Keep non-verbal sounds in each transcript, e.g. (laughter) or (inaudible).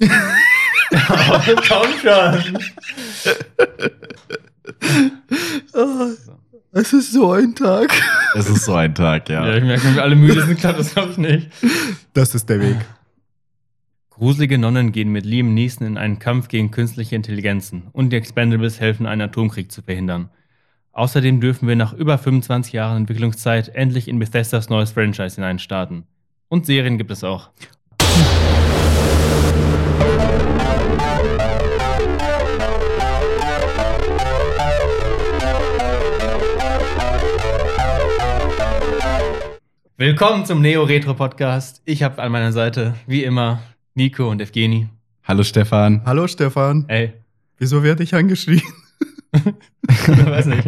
(laughs) Komm schon. Es ist so ein Tag. Es ist so ein Tag, ja. Ja, ich merke, wenn wir alle müde sind, klappt das glaube ich nicht. Das ist der Weg. Gruselige Nonnen gehen mit Liam Neeson in einen Kampf gegen künstliche Intelligenzen und die Expendables helfen, einen Atomkrieg zu verhindern. Außerdem dürfen wir nach über 25 Jahren Entwicklungszeit endlich in Bethesdas neues Franchise hineinstarten. Und Serien gibt es auch. Willkommen zum Neo Retro Podcast. Ich habe an meiner Seite, wie immer, Nico und Evgeni. Hallo Stefan. Hallo Stefan. Ey, Wieso werde ich angeschrien? (laughs) weiß nicht.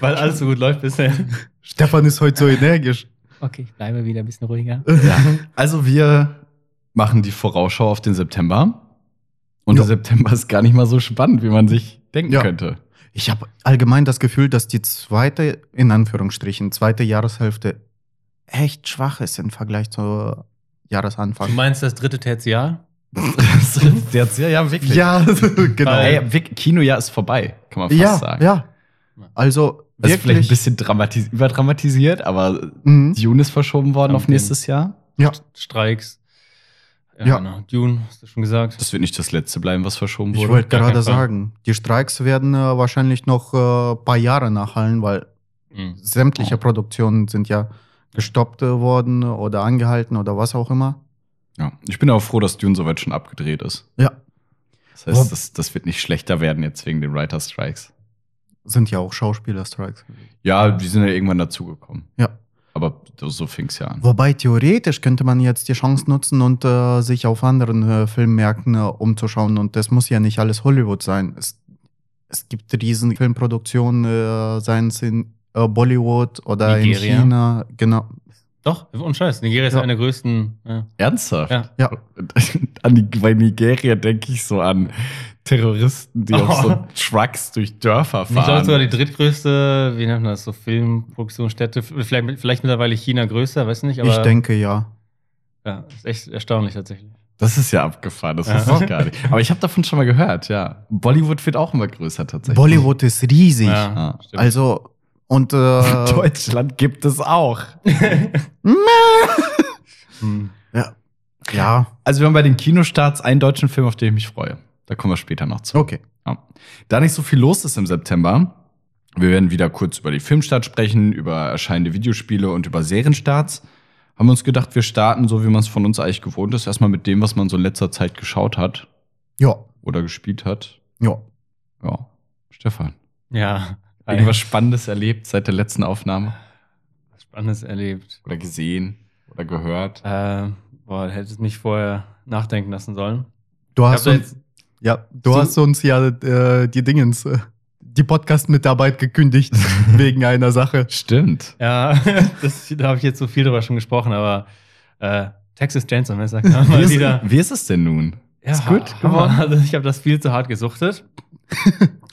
Weil alles so gut läuft bisher. Stefan ist heute so energisch. Okay, ich bleibe wieder ein bisschen ruhiger. Ja. Also wir machen die Vorausschau auf den September. Und Ja. der September ist gar nicht mal so spannend, wie man sich denken Ja. könnte. Ich habe allgemein das Gefühl, dass die zweite, in Anführungsstrichen, zweite Jahreshälfte echt schwach ist im Vergleich zur Du Jahresanfang. meinst das dritte Tertiar? der hat sehr, ja, wirklich. Ja, (laughs) genau. Weil- Ey, Wick- Kinojahr ist vorbei, kann man fast ja, sagen. ja. Also Das ist vielleicht ein wirklich. bisschen dramatis überdramatisiert, aber Mhm. Dune ist verschoben worden Am auf nächstes Jahr. Ja, Streiks. Ja, Ja. Genau. Dune, hast du schon gesagt. Das wird nicht das letzte bleiben, was verschoben ich wurde. wollte gar gerade sagen, die Streiks werden äh, wahrscheinlich noch ein äh, paar Jahre nachhallen, weil Mhm. sämtliche Oh. Produktionen sind ja gestoppt worden oder angehalten oder was auch immer. Ja. Ich bin auch froh, dass Dune soweit schon abgedreht ist. Ja, Das heißt, das, das wird nicht schlechter werden jetzt wegen den Writer Strikes. sind ja auch Schauspieler-Streiks. Ja, die sind ja irgendwann dazugekommen. Ja. Aber so, so fing es ja an. Wobei theoretisch könnte man jetzt die Chance nutzen und äh, sich auf anderen äh, Filmmärkten äh, umzuschauen. Und das muss ja nicht alles Hollywood sein. Es, es gibt riesen Filmproduktionen, äh, seien es in äh, Bollywood oder Nigeria. in China. Genau. Doch, und Scheiß. Nigeria ist Ja. einer der größten. Ja. Ernsthaft? Ja. Ja. (laughs) An die, bei Nigeria denke ich so an Terroristen, die auf so (laughs) Oh. Trucks durch Dörfer Ich glaube fahren. sogar die drittgrößte, wie nennt man das, so Filmproduktionsstätte. Vielleicht, vielleicht mittlerweile China größer, weiß nicht, aber. ich denke ja. Ja, ist echt erstaunlich tatsächlich. das ist ja abgefahren, das Ja. wusste ich gar nicht. Aber ich habe davon schon mal gehört, ja. Bollywood wird auch immer größer tatsächlich. Bollywood ist riesig. Ja. stimmt. Also, und äh, (laughs) Deutschland gibt es auch. (laughs) Hm. ja. ja, Also wir haben bei den Kinostarts einen deutschen Film, auf den ich mich freue. Da kommen wir später noch zu. okay. Ja. Da nicht so viel los ist im September, wir werden wieder kurz über die Filmstart sprechen, über erscheinende Videospiele und über Serienstarts. Haben wir uns gedacht, wir starten, so wie man es von uns eigentlich gewohnt ist, erstmal mit dem, was man so in letzter Zeit geschaut hat Ja, oder gespielt hat. ja. Ja, Stefan, Ja. Irgendwas Spannendes erlebt seit der letzten Aufnahme Was Spannendes erlebt. oder gesehen oder gehört? Äh, boah, hättest mich vorher nachdenken lassen sollen. Du hast uns, ja, du So- hast uns ja äh, die Dingens, äh, die Podcast-Mitarbeit gekündigt (laughs) wegen einer Sache. Stimmt. Ja, (laughs) das, da habe ich jetzt so viel drüber schon gesprochen, aber äh, Texas Chainsaw Massacre Wie (laughs) mal ist, wieder. wie ist es denn nun? Ja, ist gut Hammer. geworden? Also ich habe das viel zu hart gesuchtet.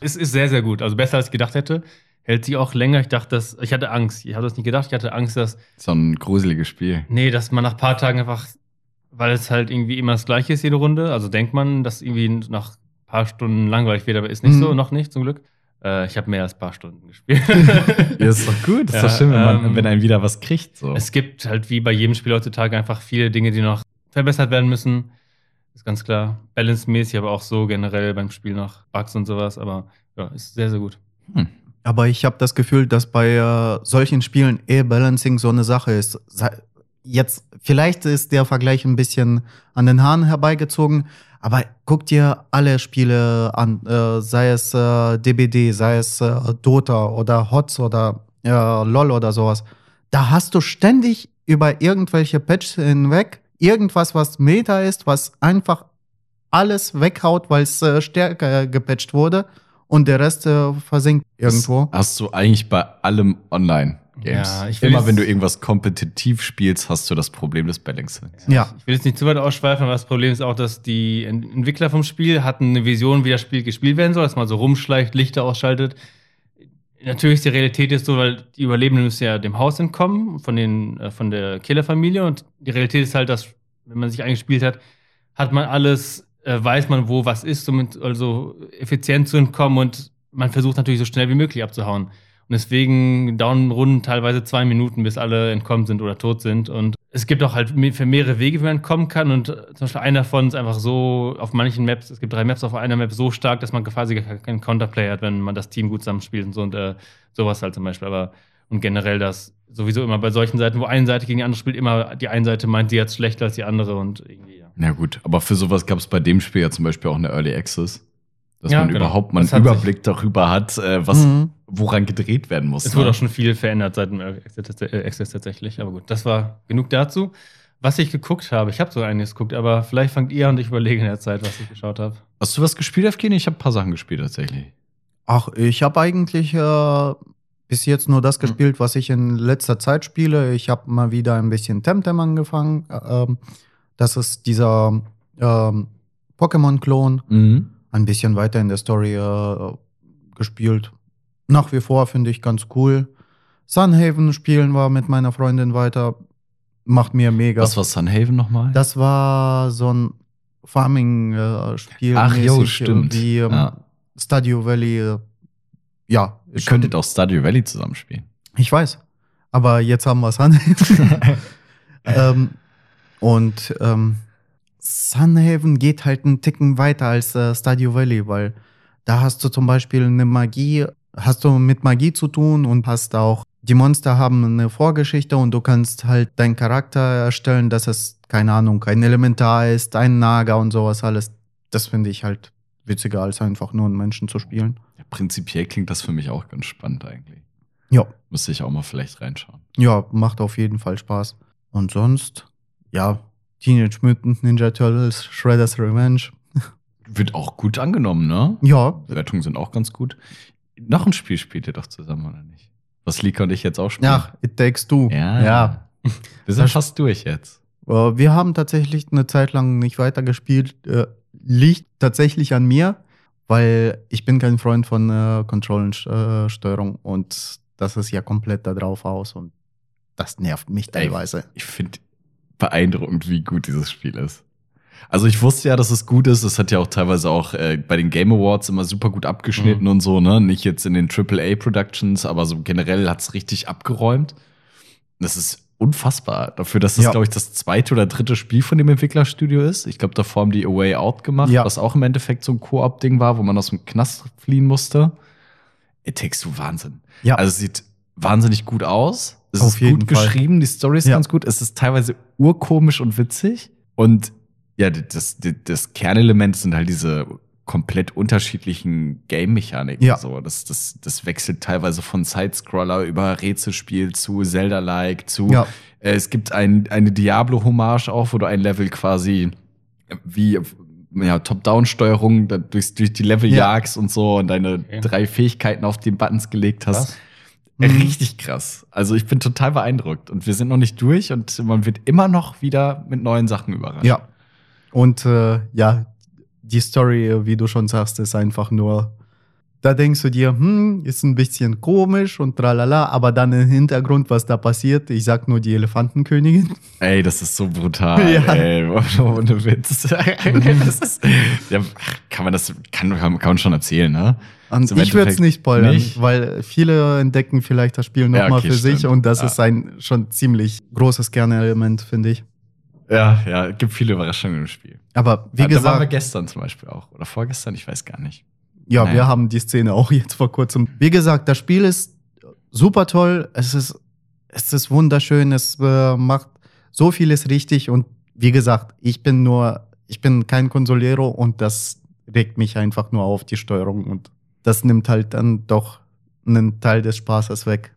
Es ist sehr, sehr gut. Also besser als ich gedacht hätte. Hält sich auch länger. Ich dachte, dass, ich hatte Angst. Ich habe das nicht gedacht. Ich hatte Angst, dass, So ein gruseliges Spiel. nee, dass man nach ein paar Tagen einfach, weil es halt irgendwie immer das Gleiche ist, jede Runde. Also denkt man, dass irgendwie nach ein paar Stunden langweilig wird, aber ist nicht Mhm. so, noch nicht, zum Glück. Äh, ich habe mehr als ein paar Stunden gespielt. (laughs) Ja, ist doch gut. Ist Ja, doch schön, wenn, man, ähm, wenn einem wieder was kriegt. So. Es gibt halt wie bei jedem Spiel heutzutage einfach viele Dinge, die noch verbessert werden müssen. Ist ganz klar. Balance-mäßig, aber auch so generell beim Spiel noch Bugs und sowas. Aber ja, ist sehr, sehr gut. Hm. Aber ich habe das Gefühl, dass bei äh, solchen Spielen E-Balancing so eine Sache ist. Jetzt, vielleicht ist der Vergleich ein bisschen an den Haaren herbeigezogen, aber guck dir alle Spiele an, äh, sei es äh, DBD, sei es äh, Dota oder HOTS oder LOL oder sowas. Da hast du ständig über irgendwelche Patches hinweg irgendwas, was Meta ist, was einfach alles weghaut, weil es äh, stärker gepatcht wurde und der Rest äh, versinkt irgendwo. Das hast du eigentlich bei allem Online-Games. Ja, ich will Immer wenn du irgendwas kompetitiv spielst, hast du das Problem des Balancing. Ja. Ich will jetzt nicht zu weit ausschweifen, aber das Problem ist auch, dass die Ent- Entwickler vom Spiel hatten eine Vision, wie das Spiel gespielt werden soll, dass man so rumschleicht, Lichter ausschaltet. Natürlich ist die Realität jetzt so, weil die Überlebenden müssen ja dem Haus entkommen, von, den, äh, von der Killerfamilie. Und die Realität ist halt, dass, wenn man sich eingespielt hat, hat man alles, äh, weiß man, wo was ist, um also effizient zu entkommen und man versucht natürlich so schnell wie möglich abzuhauen. Und deswegen dauern Runden teilweise zwei Minuten, bis alle entkommen sind oder tot sind. Und es gibt auch halt für mehrere Wege, wie man entkommen kann. Und zum Beispiel einer davon ist einfach so auf manchen Maps, es gibt drei Maps auf einer Map so stark, dass man quasi keinen Counterplay hat, wenn man das Team gut zusammenspielt und so und äh, sowas halt zum Beispiel. Aber und generell das sowieso immer bei solchen Seiten, wo eine Seite gegen die andere spielt, immer die eine Seite meint, sie hat schlechter als die andere und irgendwie, ja. Na gut, aber für sowas gab es bei dem Spiel ja zum Beispiel auch eine Early Access. Dass Ja, man genau. überhaupt mal einen Überblick darüber hat, äh, was, Mhm. Woran gedreht werden muss. Es wurde ne? auch schon viel verändert seit dem Early Access äh, tatsächlich. Aber gut, das war genug dazu. Was ich geguckt habe, ich habe so einiges geguckt, aber vielleicht fangt ihr an und ich überlege in der Zeit, was ich geschaut habe. Hast du was gespielt, Evgeny? Ich habe ein paar Sachen gespielt tatsächlich. Ach, ich habe eigentlich äh, bis jetzt nur das gespielt, was ich in letzter Zeit spiele. Ich habe mal wieder ein bisschen Temtem angefangen. Äh, ähm, das ist dieser ähm, Pokémon-Klon. Mhm. Ein bisschen weiter in der Story äh, gespielt. Nach wie vor finde ich ganz cool. Sunhaven spielen wir mit meiner Freundin weiter. Macht mir mega. Was war Sunhaven nochmal? Das war so ein Farming-Spiel. Ach jo, stimmt. Wie ähm, Ja. Stadio Valley. Äh, ja, Ihr könntet auch Stardew Valley zusammenspielen. Ich weiß. Aber jetzt haben wir Sunhaven. (laughs) (laughs) ähm, und ähm, Sunhaven geht halt einen Ticken weiter als äh, Stadio Valley, weil da hast du zum Beispiel eine Magie, hast du mit Magie zu tun und hast auch, die Monster haben eine Vorgeschichte und du kannst halt deinen Charakter erstellen, dass es, keine Ahnung, ein Elementar ist, ein Nager und sowas alles. Das finde ich halt witziger, als einfach nur einen Menschen zu spielen. Ja, prinzipiell klingt das für mich auch ganz spannend eigentlich. Ja. Müsste ich auch mal vielleicht reinschauen. Ja, macht auf jeden Fall Spaß. Und sonst, ja, Teenage Mutant Ninja Turtles, Shredder's Revenge. Wird auch gut angenommen, ne? Ja, Bewertungen sind auch ganz gut. Noch ein Spiel spielt ihr doch zusammen, oder nicht? Was Lika und ich jetzt auch spielen. ach, It Takes Two. ja. ja. Wir sind fast durch jetzt. Äh, Wir haben tatsächlich eine Zeit lang nicht weitergespielt. Äh, Liegt tatsächlich an mir, weil ich bin kein Freund von äh, Controllensteuerung und das ist ja komplett da drauf aus und das nervt mich Ey. teilweise. Ich finde beeindruckend, wie gut dieses Spiel ist. Also ich wusste ja, dass es gut ist. Es hat ja auch teilweise auch äh, bei den Game Awards immer super gut abgeschnitten Mhm. und so, ne? Nicht jetzt in den AAA Productions, aber so generell hat es richtig abgeräumt. Das ist unfassbar. Dafür, dass das, Ja. glaube ich, das zweite oder dritte Spiel von dem Entwicklerstudio ist. Ich glaube, davor haben die A Way Out gemacht, Ja. was auch im Endeffekt so ein Koop-Ding war, wo man aus dem Knast fliehen musste. It takes du Wahnsinn. Ja. Also es sieht wahnsinnig gut aus. Es Auf ist gut Fall. geschrieben, die Story ist Ja. ganz gut. Es ist teilweise urkomisch und witzig. Und ja, das, das, das Kernelement sind halt diese komplett unterschiedlichen Game-Mechaniken. Ja. So, das, das, das wechselt teilweise von Sidescroller über Rätselspiel zu Zelda-like zu. Ja. Äh, es gibt ein, eine Diablo-Hommage auch, wo du ein Level quasi wie ja, Top-Down-Steuerung durch, durch die Level Ja. jagst und so und deine Okay. drei Fähigkeiten auf den Buttons gelegt hast. Krass. Äh, Mhm. Richtig krass. Also ich bin total beeindruckt und wir sind noch nicht durch und man wird immer noch wieder mit neuen Sachen überrascht. Ja. Und äh, ja, die Story, wie du schon sagst, ist einfach nur. Da denkst du dir, hm, ist ein bisschen komisch und tralala, aber dann im Hintergrund, was da passiert, ich sag nur die Elefantenkönigin. Ey, das ist so brutal. (laughs) Ja. Ey, (laughs) ohne Witz. (laughs) ist, ja, kann man das kann, kann, man schon erzählen, ne? Im ich würde es nicht spoilern, nicht? weil viele entdecken vielleicht das Spiel nochmal Ja, okay, für sich stimmt. und das Ja. ist ein schon ziemlich großes Kernelement, finde ich. Ja, ja, gibt viele Überraschungen im Spiel. Aber wie Ja, da waren wir gesagt, gestern zum Beispiel auch. Oder vorgestern, ich weiß gar nicht. ja, Naja. wir haben die Szene auch (laughs) jetzt vor kurzem. Wie gesagt, das Spiel ist super toll, es ist, es ist wunderschön, es äh, macht so vieles richtig und wie gesagt, ich bin nur, ich bin kein Consolero und das regt mich einfach nur auf die Steuerung und das nimmt halt dann doch einen Teil des Spaßes weg.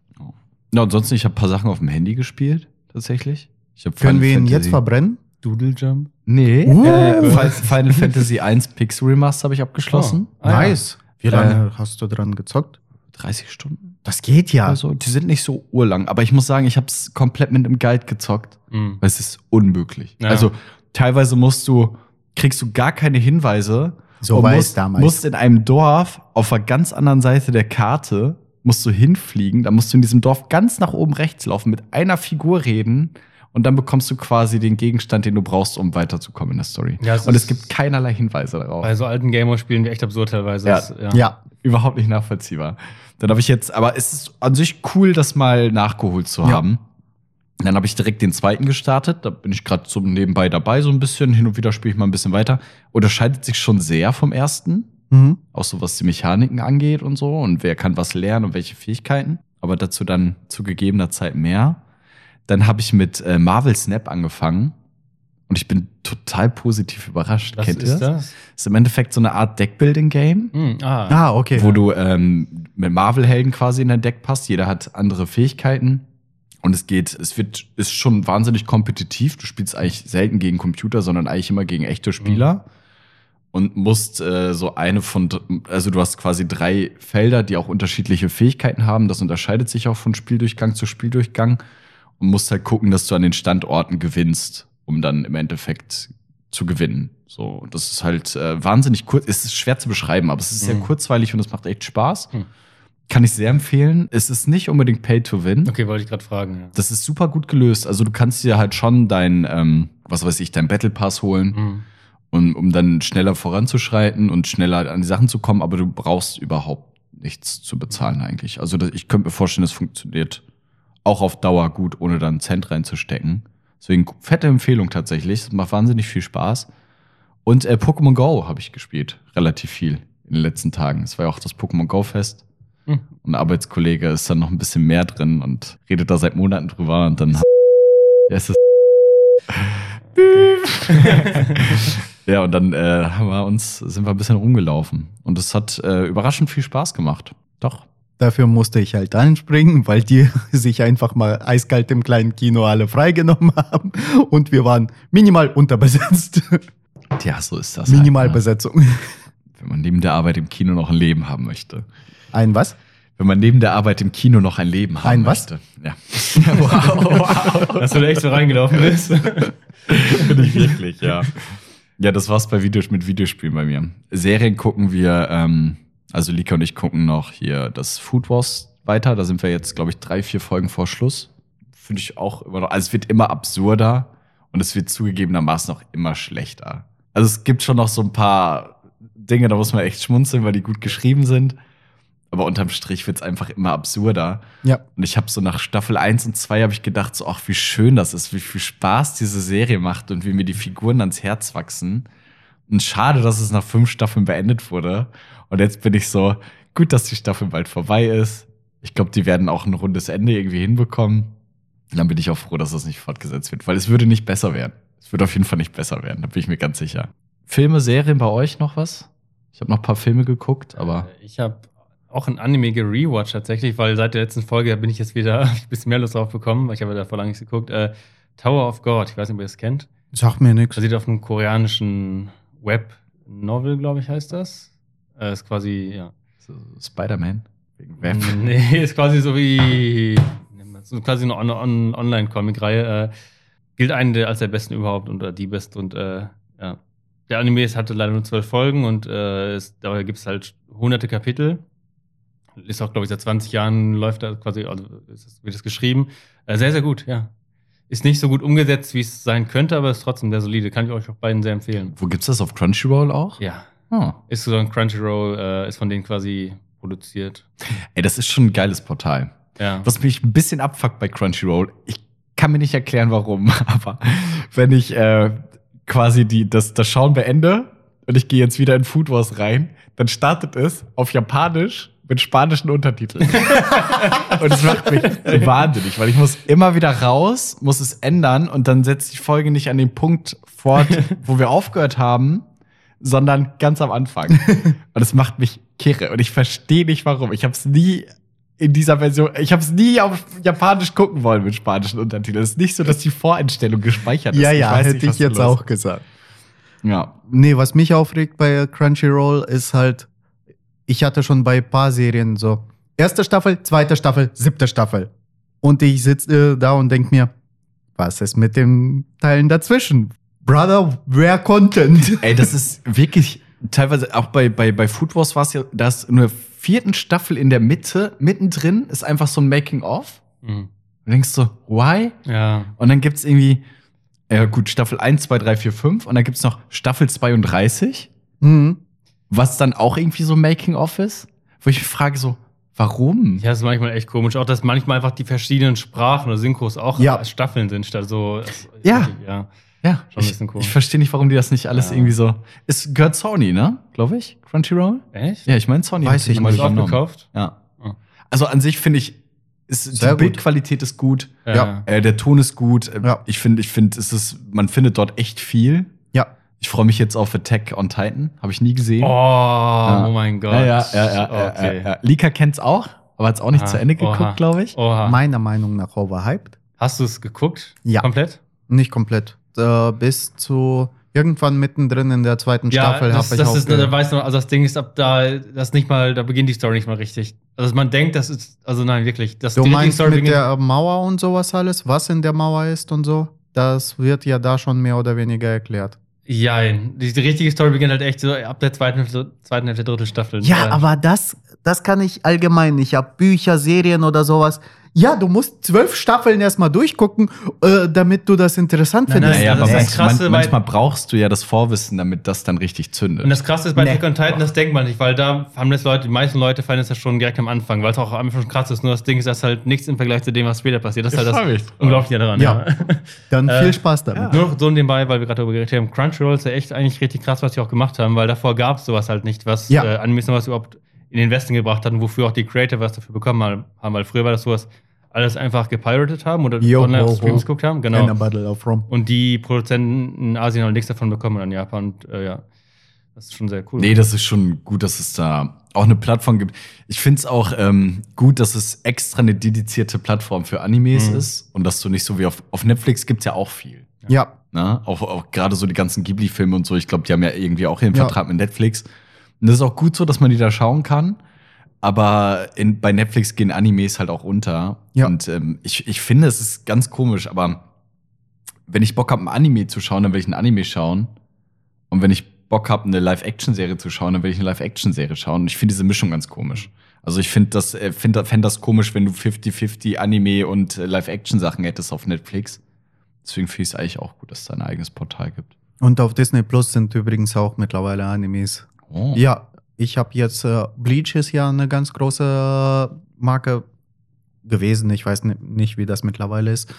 Ja, ansonsten, ich habe ein paar Sachen auf dem Handy gespielt, tatsächlich. Ich hab Können Final wir ihn Fantasy- jetzt verbrennen? Doodle Jump. Nee. Uh. Äh, Fi- Final Fantasy 1 Pixel Remaster habe ich abgeschlossen. Oh. Ah, ja. Wie Äh, lange hast du dran gezockt? 30 Stunden. Das geht ja. Also, die sind nicht so urlang, aber ich muss sagen, ich habe es komplett mit einem Guide gezockt, Mhm. weil es ist unmöglich. Ja. Also teilweise musst du, kriegst du gar keine Hinweise. So war es musst, damals. musst in einem Dorf auf der ganz anderen Seite der Karte musst du hinfliegen. Da musst du in diesem Dorf ganz nach oben rechts laufen, mit einer Figur reden Und dann bekommst du quasi den Gegenstand, den du brauchst, um weiterzukommen in der Story. Ja, es und es ist- gibt keinerlei Hinweise darauf. Bei so alten Gamer-Spielen wie echt absurd teilweise. Ja. Das- ja. Ja. Überhaupt nicht nachvollziehbar. Dann habe ich jetzt, aber es ist an sich cool, das mal nachgeholt zu Ja. haben. Dann habe ich direkt den zweiten gestartet. Da bin ich gerade so nebenbei dabei, so ein bisschen. Hin und wieder spiele ich mal ein bisschen weiter. Unterscheidet sich schon sehr vom ersten. Mhm. Auch so was die Mechaniken angeht und so. Und wer kann was lernen und welche Fähigkeiten. Aber dazu dann zu gegebener Zeit mehr. Dann habe ich mit äh, Marvel Snap angefangen. Und ich bin total positiv überrascht. Was Kennt ist ihr das? das? ist im Endeffekt so eine Art Deckbuilding-Game Hm, ah. Ah, okay. wo du ähm, mit Marvel-Helden quasi in dein Deck passt. Jeder hat andere Fähigkeiten. Und es geht, es wird, ist schon wahnsinnig kompetitiv. Du spielst eigentlich selten gegen Computer, sondern eigentlich immer gegen echte Spieler. Und musst äh, so eine von, also du hast quasi drei Felder, die auch unterschiedliche Fähigkeiten haben. Das unterscheidet sich auch von Spieldurchgang zu Spieldurchgang. Und musst halt gucken, dass du an den Standorten gewinnst, um dann im Endeffekt zu gewinnen. So, und das ist halt äh, wahnsinnig kurz. Es ist schwer zu beschreiben, aber es ist sehr Mhm. kurzweilig und es macht echt Spaß. Mhm. Kann ich sehr empfehlen. Es ist nicht unbedingt Pay to Win. Okay, wollte ich gerade fragen. Ja. Das ist super gut gelöst. Also du kannst dir halt schon dein, ähm, was weiß ich, dein Battle Pass holen, Hm. um, um dann schneller voranzuschreiten und schneller an die Sachen zu kommen, aber du brauchst überhaupt nichts zu bezahlen eigentlich. Also ich könnte mir vorstellen, das funktioniert auch auf Dauer gut, ohne dann einen Cent reinzustecken. Deswegen fette Empfehlung tatsächlich. Es macht wahnsinnig viel Spaß. Und äh, Pokémon Go habe ich gespielt. Relativ viel in den letzten Tagen. Es war ja auch das Pokémon Go Fest. Hm. Und ein Arbeitskollege ist dann noch ein bisschen mehr drin und redet da seit Monaten drüber und dann. (laughs) Es ist (laughs) (laughs) ja, und dann äh, haben wir uns, sind wir ein bisschen rumgelaufen. Und es hat äh, überraschend viel Spaß gemacht. Doch. Dafür musste ich halt anspringen, weil die (laughs) sich einfach mal eiskalt im kleinen Kino alle freigenommen (laughs) haben. Und wir waren minimal unterbesetzt. Ja, so ist das. Minimalbesetzung. Halt, ne? Wenn man neben der Arbeit im Kino noch ein Leben haben möchte. Ein was? Wenn man neben der Arbeit im Kino noch ein Leben haben Ein was? möchte. Ja. (laughs) wow, Dass du da echt so reingelaufen bist. Bin ich wirklich, ja. Ja, das war's bei Videos mit Videospielen bei mir. Serien gucken wir, ähm, also Lika und ich gucken noch hier das Food Wars weiter. Da sind wir jetzt, glaube ich, drei, vier Folgen vor Schluss. Finde ich auch immer noch. Also es wird immer absurder und es wird zugegebenermaßen auch immer schlechter. Also es gibt schon noch so ein paar Dinge, da muss man echt schmunzeln, weil die gut geschrieben sind. Aber unterm Strich wird's einfach immer absurder. Ja. Und ich habe so nach Staffel 1 und 2 habe ich gedacht, so, ach, wie schön das ist, wie viel Spaß diese Serie macht und wie mir die Figuren ans Herz wachsen. Und schade, dass es nach fünf Staffeln beendet wurde. Und jetzt bin ich so, gut, dass die Staffel bald vorbei ist. Ich glaube, die werden auch ein rundes Ende irgendwie hinbekommen. Und dann bin ich auch froh, dass das nicht fortgesetzt wird, weil es würde nicht besser werden. Es wird auf jeden Fall nicht besser werden, da bin ich mir ganz sicher. Filme, Serien bei euch noch was? Ich habe noch ein paar Filme geguckt, aber Äh, Ich habe auch ein Anime gerewatcht tatsächlich, weil seit der letzten Folge bin ich jetzt wieder (laughs) ein bisschen mehr Lust drauf bekommen, weil ich habe da vor lange nicht geguckt. Äh, Tower of God, ich weiß nicht, ob ihr das kennt. Sag mir nichts. Basiert auf einem koreanischen Web-Novel, glaube ich, heißt das. Äh, ist quasi, ja. so Spider-Man wegen Web. (laughs) Nee, ist quasi so wie so quasi eine On On Online-Comic-Reihe. Äh, gilt einen der, als der besten überhaupt und die beste. Und äh, ja. Der Anime ist, hatte leider nur zwölf Folgen und äh, es, dabei gibt es halt hunderte Kapitel. Ist auch, glaube ich, seit 20 Jahren läuft da quasi, also ist wird es geschrieben. Äh, sehr, sehr gut, ja. Ist nicht so gut umgesetzt, wie es sein könnte, aber ist trotzdem sehr solide. Kann ich euch auch beiden sehr empfehlen. Wo gibt's das auf Crunchyroll auch? Ja. Oh. Ist so ein Crunchyroll, äh, ist von denen quasi produziert. Ey, das ist schon ein geiles Portal. Ja. Was mich ein bisschen abfuckt bei Crunchyroll, ich kann mir nicht erklären, warum, (laughs) aber wenn ich äh, quasi die, das, das Schauen beende und ich gehe jetzt wieder in Food Wars rein, dann startet es auf Japanisch mit spanischen Untertiteln. (laughs) und es macht mich wahnsinnig, weil ich muss immer wieder raus, muss es ändern und dann setzt die Folge nicht an den Punkt fort, (laughs) wo wir aufgehört haben, sondern ganz am Anfang. (laughs) Und es macht mich kirre und ich verstehe nicht warum. Ich habe es nie in dieser Version, ich habe es nie auf Japanisch gucken wollen mit spanischen Untertiteln. Es ist nicht so, dass die Voreinstellung gespeichert ist. Ja, ja, weiß hätte nicht, ich jetzt auch gesagt. Ja. Nee, was mich aufregt bei Crunchyroll ist halt, ich hatte schon bei ein paar Serien so, erste Staffel, zweite Staffel, siebte Staffel. Und ich sitze äh, da und denk mir, was ist mit den Teilen dazwischen? Brother, wer Content? Ey, das ist wirklich teilweise auch bei, bei, bei Food Wars war es ja, dass in der vierten Staffel in der Mitte, mittendrin, ist einfach so ein Making-of. Mhm. du denkst so, why? Ja. Und dann gibt's irgendwie, ja gut, Staffel 1, 2, 3, 4, 5 und dann gibt's noch Staffel 32, Mhm. was dann auch irgendwie so Making-of ist, wo ich mich frage so, warum? Ja, das ist manchmal echt komisch. Auch, dass manchmal einfach die verschiedenen Sprachen oder Synchros auch Ja. Staffeln sind, statt so. Ja. ja. Ja, Schon ein ich, bisschen komisch. ich verstehe nicht, warum die das nicht alles Ja. irgendwie so. Es gehört Sony, ne? Glaube ich. Crunchyroll? Echt? Ja, ich meine Sony. Weiß hat ich nicht. aufgekauft? Ja. Oh. Also an sich finde ich, ist, die. Bildqualität ist gut. Ja. Äh, der Ton ist gut. Äh, Ja. Ich finde, ich finde, es ist, man findet dort echt viel. Ja. Ich freue mich jetzt auf Attack on Titan. Habe ich nie gesehen. Oh, oh mein Gott. ja, ja, ja, ja, ja, Okay. ja, ja. Lika kennt's auch, aber hat's auch nicht Ah, zu Ende geguckt, glaube ich. Oha. Meiner Meinung nach overhyped. Hast du es geguckt? Ja. Komplett? Nicht komplett. Äh, bis zu irgendwann mittendrin in der zweiten Staffel das, habe ich das auch. ist, da weiß noch, also das Ding ist ab da, das nicht mal, da beginnt die Story nicht mal richtig. Also man denkt, das ist, also nein, wirklich. Das du meinst Story mit der Mauer und sowas alles, was in der Mauer ist und so? Das wird ja da schon mehr oder weniger erklärt. Jein. Die, die richtige Story beginnt halt echt so ab der zweiten, Hälfte- zweiten Hälfte, dritte Staffel. Ja, aber das, das kann ich allgemein nicht. Ich habe Bücher, Serien oder sowas. Ja, du musst zwölf Staffeln erstmal durchgucken, äh, damit du das interessant Nein, findest. nein, Naja, das aber das Krasse man, manchmal brauchst du ja das Vorwissen, damit das dann richtig zündet. Und das Krasse ist bei Nee. Attack on Titan, das denkt man nicht, weil da haben das Leute, die meisten Leute feiern es ja schon direkt am Anfang, weil es auch einfach schon krass ist. Nur das Ding ist, das ist halt nichts im Vergleich zu dem, was später passiert. Das ist halt das. Unglaubliche daran. Ja. (laughs) Dann Äh, viel Spaß damit. Nur noch so nebenbei, weil wir gerade darüber geredet haben. Crunchyroll ist ja echt eigentlich richtig krass, was sie auch gemacht haben, weil davor gab es sowas halt nicht, was Ja. äh, noch was überhaupt in den Westen gebracht hatten, wofür auch die Creator was dafür bekommen haben. Weil früher war das sowas, alles einfach gepiratet haben oder Yo, online auf ho, Streams ho. geguckt haben. In Genau. der Battle of Rome. Und die Produzenten in Asien haben nichts davon bekommen in Japan. Und äh, ja, das ist schon sehr cool. Nee, das ist schon gut, dass es da auch eine Plattform gibt. Ich finde es auch ähm, gut, dass es extra eine dedizierte Plattform für Animes Mhm. ist und dass du nicht so wie auf, auf Netflix gibt's ja auch viel. Ja, Ne? Auch, auch gerade so die ganzen Ghibli-Filme und so. Ich glaube, die haben ja irgendwie auch ihren Ja. Vertrag mit Netflix. Und das ist auch gut so, dass man die da schauen kann. Aber in, bei Netflix gehen Animes halt auch unter. Ja. Und ähm, ich, ich finde, es ist ganz komisch, aber wenn ich Bock habe, ein Anime zu schauen, dann will ich ein Anime schauen. Und wenn ich Bock habe, eine Live-Action-Serie zu schauen, dann will ich eine Live-Action-Serie schauen. Und ich finde diese Mischung ganz komisch. Also ich finde das, äh, find, fänd das komisch, wenn du 50-50 Anime und äh, Live-Action-Sachen hättest auf Netflix. Deswegen finde ich es eigentlich auch gut, dass es da ein eigenes Portal gibt. und auf Disney Plus sind übrigens auch mittlerweile Animes. Oh. Ja, ich habe jetzt äh, Bleach ist ja eine ganz große Marke gewesen. Ich weiß ni- nicht, wie das mittlerweile ist.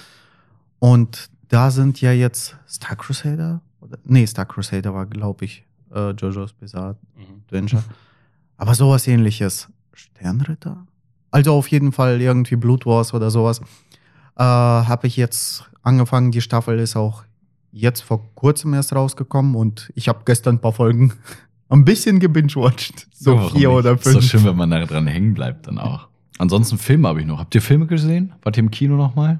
Und da sind ja jetzt Star Crusader? Oder, nee, Star Crusader war, glaube ich, äh, JoJo's Bizarre Mhm. Adventure. Aber sowas ähnliches. Sternritter? Also auf jeden Fall irgendwie Blood Wars oder sowas. Äh, habe ich jetzt angefangen. Die Staffel ist auch jetzt vor kurzem erst rausgekommen und ich habe gestern ein paar Folgen ein bisschen gebingewatcht. So Ja, vier nicht? oder Ist doch fünf. schön, wenn man da dran hängen bleibt dann auch. Ansonsten Filme habe ich noch. Habt ihr Filme gesehen? Wart ihr im Kino noch mal?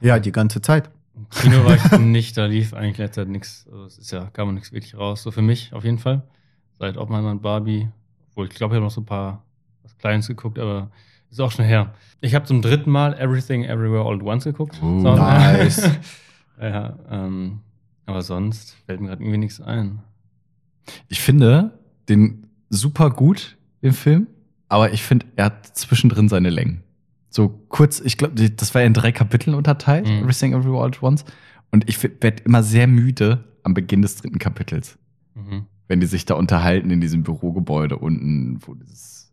Ja, die ganze Zeit. Im Kino war ich nicht, da lief eigentlich letzte Zeit nichts. Also es ist ja, kam man nichts wirklich raus. So für mich auf jeden Fall. Seit Oppenheimer und Barbie. Obwohl, ich glaube, ich habe noch so ein paar was Kleines geguckt, aber ist auch schon her. Ich habe zum dritten Mal Everything Everywhere All at Once geguckt. Oh, So, nice. (laughs) ja, ähm, aber sonst fällt mir gerade irgendwie nichts ein. Ich finde den super gut, den Film. Aber ich finde, er hat zwischendrin seine Längen. So kurz, ich glaube, das war ja in drei Kapiteln unterteilt, Mhm. Everything Everywhere All at Once. Und ich werde immer sehr müde am Beginn des dritten Kapitels. Mhm. wenn die sich da unterhalten in diesem Bürogebäude unten, wo dieses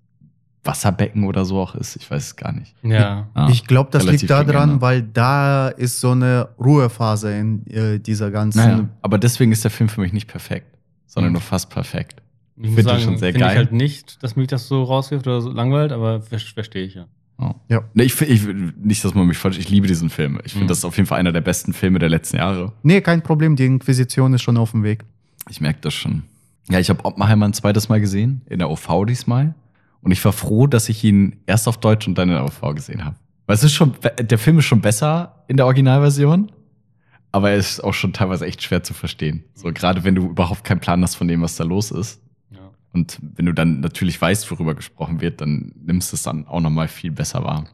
Wasserbecken oder so auch ist. Ich weiß es gar nicht. Ja. Ah, ich glaube, das liegt daran, viel weil da ist so eine Ruhephase in äh, dieser ganzen. Naja, aber deswegen ist der Film für mich nicht perfekt, sondern Mhm. nur fast perfekt. Ich Finde ich sagen, schon sehr finde ich geil. halt nicht, dass mich das so rauswirft oder so langweilt, aber ver verstehe ich ja. Oh. Ja. Nee, ich, find- ich, nicht, dass man mich falsch, ich liebe diesen Film. Ich finde, Mhm. das ist auf jeden Fall einer der besten Filme der letzten Jahre. Nee, kein Problem, die Inquisition ist schon auf dem Weg. Ich merke das schon. Ja, ich habe Oppenheimer ein zweites Mal gesehen, in der OV diesmal. Und ich war froh, dass ich ihn erst auf Deutsch und dann in der OV gesehen habe. Weil es ist schon, der Film ist schon besser in der Originalversion, aber er ist auch schon teilweise echt schwer zu verstehen. So, gerade wenn du überhaupt keinen Plan hast von dem, was da los ist. ja. Und wenn du dann natürlich weißt, worüber gesprochen wird, dann nimmst du es dann auch nochmal viel besser wahr.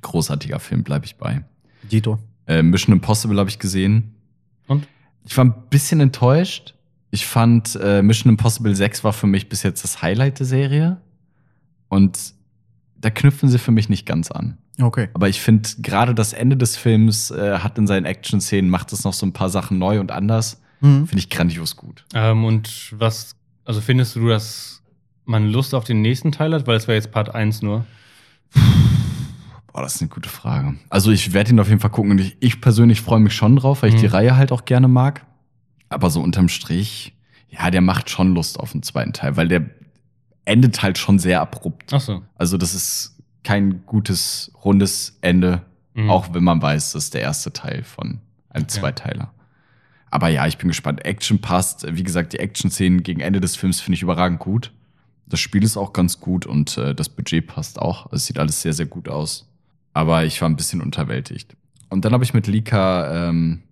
Großartiger Film, bleibe ich bei. Dito. Äh, Mission Impossible habe ich gesehen. Und? Ich war ein bisschen enttäuscht. Ich fand, äh, Mission Impossible 6 war für mich bis jetzt das Highlight der Serie. Und da knüpfen sie für mich nicht ganz an. Okay. Aber ich finde, gerade das Ende des Films äh, hat in seinen Action-Szenen, macht es noch so ein paar Sachen neu und anders. Mhm. Finde ich grandios gut. Ähm, und was, also findest du, dass man Lust auf den nächsten Teil hat? Weil es wäre jetzt Part 1 nur. Boah, das ist eine gute Frage. Also ich werde ihn auf jeden Fall gucken und ich, ich persönlich freue mich schon drauf, weil ich Mhm. die Reihe halt auch gerne mag. Aber so unterm Strich, ja, der macht schon Lust auf den zweiten Teil, weil der endet halt schon sehr abrupt. Ach so. Also das ist kein gutes, rundes Ende, Mhm. auch wenn man weiß, das ist der erste Teil von einem Okay. Zweiteiler. Aber ja, ich bin gespannt. Action passt. Wie gesagt, die Action-Szenen gegen Ende des Films finde ich überragend gut. Das Spiel ist auch ganz gut und äh, das Budget passt auch. Es sieht alles sehr, sehr gut aus. Aber ich war ein bisschen unterwältigt. Und dann habe ich mit Lika, ähm,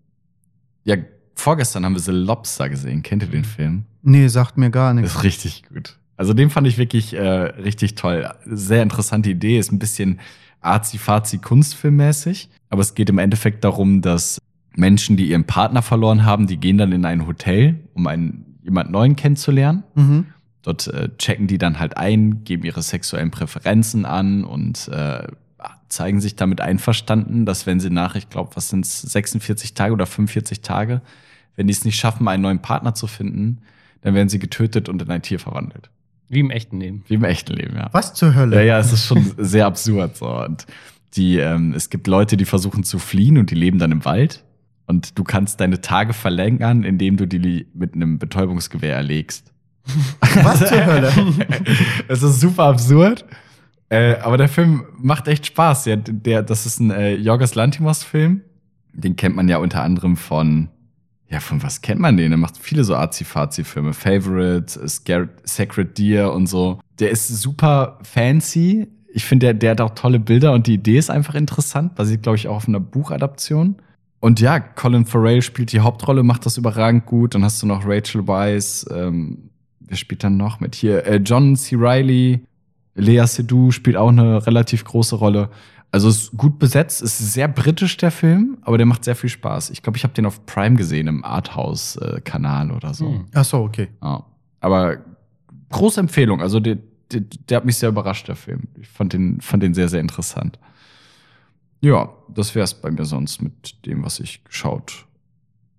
ja, vorgestern haben wir The Lobster gesehen. Kennt ihr den Mhm. Film? Nee, sagt mir gar Das nichts. ist richtig gut. Also den fand ich wirklich äh, richtig toll. Sehr interessante Idee. Ist ein bisschen arzi-fazi kunstfilmmäßig. Aber es geht im Endeffekt darum, dass Menschen, die ihren Partner verloren haben, die gehen dann in ein Hotel, um einen jemand neuen kennenzulernen. Mhm. Dort äh, checken die dann halt ein, geben ihre sexuellen Präferenzen an und äh, zeigen sich damit einverstanden, dass wenn sie nach, ich glaube, was sind 46 Tage oder 45 Tage, wenn die es nicht schaffen, einen neuen Partner zu finden, dann werden sie getötet und in ein Tier verwandelt. Wie im echten Leben. Wie im echten Leben, ja. Was zur Hölle? Ja, ja, es ist schon (laughs) sehr absurd. So. Und die, ähm, es gibt Leute, die versuchen zu fliehen und die leben dann im Wald. Und du kannst deine Tage verlängern, indem du die mit einem Betäubungsgewehr erlegst. Was zur Hölle? (laughs) Es ist super absurd. Äh, aber der Film macht echt Spaß. Der, der, das ist ein äh, Jorgos Lantimos-Film. Den kennt man ja unter anderem von, ja, von was kennt man den? Er macht viele so Azi-Fazi-Filme. Favorite, Scared, Sacred Deer und so. Der ist super fancy. Ich finde, der, der hat auch tolle Bilder und die Idee ist einfach interessant. Basiert, glaube ich, auch auf einer Buchadaption. Und ja, Colin Farrell spielt die Hauptrolle, macht das überragend gut. Dann hast du noch Rachel Weisz, ähm, wer spielt dann noch mit hier? Äh, John C. Reilly, Lea Seydoux spielt auch eine relativ große Rolle. Also es ist gut besetzt, es ist sehr britisch der Film, aber der macht sehr viel Spaß. Ich glaube, ich habe den auf Prime gesehen im Arthouse-Kanal oder so. Hm. Ach so, okay. Ja. Aber große Empfehlung. Also der, der, der hat mich sehr überrascht, der Film. Ich fand den, fand den sehr, sehr interessant. Ja, das wäre es bei mir sonst mit dem, was ich geschaut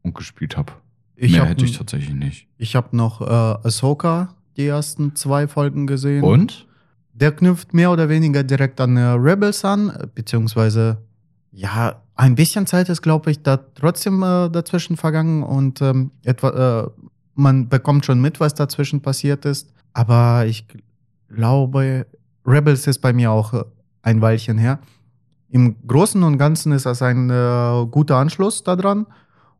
und gespielt habe. Mehr hab hätte ich tatsächlich nicht. Ich habe noch äh, Ahsoka die ersten zwei Folgen gesehen. Und? Der knüpft mehr oder weniger direkt an äh, Rebels an, beziehungsweise ja, ein bisschen Zeit ist, glaube ich, da trotzdem äh, dazwischen vergangen und ähm, etwa, äh, man bekommt schon mit, was dazwischen passiert ist. Aber ich glaube, Rebels ist bei mir auch äh, ein Weilchen her. Im Großen und Ganzen ist das ein äh, guter Anschluss daran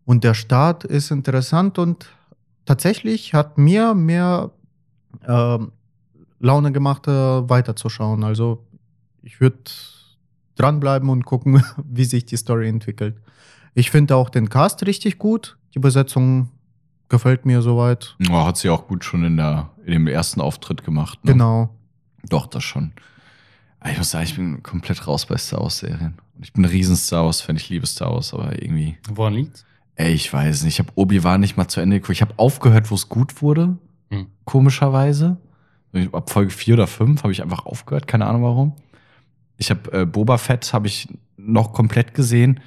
und der Start ist interessant und tatsächlich hat mir mehr ähm, Laune gemacht, äh, weiterzuschauen. Also ich würde dranbleiben und gucken, (laughs) wie sich die Story entwickelt. Ich finde auch den Cast richtig gut. Die Besetzung gefällt mir soweit. Oh, hat sie auch gut schon in, der, in dem ersten Auftritt gemacht. Ne? Genau. Doch, das schon. Ich muss sagen, ich bin komplett raus bei Star Wars-Serien. Ich bin ein riesen Star Wars-Fan, ich liebe Star Wars, aber irgendwie. Woran liegt's? Ey, ich weiß nicht. Ich habe Obi-Wan nicht mal zu Ende geguckt. Ich habe aufgehört, wo es gut wurde. Hm. Komischerweise. Ab Folge 4 oder 5 habe ich einfach aufgehört, keine Ahnung warum. Ich habe äh, Boba Fett habe ich noch komplett gesehen.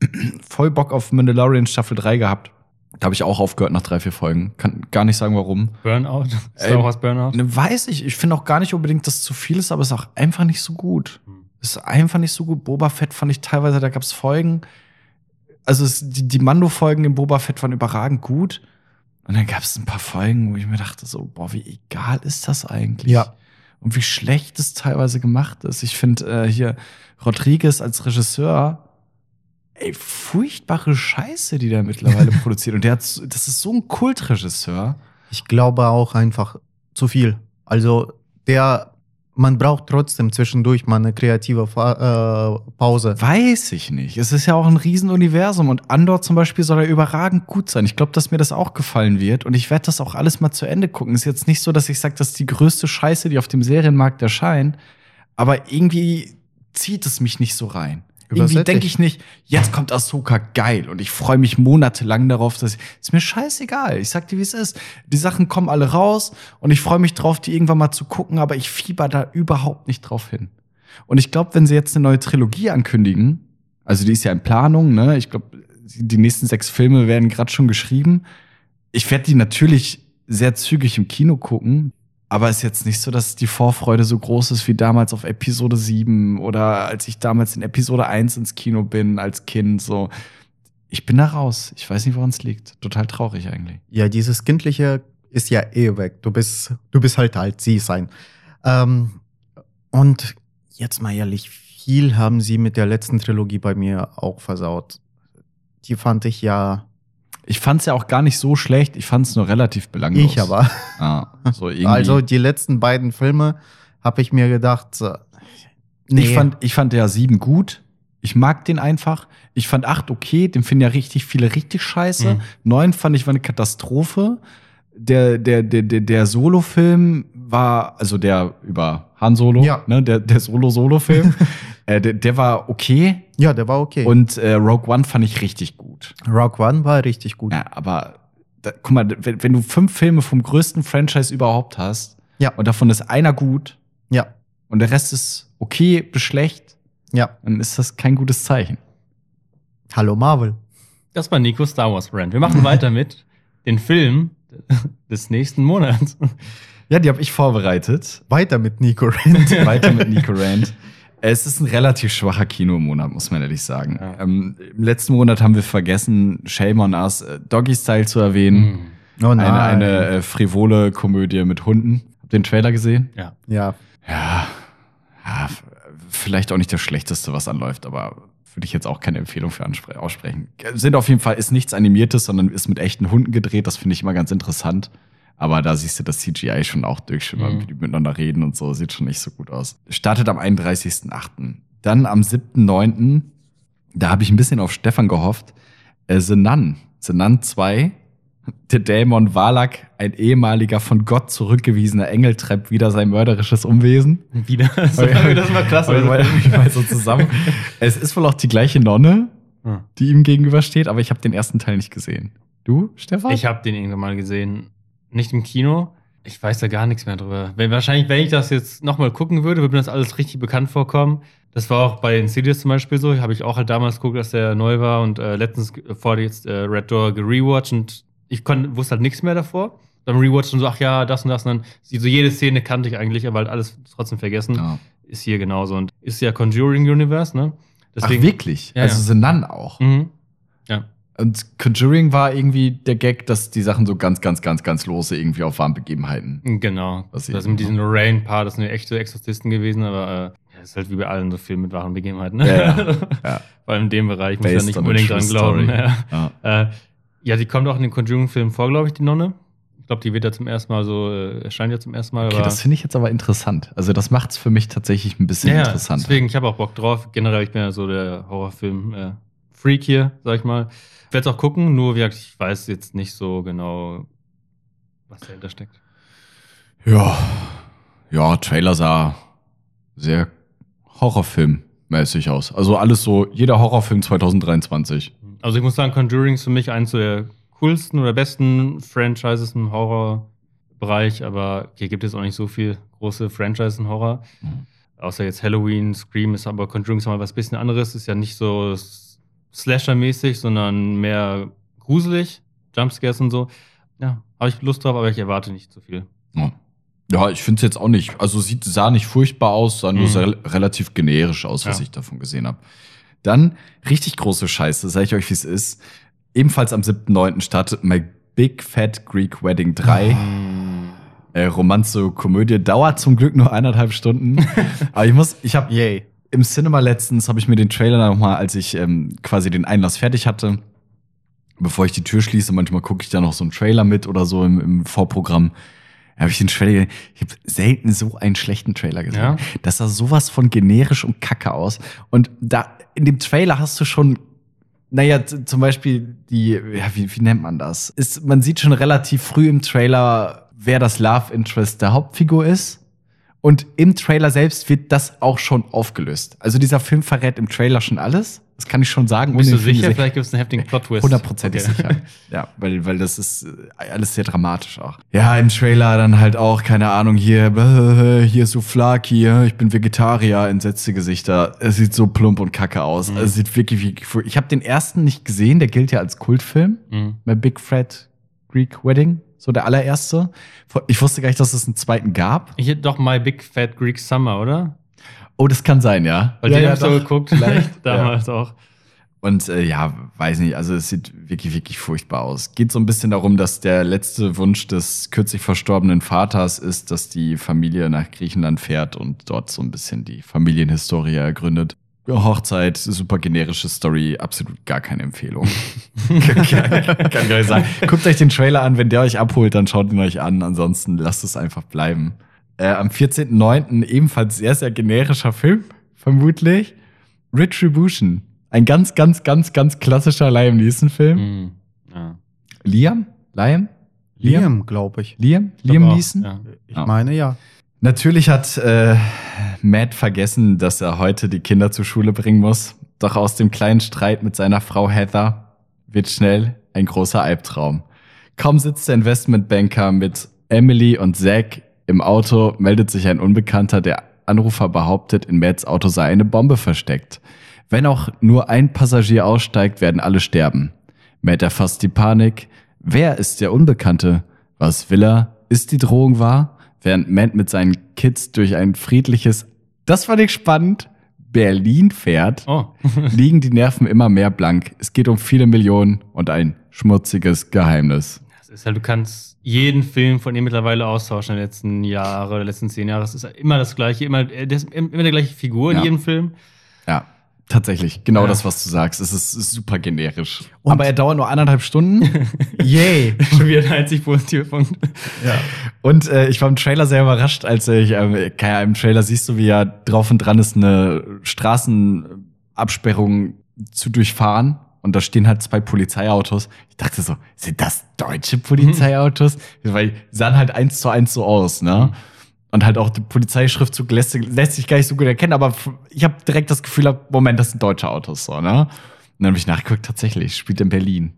(clears throat) Voll Bock auf Mandalorian Staffel 3 gehabt. Da habe ich auch aufgehört nach drei, vier Folgen. Kann gar nicht sagen, warum. Burnout? Ey, Star Wars Burnout? Ne, weiß ich. Ich finde auch gar nicht unbedingt, dass es zu viel ist, aber es ist auch einfach nicht so gut. Hm. Es ist einfach nicht so gut. Boba Fett fand ich teilweise, da gab es Folgen. Also es, die, die Mando-Folgen in Boba Fett waren überragend gut. Und dann gab es ein paar Folgen, wo ich mir dachte, so, boah, wie egal ist das eigentlich? Ja. Und wie schlecht es teilweise gemacht ist. Ich finde äh, hier Rodriguez als Regisseur, ey, furchtbare Scheiße, die der mittlerweile (laughs) produziert. Und der hat, das ist so ein Kultregisseur. Ich glaube auch einfach zu viel. Also der, man braucht trotzdem zwischendurch mal eine kreative Fa äh, Pause. Weiß ich nicht. Es ist ja auch ein Riesenuniversum und Andor zum Beispiel soll ja überragend gut sein. Ich glaube, dass mir das auch gefallen wird und ich werde das auch alles mal zu Ende gucken. Ist jetzt nicht so, dass ich sage, das ist die größte Scheiße, die auf dem Serienmarkt erscheint, aber irgendwie zieht es mich nicht so rein. Irgendwie denke ich nicht, jetzt kommt Ahsoka geil und ich freue mich monatelang darauf, dass ist mir scheißegal. Ich sag dir, wie es ist. Die Sachen kommen alle raus und ich freue mich drauf, die irgendwann mal zu gucken, aber ich fieber da überhaupt nicht drauf hin. Und ich glaube, wenn sie jetzt eine neue Trilogie ankündigen, also die ist ja in Planung, ne? Ich glaube, die nächsten sechs Filme werden gerade schon geschrieben. Ich werde die natürlich sehr zügig im Kino gucken, aber ist jetzt nicht so, dass die Vorfreude so groß ist wie damals auf Episode 7 oder als ich damals in Episode 1 ins Kino bin als Kind. So, ich bin da raus. Ich weiß nicht, woran es liegt. Total traurig eigentlich. Ja, dieses Kindliche ist ja eh weg. Du bist, du bist halt alt, sie sein. Ähm, und jetzt mal ehrlich, viel haben sie mit der letzten Trilogie bei mir auch versaut. Die fand ich ja. Ich fand es ja auch gar nicht so schlecht. Ich fand es nur relativ belanglos. Ich aber. Ah, so (laughs) irgendwie. Also die letzten beiden Filme habe ich mir gedacht, äh, nee. ich, fand, ich fand ja sieben gut. Ich mag den einfach. Ich fand acht okay. Den finden ja richtig viele richtig scheiße. Mhm. Neun fand ich war eine Katastrophe. Der, der, der, der, der Solo-Film war, also der über Han Solo, Ja. ne, der, der Solo-Solo-Film, (laughs) äh, der, der war okay. ja, der war okay. Und äh, Rogue One fand ich richtig gut. Rock One war richtig gut. Ja, aber da, guck mal, wenn, wenn du fünf Filme vom größten Franchise überhaupt hast Ja. und davon ist einer gut Ja, und der Rest ist okay bis schlecht, ja. dann ist das kein gutes Zeichen. Hallo Marvel. Das war Nico Star Wars Brand. Wir machen weiter mit (laughs) den Film des nächsten Monats. Ja, die habe ich vorbereitet. Weiter mit Nico Rand. (laughs) Weiter mit Nico Rand. Es ist ein relativ schwacher Kinomonat, muss man ehrlich sagen. Ja. Ähm, Im letzten Monat haben wir vergessen, Shame on Us, äh, Doggy Style zu erwähnen. Oh Eine, eine äh, frivole Komödie mit Hunden. Habt ihr den Trailer gesehen? Ja. ja, Ja, ja, vielleicht auch nicht das Schlechteste, was anläuft, aber würde ich jetzt auch keine Empfehlung für aussprechen. Sind auf jeden Fall, ist nichts Animiertes, sondern ist mit echten Hunden gedreht. Das finde ich immer ganz interessant. Aber da siehst du das CGI schon auch durchschimmern, Mhm. wie die miteinander reden und so. Sieht schon nicht so gut aus. Startet am 31.08. Dann am 7.9. Da habe ich ein bisschen auf Stefan gehofft. Äh, The Nun. The Nun 2. Der Dämon Valak, ein ehemaliger von Gott zurückgewiesener Engel, treibt wieder sein mörderisches Umwesen. Wieder. (laughs) Das war, das war klasse. Aber mal, mal so zusammen. Es ist wohl auch die gleiche Nonne, die ihm gegenübersteht, aber ich habe den ersten Teil nicht gesehen. Du, Stefan? Ich habe den irgendwann mal gesehen. Nicht im Kino. Ich weiß da gar nichts mehr drüber. Wenn, wahrscheinlich, wenn ich das jetzt nochmal gucken würde, würde mir das alles richtig bekannt vorkommen. Das war auch bei Insidious zum Beispiel so. Habe ich auch halt damals geguckt, dass der neu war und äh, letztens äh, vor jetzt äh, Red Door gerewatcht und ich konnt, wusste halt nichts mehr davor. Beim Rewatch und so, ach ja, das und das und dann, so jede Szene kannte ich eigentlich, aber halt alles trotzdem vergessen. ja. Ist hier genauso und ist ja Conjuring Universe, ne? Ach, wirklich? Ja, also ja. The Nun auch. Mhm. Ja. Und Conjuring war irgendwie der Gag, dass die Sachen so ganz, ganz, ganz, ganz lose irgendwie auf warmen Begebenheiten. Genau. Das sie- mit diesem Lorraine-Paar, das sind ja echte Exorzisten gewesen, aber äh, ja, ist halt wie bei allen so Filmen mit wahren Begebenheiten. Ne? Ja, ja. (laughs) Ja. Vor allem in dem Bereich muss ich ja Based nicht unbedingt dran glauben. Ja. Ja. Äh, ja, die kommt auch in den Conjuring-Filmen vor, glaube ich, die Nonne. Ich glaube, die wird ja zum ersten Mal so, äh, erscheint ja zum ersten Mal. Okay, das finde ich jetzt aber interessant. Also das macht's für mich tatsächlich ein bisschen ja, ja, interessant. deswegen, ich habe auch Bock drauf. Generell, ich bin ja so der Horrorfilm-Freak hier, sag ich mal. Ich werde es auch gucken, nur wie gesagt, ich weiß jetzt nicht so genau, was dahinter steckt. Ja, ja, Trailer sah sehr Horrorfilmmäßig aus. Also alles so, jeder Horrorfilm 2023. Also ich muss sagen, Conjuring ist für mich eins der coolsten oder besten Franchises im Horrorbereich, aber hier gibt es auch nicht so viel große Franchises im Horror. Mhm. Außer jetzt Halloween, Scream ist aber Conjuring ist mal was bisschen anderes, ist ja nicht so Slasher-mäßig, sondern mehr gruselig, Jumpscares und so. Ja, habe ich Lust drauf, aber ich erwarte nicht so viel. Ja, ja ich finde es jetzt auch nicht, also sieht, sah nicht furchtbar aus, sah nur Mhm. sehr, relativ generisch aus, was Ja. ich davon gesehen habe. Dann richtig große Scheiße, sag ich euch, wie es ist. Ebenfalls am 7.9. startet My Big Fat Greek Wedding 3. Äh, Romanze, Komödie, dauert zum Glück nur eineinhalb Stunden. (laughs) Aber ich muss, ich habe Yay. Im Cinema letztens habe ich mir den Trailer noch mal, als ich ähm, quasi den Einlass fertig hatte, bevor ich die Tür schließe, manchmal gucke ich da noch so einen Trailer mit oder so im, im Vorprogramm. Habe ich den Trailer, ich habe selten so einen schlechten Trailer gesehen. Ja. Das sah sowas von generisch und kacke aus. Und da in dem Trailer hast du schon naja, zum Beispiel die, ja, wie, wie nennt man das? Ist, man sieht schon relativ früh im Trailer, wer das Love Interest der Hauptfigur ist. Und im Trailer selbst wird das auch schon aufgelöst. Also dieser Film verrät im Trailer schon alles, Das kann ich schon sagen. Bist du Film sicher? gesehen- Vielleicht gibt es einen heftigen Plot-Twist. Hundertprozentig Okay. sicher. (laughs) Ja, weil, weil das ist äh, alles sehr dramatisch auch. Ja, im Trailer dann halt auch, keine Ahnung, hier, (laughs) hier ist Souflaki, ich bin Vegetarier, entsetzte Gesichter. Es sieht so plump und kacke aus. Mhm. Es sieht wirklich, fu- Ich habe den ersten nicht gesehen, der gilt ja als Kultfilm. Mhm. Bei Big Fred Greek Wedding, so der allererste. Ich wusste gar nicht, dass es einen zweiten gab. Ich hätte doch My Big Fat Greek Summer, oder? Oh, das kann sein, ja. Weil ja, den ja, hab ich doch. geguckt. (laughs) Vielleicht. (laughs) Damals auch. Und äh, ja, weiß nicht, also es sieht wirklich, wirklich furchtbar aus. Geht so ein bisschen darum, dass der letzte Wunsch des kürzlich verstorbenen Vaters ist, dass die Familie nach Griechenland fährt und dort so ein bisschen die Familienhistorie ergründet. Hochzeit, super generische Story, absolut gar keine Empfehlung. (laughs) kann, kann, kann ich euch sagen. Guckt euch den Trailer an, wenn der euch abholt, dann schaut ihn euch an. Ansonsten lasst es einfach bleiben. Äh, am 14.09. ebenfalls sehr, sehr generischer Film, vermutlich. Retribution. Ein ganz, ganz, ganz, ganz klassischer Liam Neeson-Film. Mhm. Ja. Liam? Liam? Liam, glaube ich. Liam? Liam Neeson? Ja. Ich Ja. meine ja. Natürlich hat äh, Matt vergessen, dass er heute die Kinder zur Schule bringen muss. Doch aus dem kleinen Streit mit seiner Frau Heather wird schnell ein großer Albtraum. Kaum sitzt der Investmentbanker mit Emily und Zack im Auto, meldet sich ein Unbekannter, der Anrufer behauptet, in Matts Auto sei eine Bombe versteckt. Wenn auch nur ein Passagier aussteigt, werden alle sterben. Matt erfasst die Panik. Wer ist der Unbekannte? Was will er? Ist die Drohung wahr? Während Matt mit seinen Kids durch ein friedliches, das fand ich spannend, Berlin fährt, Oh. (laughs) liegen die Nerven immer mehr blank. Es geht um viele Millionen und ein schmutziges Geheimnis. Das ist halt, du kannst jeden Film von ihm mittlerweile austauschen in den letzten Jahren, letzten zehn Jahre. Es ist immer das gleiche, immer, ist immer der gleiche Figur in Ja. jedem Film. Ja, tatsächlich. Genau Ja. das, was du sagst. Es ist, ist super generisch. Und- Aber er dauert nur anderthalb Stunden. (laughs) Yay. (laughs) Schon wieder der einzig positive Punkt. Ja. Und äh, ich war im Trailer sehr überrascht, als ich, keine Ahnung, im Trailer siehst du, wie ja drauf und dran ist, eine Straßenabsperrung zu durchfahren. Und da stehen halt zwei Polizeiautos. Ich dachte so, sind das deutsche Polizeiautos? (laughs) Weil die sahen halt eins zu eins so aus, ne? Und halt auch die Polizeischriftzug lässt, lässt sich gar nicht so gut erkennen, aber ich habe direkt das Gefühl, Moment, das sind deutsche Autos, so, ne? Und dann habe ich nachgeguckt, tatsächlich, spielt in Berlin.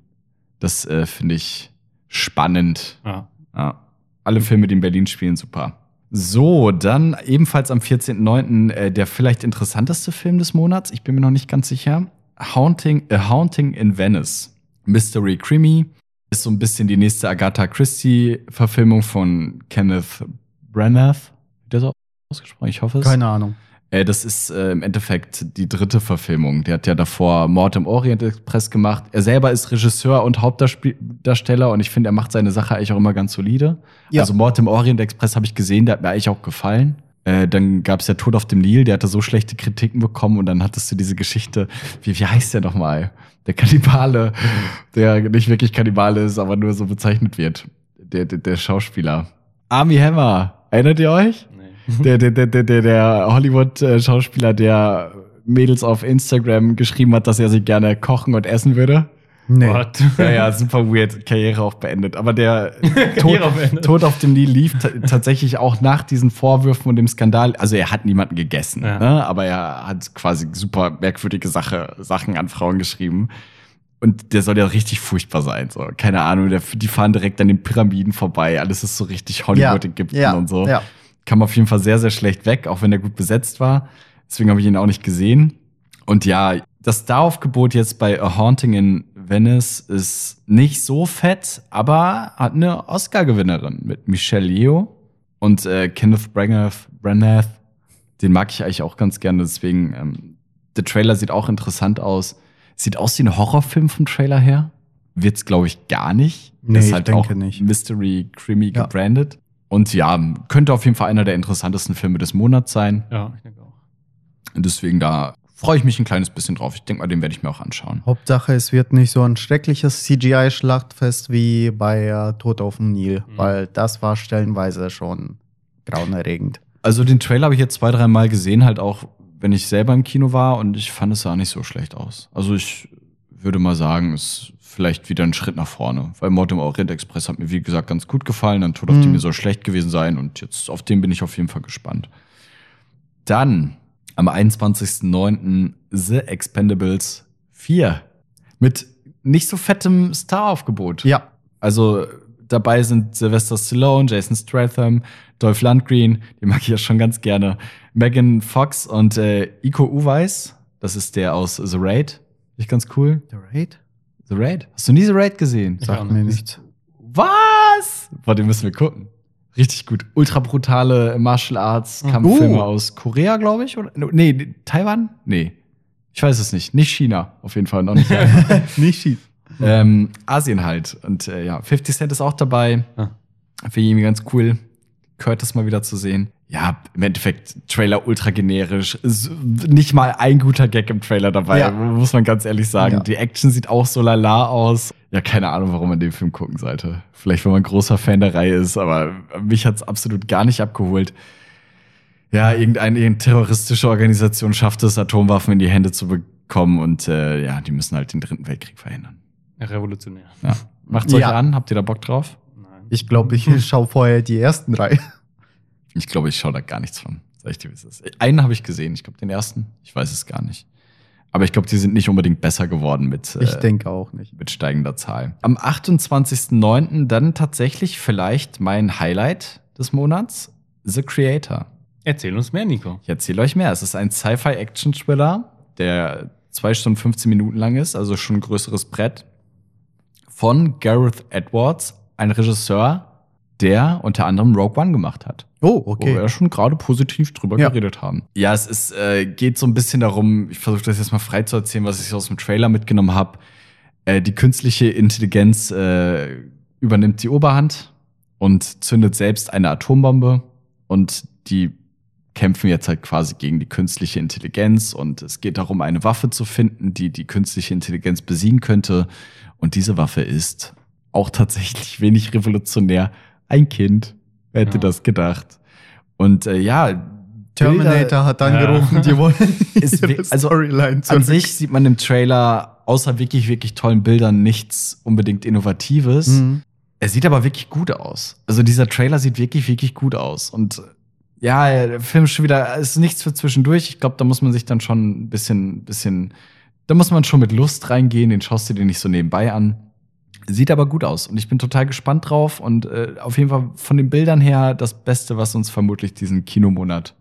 Das äh, finde ich spannend. Ja. Ja. Alle Filme, die in Berlin spielen, super. So, dann ebenfalls am 14.09. Äh, der vielleicht interessanteste Film des Monats. Ich bin mir noch nicht ganz sicher. Haunting, A Haunting in Venice. Mystery Krimi. Ist so ein bisschen die nächste Agatha Christie-Verfilmung von Kenneth Branagh. Wird der so ausgesprochen? Ich hoffe es. Keine Ahnung. Äh, das ist äh, im Endeffekt die dritte Verfilmung. Der hat ja davor Mord im Orient Express gemacht. Er selber ist Regisseur und Hauptdarsteller und ich finde, er macht seine Sache eigentlich auch immer ganz solide. Ja. Also Mord im Orient Express habe ich gesehen, der hat mir eigentlich auch gefallen. Äh, dann gab es ja Tod auf dem Nil, der hatte so schlechte Kritiken bekommen und dann hattest du diese Geschichte, wie, wie heißt der nochmal? Der Kannibale, der nicht wirklich Kannibale ist, aber nur so bezeichnet wird. Der, der, der Schauspieler. Army Hammer, erinnert ihr euch? Nee. (laughs) der, der, der, der, der, Hollywood-Schauspieler, der Mädels auf Instagram geschrieben hat, dass er sich gerne kochen und essen würde. Nee. What? (laughs) Ja, ja, super weird. Karriere auch beendet. Aber der (laughs) Tod. Tod auf dem Nil lief ta- tatsächlich auch nach diesen Vorwürfen und dem Skandal. Also er hat niemanden gegessen, Ja. ne? aber er hat quasi super merkwürdige Sache, Sachen an Frauen geschrieben. Und der soll ja richtig furchtbar sein. So, keine Ahnung, der, die fahren direkt an den Pyramiden vorbei. Alles ist so richtig Hollywood-Ägypten ja, und so Ja. kam auf jeden Fall sehr, sehr schlecht weg, auch wenn er gut besetzt war. Deswegen habe ich ihn auch nicht gesehen. Und ja, das Staraufgebot jetzt bei A Haunting in Venice ist nicht so fett, aber hat eine Oscar-Gewinnerin mit Michelle Yeoh und äh, Kenneth Branagh, Branagh. Den mag ich eigentlich auch ganz gerne. Deswegen, ähm, der Trailer sieht auch interessant aus. Sieht aus wie ein Horrorfilm vom Trailer her. Wird's, glaube ich, gar nicht. Nee, ist ich halt denke auch nicht. Mystery Creamy Ja. gebrandet. Und ja, könnte auf jeden Fall einer der interessantesten Filme des Monats sein. Ja, ich denke auch. Und deswegen da freue ich mich ein kleines bisschen drauf. Ich denke mal, den werde ich mir auch anschauen. Hauptsache, es wird nicht so ein schreckliches CGI-Schlachtfest wie bei äh, Tod auf dem Nil, Mhm. weil das war stellenweise schon grauenerregend. Also den Trailer habe ich jetzt zwei, drei Mal gesehen, halt auch, wenn ich selber im Kino war und ich fand es sah nicht so schlecht aus. Also ich würde mal sagen, es ist vielleicht wieder ein Schritt nach vorne. Weil Mord im Orient Express hat mir, wie gesagt, ganz gut gefallen. Dann Tod auf Mhm. dem mir soll schlecht gewesen sein und jetzt auf den bin ich auf jeden Fall gespannt. Dann am 21.09. The Expendables Vier. Mit nicht so fettem Staraufgebot. Ja. Also dabei sind Sylvester Stallone, Jason Stratham, Dolph Lundgren, die mag ich ja schon ganz gerne, Megan Fox und äh, Iko Uweis, das ist der aus The Raid. Ich ganz cool. The Raid? The Raid? Hast du nie The Raid gesehen? Ich auch mir nicht. nichts. Was? Boah, den müssen wir gucken. Richtig gut. Ultra brutale Martial Arts Kampffilme Uh. aus Korea, glaube ich. Oder? Nee, Taiwan? Nee. Ich weiß es nicht. Nicht China, auf jeden Fall. Noch nicht. (laughs) Nicht schief. Ähm, Asien halt. Und äh, ja, 50 Cent ist auch dabei. Ah. Für ihn ganz cool. Curtis mal wieder zu sehen. Ja, im Endeffekt Trailer ultra generisch. Nicht mal ein guter Gag im Trailer dabei, Ja. muss man ganz ehrlich sagen. Ja. Die Action sieht auch so lala aus. Ja, keine Ahnung, warum man den Film gucken sollte. Vielleicht, weil man großer Fan der Reihe ist, aber mich hat's absolut gar nicht abgeholt. Ja, irgendeine irgendeine terroristische Organisation schafft es, Atomwaffen in die Hände zu bekommen und äh, ja, die müssen halt den dritten Weltkrieg verhindern. Revolutionär. Ja. Macht's euch Ja. an? Habt ihr da Bock drauf? Nein. Ich glaube, ich (laughs) schaue vorher die ersten drei. Ich glaube, ich schaue da gar nichts von. Sag ich dir, wie es ist. Einen habe ich gesehen. Ich glaube, den ersten. Ich weiß es gar nicht. Aber ich glaube, die sind nicht unbedingt besser geworden mit, Ich äh, denke auch nicht. mit steigender Zahl. Am 28.09. dann tatsächlich vielleicht mein Highlight des Monats. The Creator. Erzähl uns mehr, Nico. Ich erzähle euch mehr. Es ist ein Sci-Fi-Action-Thriller, der zwei Stunden 15 Minuten lang ist, also schon ein größeres Brett. Von Gareth Edwards, ein Regisseur, der unter anderem Rogue One gemacht hat. Oh, Wo wir okay. schon gerade positiv drüber Ja. geredet haben. Ja, es ist, äh, geht so ein bisschen darum, ich versuche das jetzt mal frei zu erzählen, was ich aus dem Trailer mitgenommen habe. Äh, die künstliche Intelligenz äh, übernimmt die Oberhand und zündet selbst eine Atombombe und die kämpfen jetzt halt quasi gegen die künstliche Intelligenz und es geht darum, eine Waffe zu finden, die die künstliche Intelligenz besiegen könnte. Und diese Waffe ist auch tatsächlich wenig revolutionär. Ein Kind. Wer hätte Ja. das gedacht? Und äh, ja, Terminator hat angerufen, die wollen (laughs) Ist also Storyline An zurück. sich sieht man im Trailer außer wirklich, wirklich tollen Bildern nichts unbedingt Innovatives. Mhm. Er sieht aber wirklich gut aus. Also dieser Trailer sieht wirklich, wirklich gut aus. Und ja, der Film ist schon wieder, es ist nichts für zwischendurch. Ich glaube, da muss man sich dann schon ein bisschen, bisschen, da muss man schon mit Lust reingehen. Den schaust du dir nicht so nebenbei an. Sieht aber gut aus. Und ich bin total gespannt drauf. Und äh, auf jeden Fall von den Bildern her das Beste, was uns vermutlich diesen Kinomonat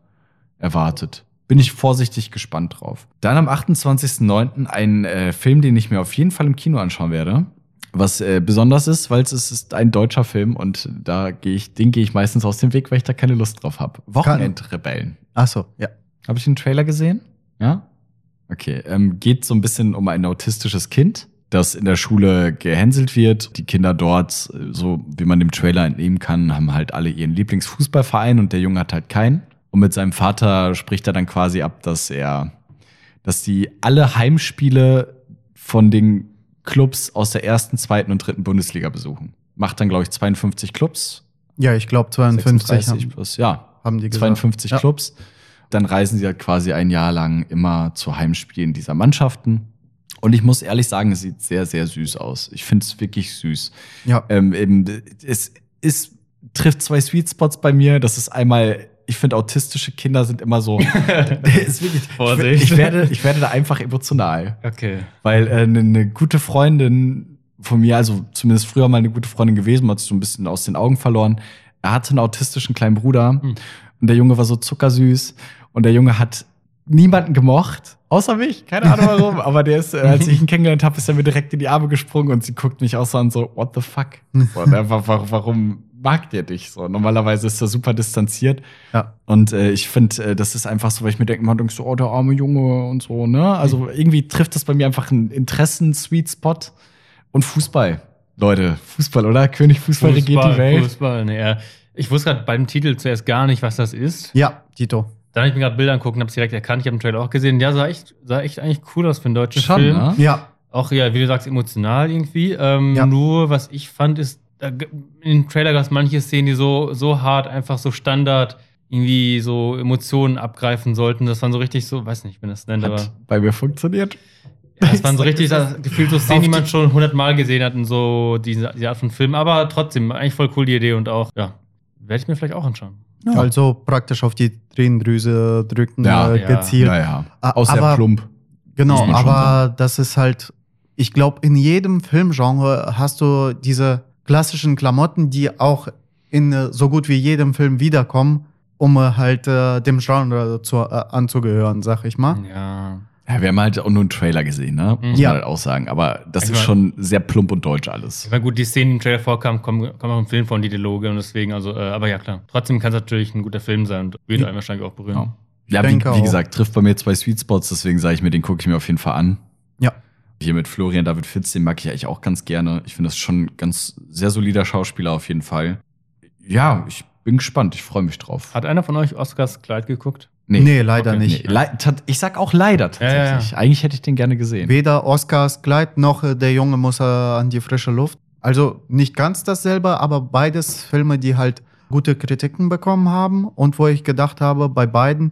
erwartet. Bin ich vorsichtig gespannt drauf. Dann am 28.09. ein äh, Film, den ich mir auf jeden Fall im Kino anschauen werde. Was äh, besonders ist, weil es ist, ein deutscher Film und da gehe ich, den gehe ich meistens aus dem Weg, weil ich da keine Lust drauf habe. Wochenendrebellen. Ach so, ja. Habe ich den Trailer gesehen? Ja? Okay. Ähm, geht so ein bisschen um ein autistisches Kind, das in der Schule gehänselt wird. Die Kinder dort, so wie man dem Trailer entnehmen kann, haben halt alle ihren Lieblingsfußballverein und der Junge hat halt keinen. Und mit seinem Vater spricht er dann quasi ab, dass er, dass die alle Heimspiele von den Clubs aus der ersten, zweiten und dritten Bundesliga besuchen. Macht dann, glaube ich, 52 Clubs. Ja, ich glaube 52 36 haben, plus, ja, haben die gesagt. 52 Ja. Clubs. Dann reisen sie halt quasi ein Jahr lang immer zu Heimspielen dieser Mannschaften. Und ich muss ehrlich sagen, es sieht sehr, sehr süß aus. Ich finde es wirklich süß. Ja. Ähm, eben, es ist, trifft zwei Sweet Spots bei mir. Das ist einmal, ich finde, autistische Kinder sind immer so. (laughs) ist wirklich, Vorsicht. Ich, ich, werde, ich werde da einfach emotional. Okay. Weil äh, eine, eine gute Freundin von mir, also zumindest früher mal eine gute Freundin gewesen, hat sich so ein bisschen aus den Augen verloren. Er hatte einen autistischen kleinen Bruder Hm. und der Junge war so zuckersüß und der Junge hat niemanden gemocht, außer mich. Keine Ahnung warum, (laughs) aber der ist, äh, als ich ihn kennengelernt habe, ist er mir direkt in die Arme gesprungen und sie guckt mich auch so an, so, what the fuck? So, ne, wa- wa- warum mag der dich so? Normalerweise ist er super distanziert. Ja. Und äh, ich finde, äh, das ist einfach so, weil ich mir denke, man denkt so, oh, der arme Junge und so, ne? Also irgendwie trifft das bei mir einfach einen Interessen-Sweet Spot und Fußball. Leute, Fußball, oder? König Fußball, regiert die Welt. Fußball, nee, ja. Ich wusste gerade beim Titel zuerst gar nicht, was das ist. Ja, Tito. Dann habe ich mir gerade Bilder angucken, habe es direkt erkannt. Ich habe den Trailer auch gesehen. Ja, sah echt, sah echt eigentlich cool aus für einen deutschen Schon, Film. ne? Ja. Auch, ja, wie du sagst, emotional irgendwie. Ähm, Ja. Nur, was ich fand, ist, in dem Trailer gab es manche Szenen, die so, so hart, einfach so Standard irgendwie so Emotionen abgreifen sollten. Das waren so richtig so, weiß nicht, wie man das nennt, aber bei mir funktioniert. ja, das waren so (laughs) richtig Das das, gefühlt so Szenen, die man schon hundertmal gesehen hat in so diese, diese Art von Film. Aber trotzdem, eigentlich voll cool die Idee und auch, ja, werde ich mir vielleicht auch anschauen. Also praktisch auf die Tränendrüse drücken Ja, äh, ja. gezielt. Ja, ja. Sehr aber- plump. Genau, Muss man schon aber das ist halt, ich glaube, in jedem Filmgenre hast du diese klassischen Klamotten, die auch in äh, so gut wie jedem Film wiederkommen, um äh, halt äh, dem Genre zu, äh, anzugehören, sag ich mal. Ja. Ja, wir haben halt auch nur einen Trailer gesehen, ne? Muss Ja. man halt auch sagen. Aber das Ich ist mein- schon sehr plump und deutsch alles. Ich meine, gut, die Szenen, die im Trailer vorkamen, kommen, kommen auch im Film von die Dialoge und deswegen, also, äh, aber ja, klar. Trotzdem kann es natürlich ein guter Film sein und würde einen wahrscheinlich auch berühren. Ja, ja wie, wie gesagt, trifft bei mir zwei Sweet Spots, deswegen sage ich mir, den gucke ich mir auf jeden Fall an. Ja. Hier mit Florian David Fitz, den mag ich eigentlich auch ganz gerne. Ich finde das schon ein ganz sehr solider Schauspieler auf jeden Fall. Ja, ich bin gespannt, ich freue mich drauf. Hat einer von euch Oscars Kleid geguckt? Nee, leider Okay. nicht. Nee, tat- ich sag auch leider tatsächlich. Ja, Eigentlich hätte ich den gerne gesehen. Weder Oscars Kleid noch äh, der Junge muss äh, an die frische Luft. Also nicht ganz dasselbe, aber beides Filme, die halt gute Kritiken bekommen haben und wo ich gedacht habe, bei beiden,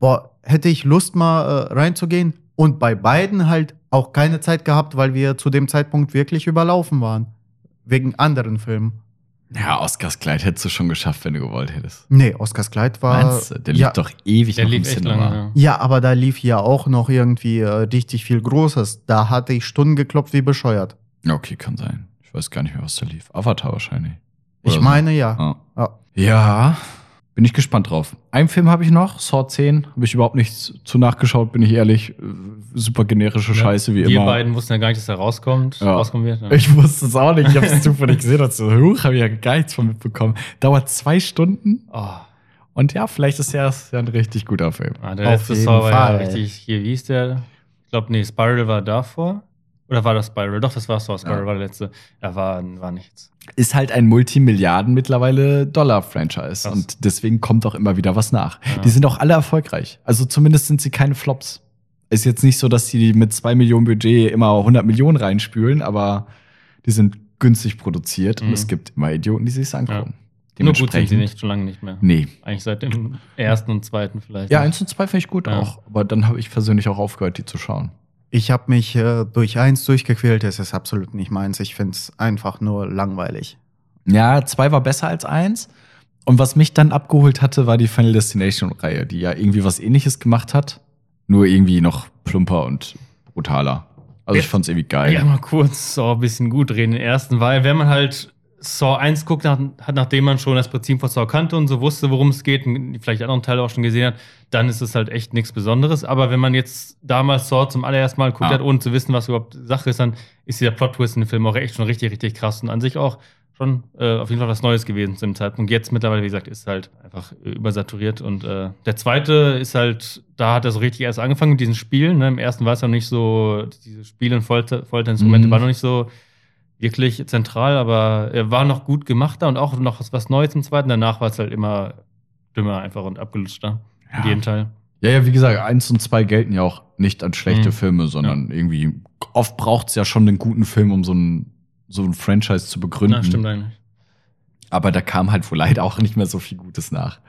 boah, hätte ich Lust mal äh, reinzugehen und bei beiden halt auch keine Zeit gehabt, weil wir zu dem Zeitpunkt wirklich überlaufen waren. Wegen anderen Filmen. Ja, Oscars Kleid hättest du schon geschafft, wenn du gewollt hättest. Nee, Oscars Kleid war. Meinst du? Der ja, liegt doch ewig Der noch im lief echt Cinema. lange. Ja. Ja, aber da lief ja auch noch irgendwie äh, richtig viel Großes. Da hatte ich Stunden geklopft wie bescheuert. Ja, okay, kann sein. Ich weiß gar nicht mehr, was da lief. Avatar wahrscheinlich. Ich Oder so. meine ja. Ah. ja. Ja, bin ich gespannt drauf. Einen Film habe ich noch, Saw 10. Habe ich überhaupt nichts zu nachgeschaut, bin ich ehrlich. Super generische Scheiße, wie Wir immer. beiden wussten ja gar nicht, dass er rauskommt, Ja. rauskommen wird. Ja. Ich wusste es auch nicht. Ich habe es (laughs) zufällig gesehen. Und so, huch, habe ich ja gar nichts von mitbekommen. Dauert zwei Stunden. oh, Und ja, vielleicht ist ja ja ein richtig guter Film. ah, der Auf letzte Saw war ja richtig, hier, wie hieß der? Ich glaube, nee, Spiral war davor. Oder war das Spiral? Doch, das war Saw. Spiral Ja. war der letzte. Ja, war, war nichts. Ist halt ein Multimilliarden mittlerweile Dollar-Franchise. Und deswegen kommt auch immer wieder was nach. Ja. Die sind auch alle erfolgreich. Also zumindest sind sie keine Flops. Ist jetzt nicht so, dass die mit zwei Millionen Budget immer 100 Millionen reinspülen, aber die sind günstig produziert und Mhm. es gibt immer Idioten, die sich angucken. Nur gut sind sie nicht, schon lange nicht mehr. Nee. Eigentlich seit dem ersten und zweiten vielleicht. Ja, eins und zwei finde ich gut Ja. auch. Aber dann habe ich persönlich auch aufgehört, die zu schauen. Ich habe mich äh, durch eins durchgequält. Es ist absolut nicht meins. Ich finde es einfach nur langweilig. Ja, zwei war besser als eins. Und was mich dann abgeholt hatte, war die Final Destination-Reihe, die ja irgendwie was ähnliches gemacht hat. Nur irgendwie noch plumper und brutaler. Also ich fand's irgendwie geil. Ja, mal kurz Saw ein bisschen gut reden. Den ersten, weil wenn man halt Saw 1 guckt, nach, hat, nachdem man schon das Prinzip von Saw kannte und so wusste, worum es geht, und vielleicht anderen Teile auch schon gesehen hat, dann ist es halt echt nichts Besonderes. Aber wenn man jetzt damals Saw zum allerersten Mal geguckt Ja. hat, ohne zu wissen, was überhaupt Sache ist, dann ist dieser Plot-Twist in dem Film auch echt schon richtig, richtig krass und an sich auch schon äh, auf jeden Fall was Neues gewesen zu dem Zeitpunkt. Jetzt mittlerweile, wie gesagt, ist halt einfach äh, übersaturiert. Und äh, der zweite ist halt, da hat er so richtig erst angefangen mit diesen Spielen. Ne? Im ersten war es noch nicht so, diese Spiele und Folter, Folterinstrumente Mhm. waren noch nicht so wirklich zentral, aber er war noch gut gemacht da und auch noch was, Neues im zweiten. Danach war es halt immer dümmer einfach und abgelutschter. Ja. In jedem Teil. Ja, ja, wie gesagt, eins und zwei gelten ja auch nicht als schlechte Mhm. Filme, sondern irgendwie oft braucht's ja schon einen guten Film, um so ein, so ein Franchise zu begründen. Na, stimmt eigentlich. Aber da kam halt wohl leider auch nicht mehr so viel Gutes nach.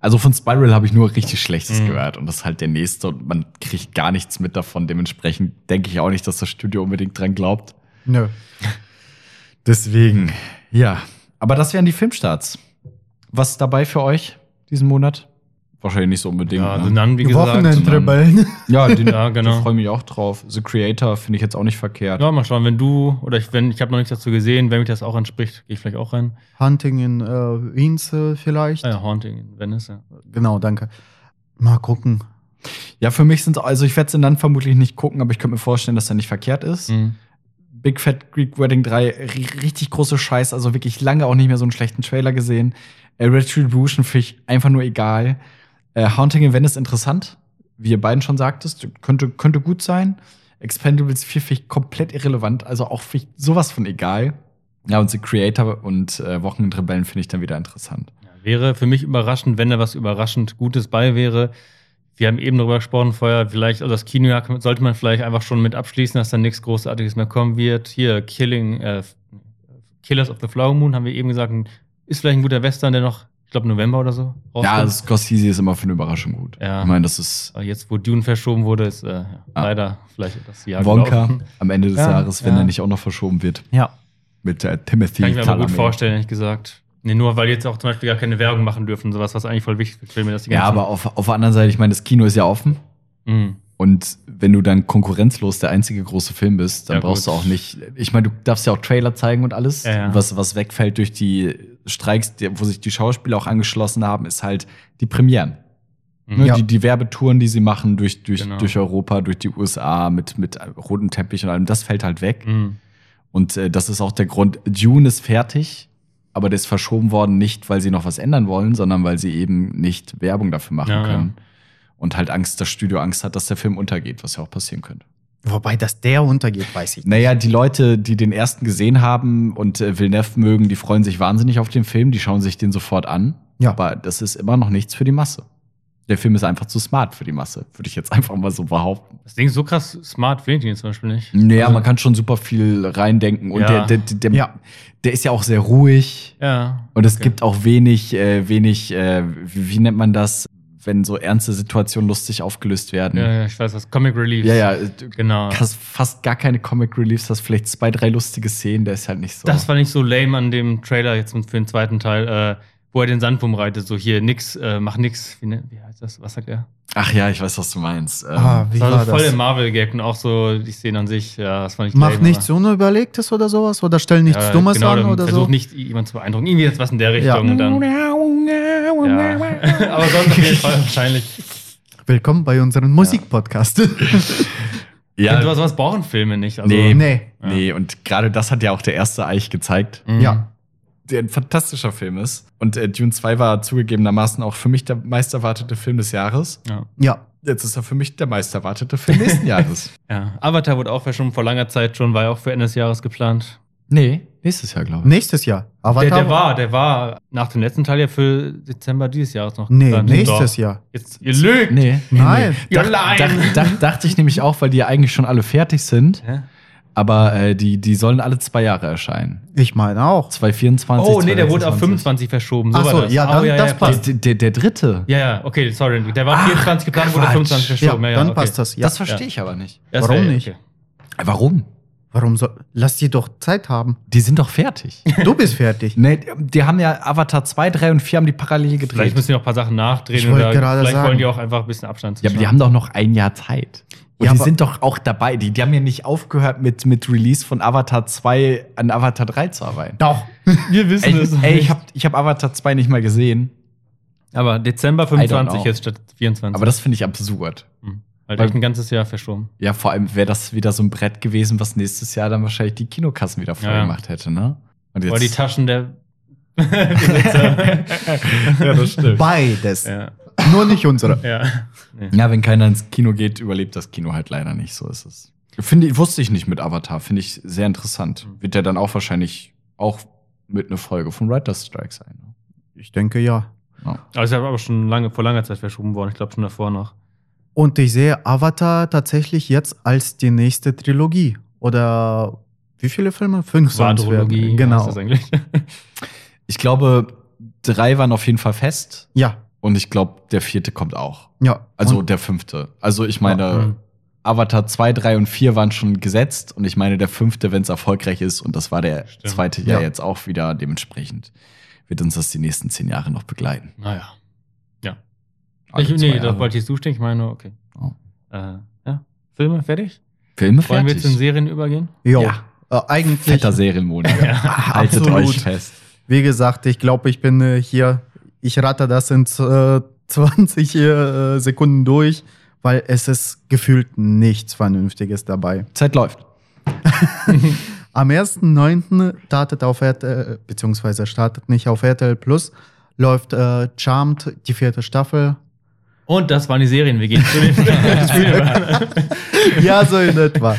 Also von Spiral habe ich nur richtig Schlechtes Mhm. gehört und das ist halt der nächste und man kriegt gar nichts mit davon. Dementsprechend denke ich auch nicht, dass das Studio unbedingt dran glaubt. Nö. (laughs) Deswegen, ja. Aber das wären die Filmstarts. Was ist dabei für euch diesen Monat? Wahrscheinlich nicht so unbedingt. Ja, ne? The Nun, wie gesagt. Wochenendrebellen. (laughs) Ja, den, Ja, genau. Da freue ich mich auch drauf. The Creator finde ich jetzt auch nicht verkehrt. Ja, mal schauen, wenn du, oder ich, wenn, ich habe noch nichts dazu gesehen, wenn mich das auch anspricht, gehe ich vielleicht auch rein. Hunting in äh, äh, vielleicht. Ah ja, Haunting in Venice, ja. Genau, danke. Mal gucken. Ja, für mich sind also ich werde es dann vermutlich nicht gucken, aber ich könnte mir vorstellen, dass er nicht verkehrt ist. Mhm. Big Fat Greek Wedding 3, ri- richtig große Scheiß, also wirklich lange auch nicht mehr so einen schlechten Trailer gesehen. Äh, Retribution finde ich einfach nur egal. Äh, Haunting in Venice interessant, wie ihr beiden schon sagtest, könnte, könnte gut sein. Expendables 4 finde ich komplett irrelevant, also auch finde ich sowas von egal. Ja, und The Creator und äh, Wochenendrebellen finde ich dann wieder interessant. Ja, wäre für mich überraschend, wenn da was überraschend Gutes bei wäre. Wir haben eben darüber gesprochen vorher, vielleicht, also das Kinojahr sollte man vielleicht einfach schon mit abschließen, dass dann nichts Großartiges mehr kommen wird. Hier, Killing, äh, Killers of the Flower Moon, haben wir eben gesagt, ist vielleicht ein guter Western, der noch, ich glaube, November oder so Ja, rauskommt. Scorsese ist immer für eine Überraschung gut. Ja. Ich meine, das ist Aber jetzt, wo Dune verschoben wurde, ist äh, ja, Ah. leider vielleicht das Jahr Wonka gelaufen. am Ende des Ja, Jahres, wenn ja. er nicht auch noch verschoben wird. Ja. Mit äh, Timothy Kann ich mir aber gut vorstellen, ehrlich gesagt. Nee, nur weil jetzt auch zum Beispiel gar keine Werbung machen dürfen, sowas, was eigentlich voll wichtig für Filme, dass die Ja, aber auf, auf der anderen Seite, ich meine, das Kino ist ja offen. Mhm. Und wenn du dann konkurrenzlos der einzige große Film bist, dann Ja, brauchst gut. du auch nicht. Ich meine, du darfst ja auch Trailer zeigen und alles. Ja, ja. Was, was wegfällt durch die Streiks, die- wo sich die Schauspieler auch angeschlossen haben, ist halt die Premieren. Ne, Ja. Die, die Werbetouren, die sie machen durch, durch, Genau. durch Europa, durch die USA mit, mit rotem Teppich und allem, das fällt halt weg. Mhm. Und äh, das ist auch der Grund. Dune ist fertig, aber der ist verschoben worden, nicht weil sie noch was ändern wollen, sondern weil sie eben nicht Werbung dafür machen Ja, können. Und halt Angst, das Studio Angst hat, dass der Film untergeht, was ja auch passieren könnte. Wobei, dass der untergeht, weiß ich nicht. Naja, die Leute, die den ersten gesehen haben und äh, Villeneuve mögen, die freuen sich wahnsinnig auf den Film, die schauen sich den sofort an. Ja. Aber das ist immer noch nichts für die Masse. Der Film ist einfach zu smart für die Masse, würde ich jetzt einfach mal so behaupten. Das Ding ist so krass smart finde ich den zum Beispiel nicht. Naja, Also- man kann schon super viel reindenken. Und Ja. der, der, der, Ja. der ist ja auch sehr ruhig. Ja. Und es okay. gibt auch wenig, äh, wenig, äh, wie, wie nennt man das, wenn so ernste Situationen lustig aufgelöst werden? Ja, ja, ich weiß was. Comic Relief. ja, ja du Genau. hast fast gar keine Comic Reliefs, hast vielleicht zwei, drei lustige Szenen, der ist halt nicht so. Das war nicht so lame an dem Trailer jetzt für den zweiten Teil, äh, wo er den Sandwurm reitet. So hier, nix, äh, mach nix. Wie, ne- wie heißt das? Was sagt er? Ach ja, ich weiß, was du meinst. Ähm, Ah, wie das war war so voll das? der Marvel-Gag und auch so die Szene an sich. Ja, das fand ich Mach lame, nichts Unüberlegtes oder sowas? Oder stell nichts Ja, Dummes genau, an oder versuch so? nicht jemanden zu beeindrucken. Irgendwie jetzt was in der Ja. Richtung. Und dann, ja. (laughs) Aber sonst auf jeden Fall wahrscheinlich. Willkommen bei unserem Musikpodcast. (laughs) ja, Und sowas, sowas brauchen Filme nicht. Also, nee, nee. nee, und gerade das hat ja auch der erste Eich gezeigt, Mhm. Ja. Der ein fantastischer Film ist. Und äh, Dune 2 war zugegebenermaßen auch für mich der meist erwartete Film des Jahres. Ja. Ja. Jetzt ist er für mich der meist erwartete Film nächsten Jahres. (laughs) ja. Avatar wurde auch schon vor langer Zeit schon, war ja auch für Ende des Jahres geplant. Nee, nächstes Jahr, glaube ich. Nächstes Jahr. Avatar. Der, der war, der war nach dem letzten Teil ja für Dezember dieses Jahres noch Nee, geplant. nächstes. Jahr. Jetzt, ihr lügt. Nee. Nein. Nee. Dach, Nein. dach, dach, dachte ich nämlich auch, weil die ja eigentlich schon alle fertig sind. Hä? Aber äh, die, die sollen alle zwei Jahre erscheinen. Ich meine auch. 2024. Oh, nee, der wurde auf 2026. 25 verschoben. So Ach so, war das. ja, Oh, dann- das ja, passt. Der, der, der dritte. Ja, ja, okay, sorry. Der war Ach, 24 geplant, wurde Quatsch. 25 Ja, verschoben. Ja, ja, dann okay. passt das. Ja. Das verstehe ich aber nicht. Das Warum wär- nicht? okay. Warum? Warum soll. Lass die doch Zeit haben. Die sind doch fertig. (laughs) Du bist fertig. nee, die haben ja Avatar 2, 3 und 4 haben die parallel gedreht. Vielleicht müssen die noch ein paar Sachen nachdrehen. Ich wollte oder gerade vielleicht sagen. wollen die auch einfach ein bisschen Abstand ja, aber die haben doch noch ein Jahr Zeit. Und Ja, die sind doch auch dabei. Die, die haben ja nicht aufgehört, mit, mit Release von Avatar 2 an Avatar 3 zu arbeiten. Doch. (laughs) Wir wissen Ey, es. ey ich habe ich hab Avatar 2 nicht mal gesehen. Aber Dezember I don't 25 know. jetzt statt 24. Aber das finde ich absurd. Hm. Halt Weil- echt ein ganzes Jahr verschoben. Ja, vor allem wäre das wieder so ein Brett gewesen, was nächstes Jahr dann wahrscheinlich die Kinokassen wieder voll Ja, gemacht hätte, ne? Und Weil die Taschen der (laughs) (laughs) ja, das stimmt. Beides. ja. Nur nicht unsere. (laughs) Ja. Nee. Ja, wenn keiner ins Kino geht, überlebt das Kino halt leider nicht. So ist es. Finde ich, wusste ich nicht mit Avatar. Finde ich sehr interessant. Mhm. Wird der dann auch wahrscheinlich auch mit einer Folge von Writer's Strike sein. Ne? Ich denke ja. Ja. Aber es ist aber schon lange, vor langer Zeit verschoben worden. Ich glaube schon davor noch. Und ich sehe Avatar tatsächlich jetzt als die nächste Trilogie. Oder wie viele Filme? Fünf sollen es werden. Quadrologie. Genau. heißt Das eigentlich. (laughs) Ich glaube, drei waren auf jeden Fall fest. Ja. Und ich glaube, der vierte kommt auch. Ja. Also Und der fünfte. Also ich meine, Ja, mhm. Avatar 2, 3 und 4 waren schon gesetzt. Und ich meine, der fünfte, wenn es erfolgreich ist, und das war der Stimmt. zweite ja Ja. jetzt auch wieder dementsprechend, wird uns das die nächsten zehn Jahre noch begleiten. Naja. Ja. Alle Ich, nee, Jahre. da wollte ich zustimmen. Ich meine, okay. Oh. Äh, ja. Filme fertig? Filme Wollen wir fertig. jetzt in Serien übergehen? jo. Ja. Äh, eigentlich, Fetter Serienmonat. (laughs) Haltet Absolut. euch fest. wie gesagt, ich glaube, ich bin äh, hier, ich rate das in äh, (laughs) 20 äh, Sekunden durch, weil es ist gefühlt nichts Vernünftiges dabei. Zeit läuft. (laughs) Am 1.9. startet auf RTL, beziehungsweise startet nicht auf RTL Plus, läuft äh, Charmed, die vierte Staffel. Und das waren die Serien. Wir gehen zu den (laughs) ja, so in etwa.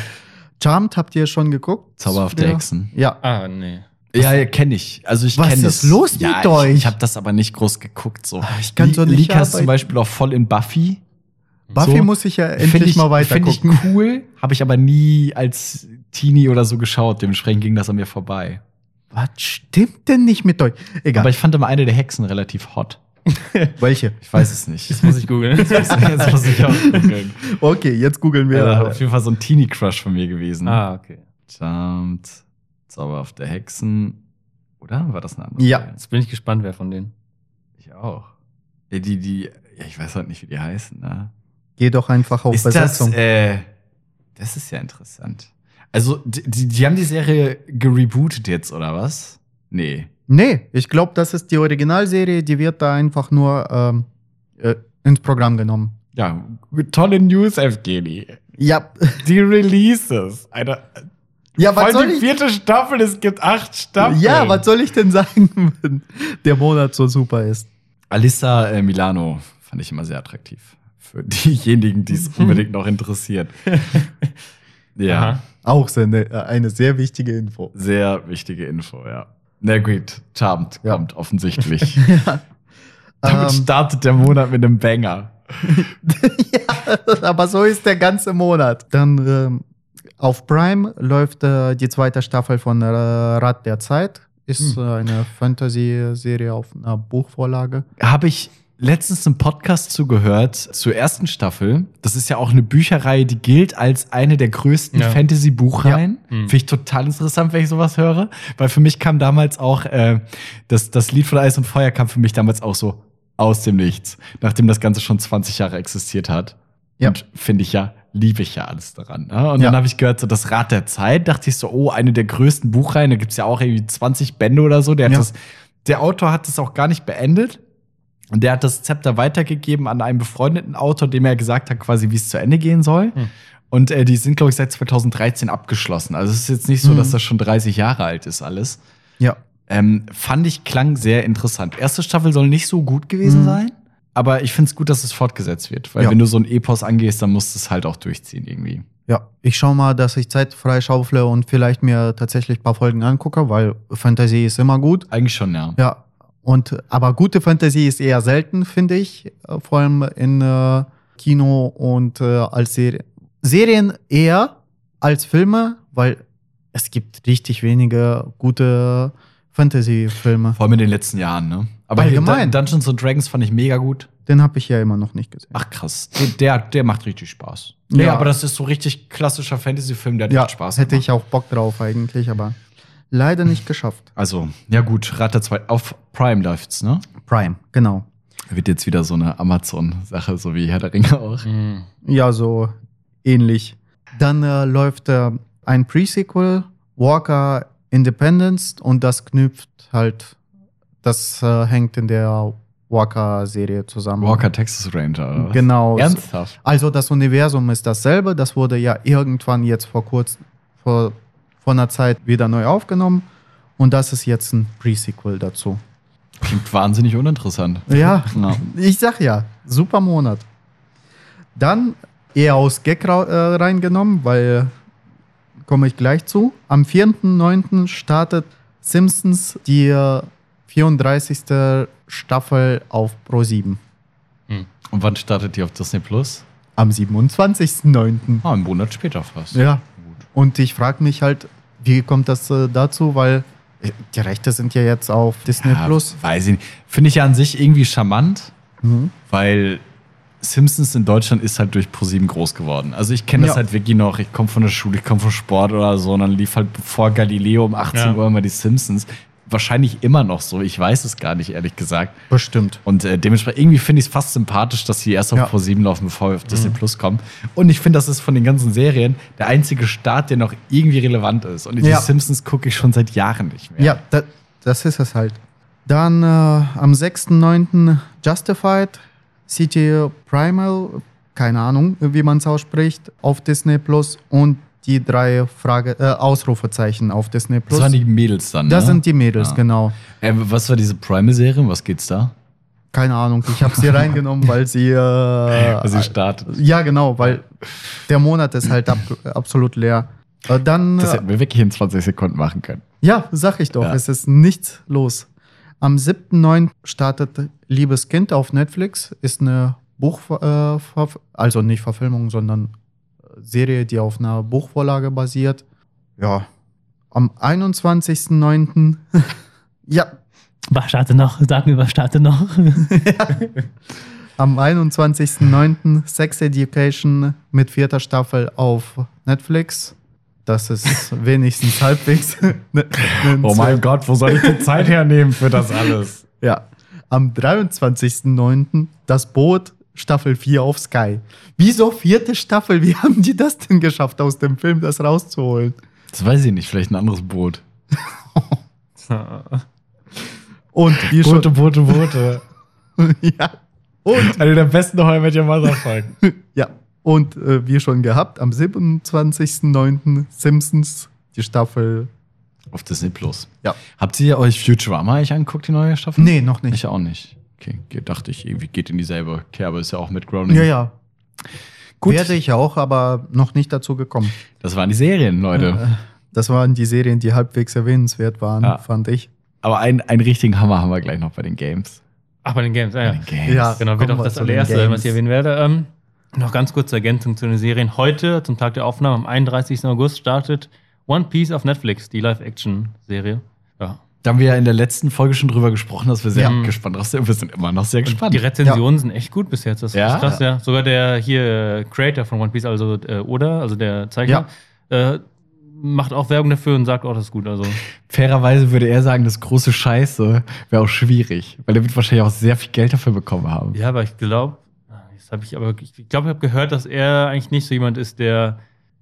Charmed habt ihr schon geguckt? Zauberhafte ja. Hexen. Ja. ah, nee. Ja, ja kenne ich. Also ich Was kenne ist das. los ja, mit euch? Ich, ich habe das aber nicht groß geguckt. So. ich kann so nicht Lika ist zum. Beispiel auch voll in Buffy. Buffy So. muss ich ja endlich ich, mal weiter Finde ich gucken. cool, habe ich aber nie als Teenie oder so geschaut. Dementsprechend ging das an mir vorbei. Was stimmt denn nicht mit euch? Egal. Aber ich fand immer eine der Hexen relativ hot. (laughs) Welche? Ich weiß es nicht. Das muss ich googeln. (laughs) Jetzt muss ich auch gucken. Okay, jetzt googeln wir. Ja, auf jeden Fall so ein Teenie-Crush von mir gewesen. ah, okay. Charmed, Zauberhafte Hexen. Oder? War das eine andere? Ja. Serie? Jetzt bin ich gespannt, wer von denen. Ich auch. Ja, die, die, ja, ich weiß halt nicht, wie die heißen, ne? Geh doch einfach auf ist Besetzung. das, äh, das ist ja interessant. Also, die, die, die haben die Serie gerebootet jetzt, oder was? Nee. nee, ich glaube, das ist die Originalserie, die wird da einfach nur ähm, äh, ins Programm genommen. Ja, tolle News, Evgeny. Ja, Die Releases. Eine, ja was voll soll die ich? vierte Staffel, es gibt acht Staffeln. Ja, was soll ich denn sagen, (laughs) wenn der Monat so super ist? Alissa äh, Milano fand ich immer sehr attraktiv. Für (laughs) diejenigen, die es unbedingt noch interessiert. (laughs) ja, Aha. Auch eine, äh, eine sehr wichtige Info. sehr wichtige Info, ja. Na gut, Charmed Ja. kommt offensichtlich. Damit Ähm, startet der Monat mit einem Banger. ja, aber so ist der ganze Monat. Dann ähm, auf Prime läuft äh, die zweite Staffel von äh, Rad der Zeit. Ist Hm. äh, eine Fantasy-Serie auf einer Buchvorlage. Habe ich letztens einen Podcast zugehört zur ersten Staffel. Das ist ja auch eine Bücherreihe, die gilt als eine der größten Ja. Fantasy-Buchreihen. Ja. Mhm. Finde ich total interessant, wenn ich sowas höre. Weil für mich kam damals auch äh, das, das Lied von Eis und Feuer kam für mich damals auch so aus dem Nichts, nachdem das Ganze schon 20 Jahre existiert hat. Ja. Und finde ich ja, liebe ich ja alles daran. Ne? Und Ja. dann habe ich gehört, so das Rad der Zeit, dachte ich so, oh, eine der größten Buchreihen, da gibt's ja auch irgendwie 20 Bände oder so. Der, hat Ja. das, der Autor hat das auch gar nicht beendet. Und der hat das Zepter weitergegeben an einen befreundeten Autor, dem er gesagt hat, quasi, wie es zu Ende gehen soll. Hm. Und äh, die sind, glaube ich, seit 2013 abgeschlossen. Also es ist jetzt nicht so, Mhm. dass das schon 30 Jahre alt ist alles. Ja. Ähm, fand ich, klang sehr interessant. Erste Staffel soll nicht so gut gewesen Mhm. sein, aber ich finde es gut, dass es fortgesetzt wird. Weil Ja. wenn du so ein Epos angehst, dann musst du es halt auch durchziehen irgendwie. Ja, ich schaue mal, dass ich Zeit freischaufle und vielleicht mir tatsächlich ein paar Folgen angucke, weil Fantasy ist immer gut. Eigentlich schon, ja. Ja, und aber gute Fantasy ist eher selten, finde ich, äh, vor allem in äh, Kino und äh, als Serie. Serien eher als Filme, weil es gibt richtig wenige gute Fantasy-Filme. Vor allem in den letzten Jahren, ne? Aber Allgemein. Dun- Dungeons and Dragons fand ich mega gut. Den habe ich ja immer noch nicht gesehen. Ach krass, der, der, der macht richtig Spaß. Nee, Ja. aber das ist so richtig klassischer Fantasy-Film, der hat ja, echt Spaß hätte gemacht. ich auch Bock drauf eigentlich, aber leider nicht geschafft. Also, ja gut, Rat der zwei auf Prime läuft's, ne? Prime, genau. Wird jetzt wieder so eine Amazon-Sache, so wie Herr der Ringe auch. Mhm. Ja, so ähnlich. Dann äh, läuft äh, ein Pre-Sequel, Walker Independence, und das knüpft halt, das äh, hängt in der Walker-Serie zusammen. Walker Texas Ranger, oder? Genau. Ernsthaft? Also das Universum ist dasselbe. Das wurde ja irgendwann jetzt vor kurz, vor, vor einer Zeit wieder neu aufgenommen. Und das ist jetzt ein Pre-Sequel dazu. Klingt wahnsinnig uninteressant. Ja, Ja. ich sag ja, super Monat. Dann eher aus Gag äh, reingenommen, weil komme ich gleich zu. Am 4.9. startet Simpsons die äh, 34. Staffel auf Pro 7. Und wann startet die auf Disney Plus? Am 27.9. Ah, einen Monat später fast. Ja. Gut. Und ich frage mich halt, wie kommt das äh, dazu, weil äh, die Rechte sind ja jetzt auf Disney Ja, Plus. Weiß ich nicht. Finde ich ja an sich irgendwie charmant, Mhm. weil Simpsons in Deutschland ist halt durch ProSieben groß geworden. Also ich kenne das Ja. halt wirklich noch. Ich komme von der Schule, ich komme vom Sport oder so. Und dann lief halt vor Galileo um 18 Ja. Uhr immer die Simpsons. Wahrscheinlich immer noch so. Ich weiß es gar nicht, ehrlich gesagt. Bestimmt. Und äh, dementsprechend, irgendwie finde ich es fast sympathisch, dass sie erst auf Ja. Pro 7 laufen, bevor wir auf Disney Plus kommen. Und ich finde, das ist von den ganzen Serien der einzige Start, der noch irgendwie relevant ist. Und die Ja. Simpsons gucke ich schon seit Jahren nicht mehr. Ja, da, das ist es halt. Dann äh, am 6.9. Justified, City Primal, keine Ahnung, wie man es ausspricht, auf Disney Plus und die drei Frage, äh, Ausrufezeichen auf Disney Plus. Das waren die Mädels dann, Das ne? sind die Mädels, Ja. genau. Äh, was war diese Primal-Serie? Um Was geht's da? Keine Ahnung, ich habe sie (laughs) reingenommen, weil sie. Äh, Weil sie startet. ja, genau, weil der Monat ist halt ab, absolut leer. Äh, dann. Das äh, hätten wir wirklich in 20 Sekunden machen können. Ja, sag ich doch, Ja. es ist nichts los. Am 7.9. startet Liebes Kind auf Netflix. Ist eine Buch, äh, also nicht Verfilmung, sondern Serie, die auf einer Buchvorlage basiert. Ja. Am 21.9. (laughs) ja, Was starte noch? Sag mir, was starte noch? (laughs) am 21.9. Sex Education mit vierter Staffel auf Netflix. Das ist (laughs) wenigstens halbwegs. ne- Oh mein Gott, wo soll ich die Zeit hernehmen für das alles? Ja. Am 23.09. das Boot Staffel 4 auf Sky. Wieso vierte Staffel? Wie haben die das denn geschafft, aus dem Film das rauszuholen? Das weiß ich nicht, vielleicht ein anderes Boot. (laughs) Und wie schon, Boote, Boote. (laughs) ja. Und, Eine der besten How I Met Your Mother Folgen. ja. Und äh, wie schon gehabt, am 27.09. Simpsons, die Staffel. Auf Disney Plus. Ja. Habt ihr euch Futurama eigentlich angeguckt, die neue Staffel? Nee, noch nicht. Ich auch nicht. Okay, dachte ich, irgendwie geht in dieselbe Kerbe, ist ja auch mit Grounding. Ja, ja. Gut. Werde ich auch, aber noch nicht dazu gekommen. Das waren die Serien, Leute. Das waren die Serien, die halbwegs erwähnenswert waren, Ja. fand ich. Aber einen, einen richtigen Hammer haben wir gleich noch bei den Games. Ach, bei den Games, ah, Bei ja. den Games. Ja. Genau, wird auch das allererste, was ich erwähnen werde. Ähm, noch ganz kurze Ergänzung zu den Serien. Heute, zum Tag der Aufnahme, am 31. August, startet One Piece auf Netflix, die Live-Action-Serie. Ja. Da haben wir ja in der letzten Folge schon drüber gesprochen, dass wir sehr Ja. gespannt drauf sind. Wir sind immer noch sehr gespannt. Die Rezensionen sind echt gut bis jetzt. Das Ja? ist krass, ja. Sogar der hier äh, Creator von One Piece, also äh, Oda, also der Zeichner, äh, macht auch Werbung dafür und sagt auch, das ist gut. Also Fairerweise würde er sagen, das große Scheiße wäre auch schwierig, weil er wird wahrscheinlich auch sehr viel Geld dafür bekommen haben. Ja, aber ich glaube, das habe ich aber, ich glaube, ich habe gehört, dass er eigentlich nicht so jemand ist, der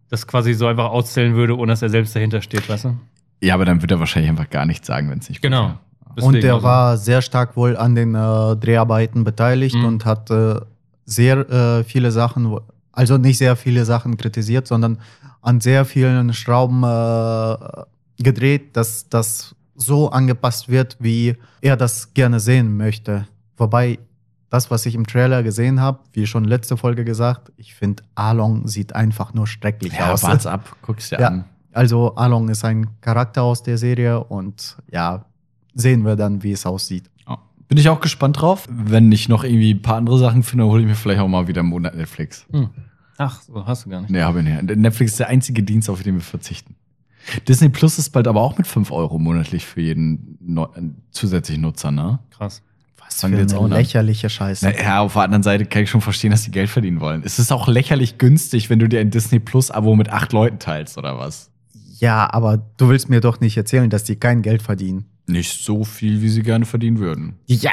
das quasi so einfach auszählen würde, ohne dass er selbst dahinter steht, weißt du? Ja, aber dann wird er wahrscheinlich einfach gar nichts sagen, wenn es nicht gut Genau. wäre. Deswegen, und der also- war sehr stark wohl an den äh, Dreharbeiten beteiligt Mhm. und hat äh, sehr äh, viele Sachen, also nicht sehr viele Sachen kritisiert, sondern an sehr vielen Schrauben äh, gedreht, dass das so angepasst wird, wie er das gerne sehen möchte. Wobei das, was ich im Trailer gesehen habe, wie schon letzte Folge gesagt, ich finde, Along sieht einfach nur schrecklich Ja, aus. wart's (laughs) ab, guck's dir Ja. an. Also Along ist ein Charakter aus der Serie und ja, sehen wir dann, wie es aussieht. Ja. Bin ich auch gespannt drauf. Wenn ich noch irgendwie ein paar andere Sachen finde, hole ich mir vielleicht auch mal wieder einen Monat Netflix. Hm. Ach, so hast du gar nicht. Nee, habe ich nicht. Netflix ist der einzige Dienst, auf den wir verzichten. Disney Plus ist bald aber auch mit 5 Euro monatlich für jeden neu, äh, zusätzlichen Nutzer, ne? Krass. Was wir jetzt auch lächerliche Scheiße. Na, ja, auf der anderen Seite kann ich schon verstehen, dass die Geld verdienen wollen. Es ist auch lächerlich günstig, wenn du dir ein Disney Plus Abo mit acht Leuten teilst, oder was? Ja, aber du willst mir doch nicht erzählen, dass die kein Geld verdienen. Nicht so viel, wie sie gerne verdienen würden. Ja,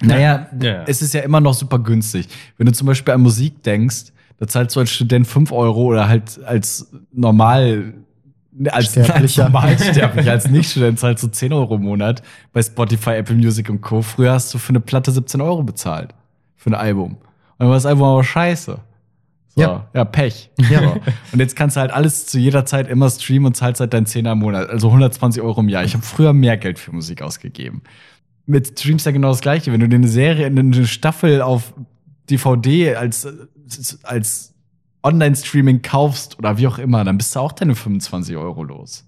Naja, Ja. es ist ja immer noch super günstig. Wenn du zum Beispiel an Musik denkst, da zahlst du als Student 5 Euro oder halt als normal, als, (laughs) als Sterblicher. normalsterblicher, als (laughs) Nicht-Student zahlst du 10 Euro im Monat bei Spotify, Apple Music und Co. Früher hast du für eine Platte 17 Euro bezahlt. Für ein Album. Und dann war das Album aber scheiße. So, ja. Ja. Pech. Ja. So. Und jetzt kannst du halt alles zu jeder Zeit immer streamen und zahlst halt deinen 10er im Monat. Also 120 Euro im Jahr. Ich habe früher mehr Geld für Musik ausgegeben. Mit Streams ja genau das gleiche. Wenn du dir eine Serie, eine Staffel auf DVD als, als Online-Streaming kaufst oder wie auch immer, dann bist du auch deine 25 Euro los.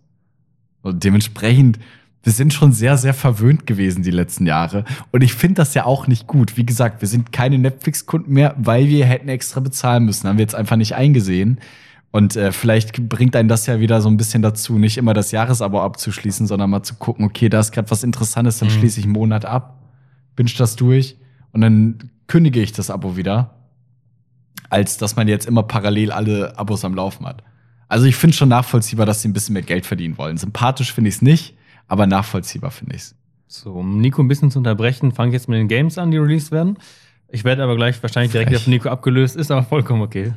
Und dementsprechend, wir sind schon sehr, sehr verwöhnt gewesen die letzten Jahre. Und ich finde das ja auch nicht gut. Wie gesagt, wir sind keine Netflix-Kunden mehr, weil wir hätten extra bezahlen müssen. Haben wir jetzt einfach nicht eingesehen. Und äh, vielleicht bringt einen das ja wieder so ein bisschen dazu, nicht immer das Jahresabo abzuschließen, sondern mal zu gucken, okay, da ist gerade was Interessantes, dann Mhm. schließe ich einen Monat ab, binge das durch und dann kündige ich das Abo wieder, als dass man jetzt immer parallel alle Abos am Laufen hat. Also ich finde schon nachvollziehbar, dass sie ein bisschen mehr Geld verdienen wollen. Sympathisch finde ich es nicht, aber nachvollziehbar finde ich es. So, um Nico ein bisschen zu unterbrechen, fange ich jetzt mit den Games an, die released werden. Ich werde aber gleich wahrscheinlich direkt wieder von Nico abgelöst, ist aber vollkommen okay.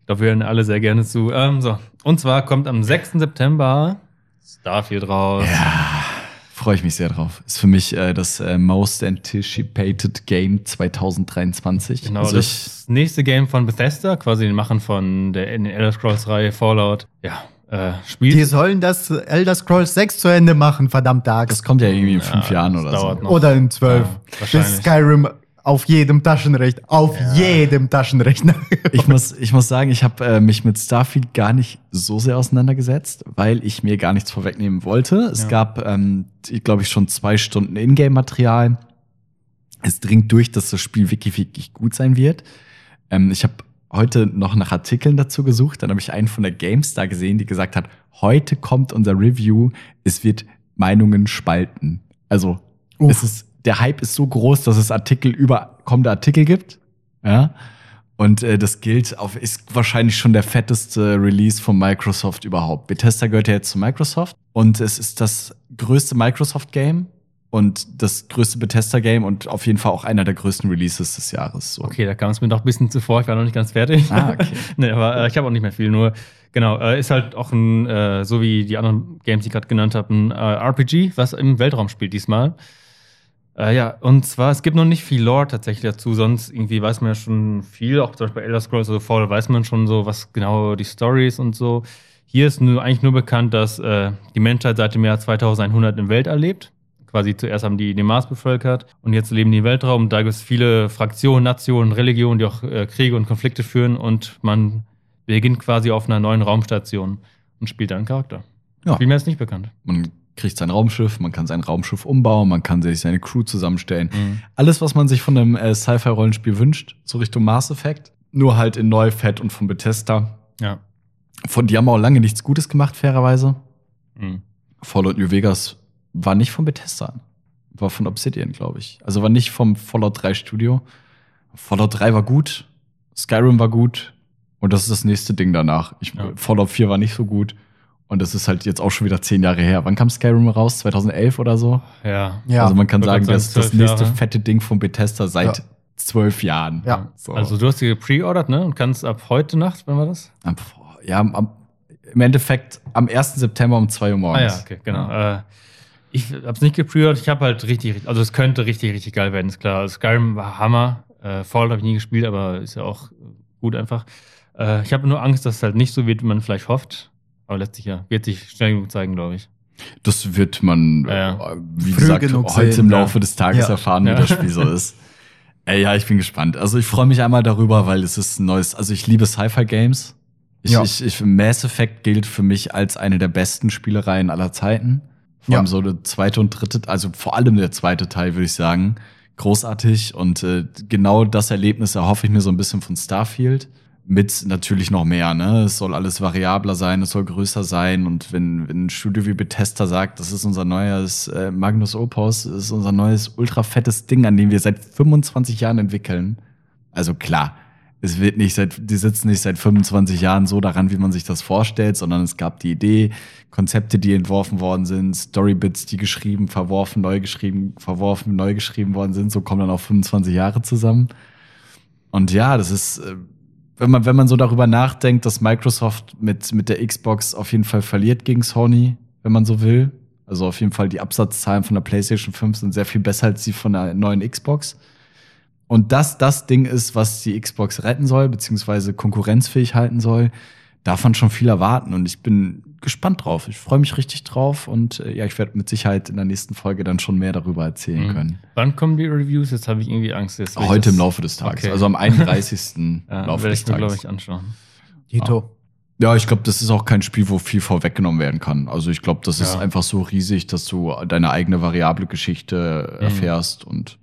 Ich glaube, wir hören alle sehr gerne zu. Ähm, so, und zwar kommt am 6. September Starfield raus. Ja, freue ich mich sehr drauf. Ist für mich äh, das äh, Most Anticipated Game 2023. Genau, also das nächste Game von Bethesda, quasi den Machen von der in den Elder Scrolls-Reihe Fallout. Ja, äh, spielt. die sollen das Elder Scrolls 6 zu Ende machen, verdammt Axt. das kommt ja irgendwie in fünf Ja, Jahren oder so. noch. Oder in 12. Ja. Bis Skyrim auf jedem Taschenrechner. Auf jedem Taschenrechner. (laughs) Ich muss, ich muss sagen, ich habe äh, mich mit Starfield gar nicht so sehr auseinandergesetzt, weil ich mir gar nichts vorwegnehmen wollte. Es Ja. gab, ähm, glaube ich, schon zwei Stunden Ingame-Material. Es dringt durch, dass das Spiel wirklich, wirklich gut sein wird. Ähm, ich habe heute noch nach Artikeln dazu gesucht. Dann habe ich einen von der GameStar gesehen, die gesagt hat, heute kommt unser Review. Es wird Meinungen spalten. Also Uff. es ist, der Hype ist so groß, dass es Artikel über kommende Artikel gibt. Ja. Und äh, das gilt auf, ist wahrscheinlich schon der fetteste Release von Microsoft überhaupt. Bethesda gehört ja jetzt zu Microsoft und es ist das größte Microsoft-Game und das größte Bethesda-Game und auf jeden Fall auch einer der größten Releases des Jahres. So. Okay, da kam es mir doch ein bisschen zuvor. Ich war noch nicht ganz fertig. Ah, okay. (laughs) nee, aber äh, ich habe auch nicht mehr viel. Nur, genau, äh, ist halt auch ein, äh, so wie die anderen Games, die ich gerade genannt habe, ein äh, RPG, was im Weltraum spielt diesmal. Äh, ja, und zwar, es gibt noch nicht viel Lore tatsächlich dazu, sonst irgendwie weiß man ja schon viel, auch zum Beispiel bei Elder Scrolls oder Fall weiß man schon so, was genau die Story ist und so. Hier ist nur, eigentlich nur bekannt, dass äh, die Menschheit seit dem Jahr 2100 im Weltall lebt. Quasi zuerst haben die den Mars bevölkert und jetzt leben die im Weltraum. Da gibt es viele Fraktionen, Nationen, Religionen, die auch äh, Kriege und Konflikte führen und man beginnt quasi auf einer neuen Raumstation und spielt einen Charakter. Ja. Viel mehr ist nicht bekannt. Man kriegt sein Raumschiff, man kann sein Raumschiff umbauen, man kann sich seine Crew zusammenstellen. Mhm. Alles, was man sich von einem äh, Sci-Fi-Rollenspiel wünscht, so Richtung Mass Effect. Nur halt in neu, fett und von Bethesda. Ja. Von die haben auch lange nichts Gutes gemacht, fairerweise. Mhm. Fallout New Vegas war nicht von Bethesda. War von Obsidian, glaube ich. Also war nicht vom Fallout 3 Studio. Fallout 3 war gut, Skyrim war gut und das ist das nächste Ding danach. Ich, Ja. Fallout 4 war nicht so gut und das ist halt jetzt auch schon wieder zehn Jahre her. Wann kam Skyrim raus? 2011 oder so? Ja. Ja. Also man kann sagen, wollte das ist sagen, das nächste Jahre. fette Ding von Bethesda seit Ja. zwölf Jahren. Ja. So. Also du hast sie gepreordert, ne? Und kannst ab heute Nacht, wann war das? Am- ja, am, im Endeffekt am 1. September um 2 Uhr morgens. Ah ja, okay, genau. Äh, ich hab's nicht gepreordert, ich habe halt richtig, also es könnte richtig, richtig geil werden, ist klar. Also Skyrim war Hammer. Äh, Fallout habe ich nie gespielt, aber ist ja auch gut einfach. Äh, ich habe nur Angst, dass es halt nicht so wird, wie man vielleicht hofft. Aber letztlich ja, wird sich schnell genug zeigen, glaube ich. Das wird man, Ja. äh, wie Früh gesagt, genug heute sehen, im ja. Laufe des Tages Ja. erfahren, wie Ja. das Spiel so (laughs) ist. Ey, ja, ich bin gespannt. Also ich freue mich einmal darüber, weil es ist ein neues, also ich liebe Sci-Fi-Games. Ich, Ja. ich, ich, Mass Effect gilt für mich als eine der besten Spielereien aller Zeiten. Vor allem Ja. so der zweite und dritte, also vor allem der zweite Teil, würde ich sagen. Großartig. Und äh, genau das Erlebnis erhoffe ich mir so ein bisschen von Starfield. Mit natürlich noch mehr, ne? Es soll alles variabler sein, es soll größer sein. Und wenn, wenn ein Studio wie Bethesda sagt, das ist unser neues äh, Magnus Opus, ist unser neues ultra fettes Ding, an dem wir seit 25 Jahren entwickeln. Also klar, es wird nicht seit, die sitzen nicht seit 25 Jahren so daran, wie man sich das vorstellt, sondern es gab die Idee, Konzepte, die entworfen worden sind, Storybits, die geschrieben, verworfen, neu geschrieben, verworfen, neu geschrieben worden sind. So kommen dann auch 25 Jahre zusammen. Und ja, das ist, äh, wenn man, wenn man so darüber nachdenkt, dass Microsoft mit, mit der Xbox auf jeden Fall verliert gegen Sony, wenn man so will. Also auf jeden Fall die Absatzzahlen von der PlayStation 5 sind sehr viel besser als die von der neuen Xbox. Und das das Ding ist, was die Xbox retten soll, beziehungsweise konkurrenzfähig halten soll, darf man schon viel erwarten. Und ich bin gespannt drauf. Ich freue mich richtig drauf und äh, ja, ich werde mit Sicherheit in der nächsten Folge dann schon mehr darüber erzählen Mhm. können. Wann kommen die Reviews? Jetzt habe ich irgendwie Angst. Jetzt Heute das- im Laufe des Tages, Okay. also am (laughs) 31. Ja, Laufe werde des ich mir, glaube ich, anschauen. Dito. Ja, ich glaube, das ist auch kein Spiel, wo viel vorweggenommen werden kann. Also ich glaube, das ist Ja. einfach so riesig, dass du deine eigene variable Geschichte Mhm. erfährst und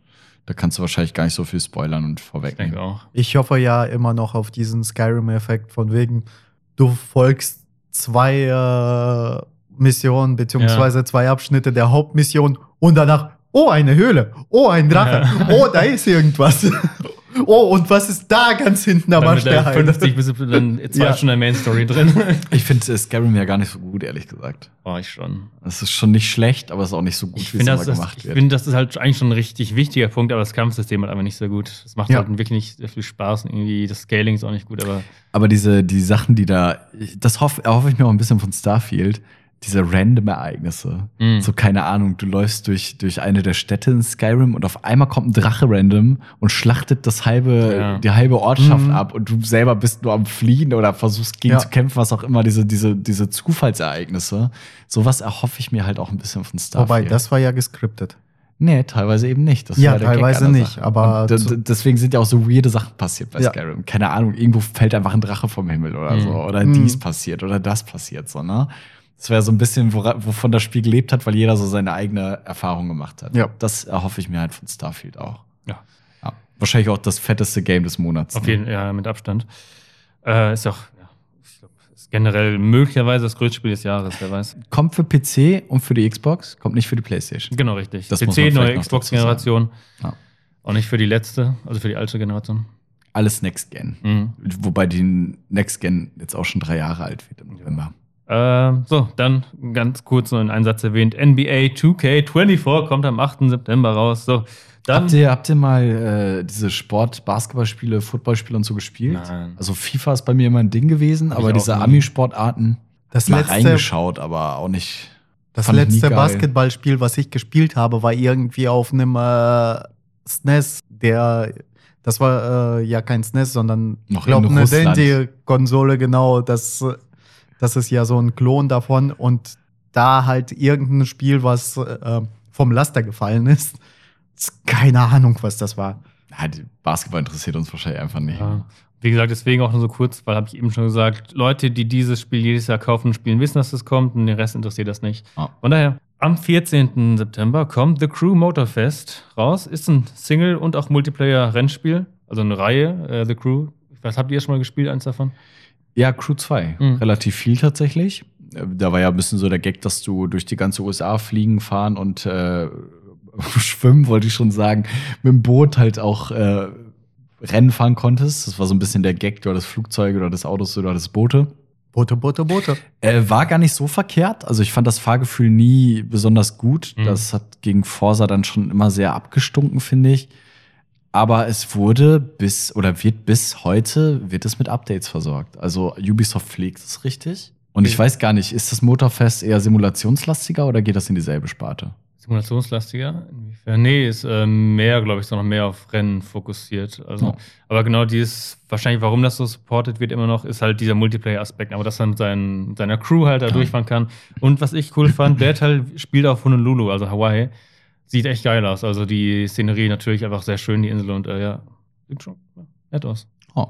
da kannst du wahrscheinlich gar nicht so viel spoilern und Ich denke vorwegnehmen. auch. Ich hoffe ja immer noch auf diesen Skyrim-Effekt von wegen, du folgst zwei äh, Missionen beziehungsweise zwei Abschnitte der Hauptmission und danach, oh, eine Höhle, oh, ein Drache, oh, da ist irgendwas. (laughs) oh, und was ist da ganz hinten am Arsch der Heide? 50 bist du dann (laughs) zwei Ja. Stunden der Main Story drin. Ich finde äh, Skyrim ja gar nicht so gut, ehrlich gesagt. War ich schon. Es ist schon nicht schlecht, aber es ist auch nicht so gut, Ich wie finde, es das, gemacht ich wird. finde, das ist halt eigentlich schon ein richtig wichtiger Punkt, aber das Kampfsystem hat einfach nicht so gut. Es macht Ja. halt wirklich nicht sehr viel Spaß und irgendwie das Scaling ist auch nicht gut, aber Aber diese die Sachen, die da, das hoffe erhoffe ich mir auch ein bisschen von Starfield, diese random Ereignisse. Mhm. So, keine Ahnung, du läufst durch, durch eine der Städte in Skyrim und auf einmal kommt ein Drache random und schlachtet das halbe, Ja. die halbe Ortschaft Mhm. ab und du selber bist nur am Fliehen oder versuchst gegen Ja. zu kämpfen, was auch immer, diese, diese, diese Zufallsereignisse. Sowas erhoffe ich mir halt auch ein bisschen von Starfield. Wobei, das war ja gescriptet. Nee, teilweise eben nicht. Das Ja, teilweise nicht, Sache. aber deswegen sind ja auch so weirde Sachen passiert bei Ja. Skyrim. Keine Ahnung, irgendwo fällt einfach ein Drache vom Himmel oder Mhm. so. Oder Mhm. dies passiert oder das passiert so, ne? Das wäre so ein bisschen, wovon das Spiel gelebt hat, weil jeder so seine eigene Erfahrung gemacht hat. Ja. Das erhoffe ich mir halt von Starfield auch. Ja. ja. Wahrscheinlich auch das fetteste Game des Monats. auf ne? jeden ja, mit Abstand. Äh, ist auch, ja, ich glaube, ist generell möglicherweise das größte Spiel des Jahres, wer weiß. Kommt für PC und für die Xbox, kommt nicht für die PlayStation. Genau, richtig. Das PC, neue Xbox-Generation. Ja. Auch nicht für die letzte, also für die alte Generation. Alles Next Gen. Mhm. Wobei die Next Gen jetzt auch schon drei Jahre alt wird im November. Ähm, so, dann ganz kurz noch in einen Satz erwähnt. NBA 2K24 kommt am 8. September raus. So, dann. Habt ihr, habt ihr mal äh, diese Sport-Basketballspiele, Footballspiele und so gespielt? Nein. Also FIFA ist bei mir immer ein Ding gewesen, Hab aber diese. Ami-Sportarten Das mal letzte, reingeschaut, aber auch nicht. das letzte. Basketballspiel, was ich gespielt habe, war irgendwie auf einem äh, SNES, der das war äh, ja kein SNES, sondern Noch ich glaube in eine. Dendy-Konsole, genau. Das, das ist ja so ein Klon davon und da halt irgendein Spiel, was äh, vom Laster gefallen ist. Keine Ahnung, was das war. Ja, die Basketball interessiert uns wahrscheinlich einfach nicht. Ja. Wie gesagt, deswegen auch nur so kurz, weil habe ich eben schon gesagt, Leute, die dieses Spiel jedes Jahr kaufen und spielen, wissen, dass es kommt und den Rest interessiert das nicht. Ah. Von daher, am 14. September kommt The Crew Motorfest raus. Ist ein Single- und auch Multiplayer-Rennspiel, also eine Reihe, äh, The Crew. Was habt ihr schon mal gespielt, eins davon? Ja, Crew 2. Mhm. Relativ viel tatsächlich. Da war ja ein bisschen so der Gag, dass du durch die ganze USA fliegen, fahren und äh, (laughs) schwimmen, wollte ich schon sagen, mit dem Boot halt auch äh, Rennen fahren konntest. Das war so ein bisschen der Gag, du hattest Flugzeuge, du hattest Autos, du hattest Boote. Boote, Boote, Boote. Äh, war gar nicht so verkehrt. Also ich fand das Fahrgefühl nie besonders gut. Mhm. Das hat gegen Forsa dann schon immer sehr abgestunken, finde ich. Aber es wurde bis oder wird bis heute wird es mit Updates versorgt. Also Ubisoft pflegt es richtig. Und ich weiß gar nicht, ist das Motorfest eher simulationslastiger oder geht das in dieselbe Sparte? Simulationslastiger? Inwiefern? Nee, ist ähm, mehr, glaube ich, so noch mehr auf Rennen fokussiert. Also, Ja. Aber genau dieses, wahrscheinlich, warum das so supported wird immer noch, ist halt dieser Multiplayer-Aspekt, aber dass er mit seinen, seiner Crew halt da Ja. durchfahren kann. Und was ich cool fand, der Teil spielt auf Honolulu, also Hawaii. Sieht echt geil aus. Also die Szenerie natürlich einfach sehr schön, die Insel und äh, ja, sieht schon nett aus. Oh.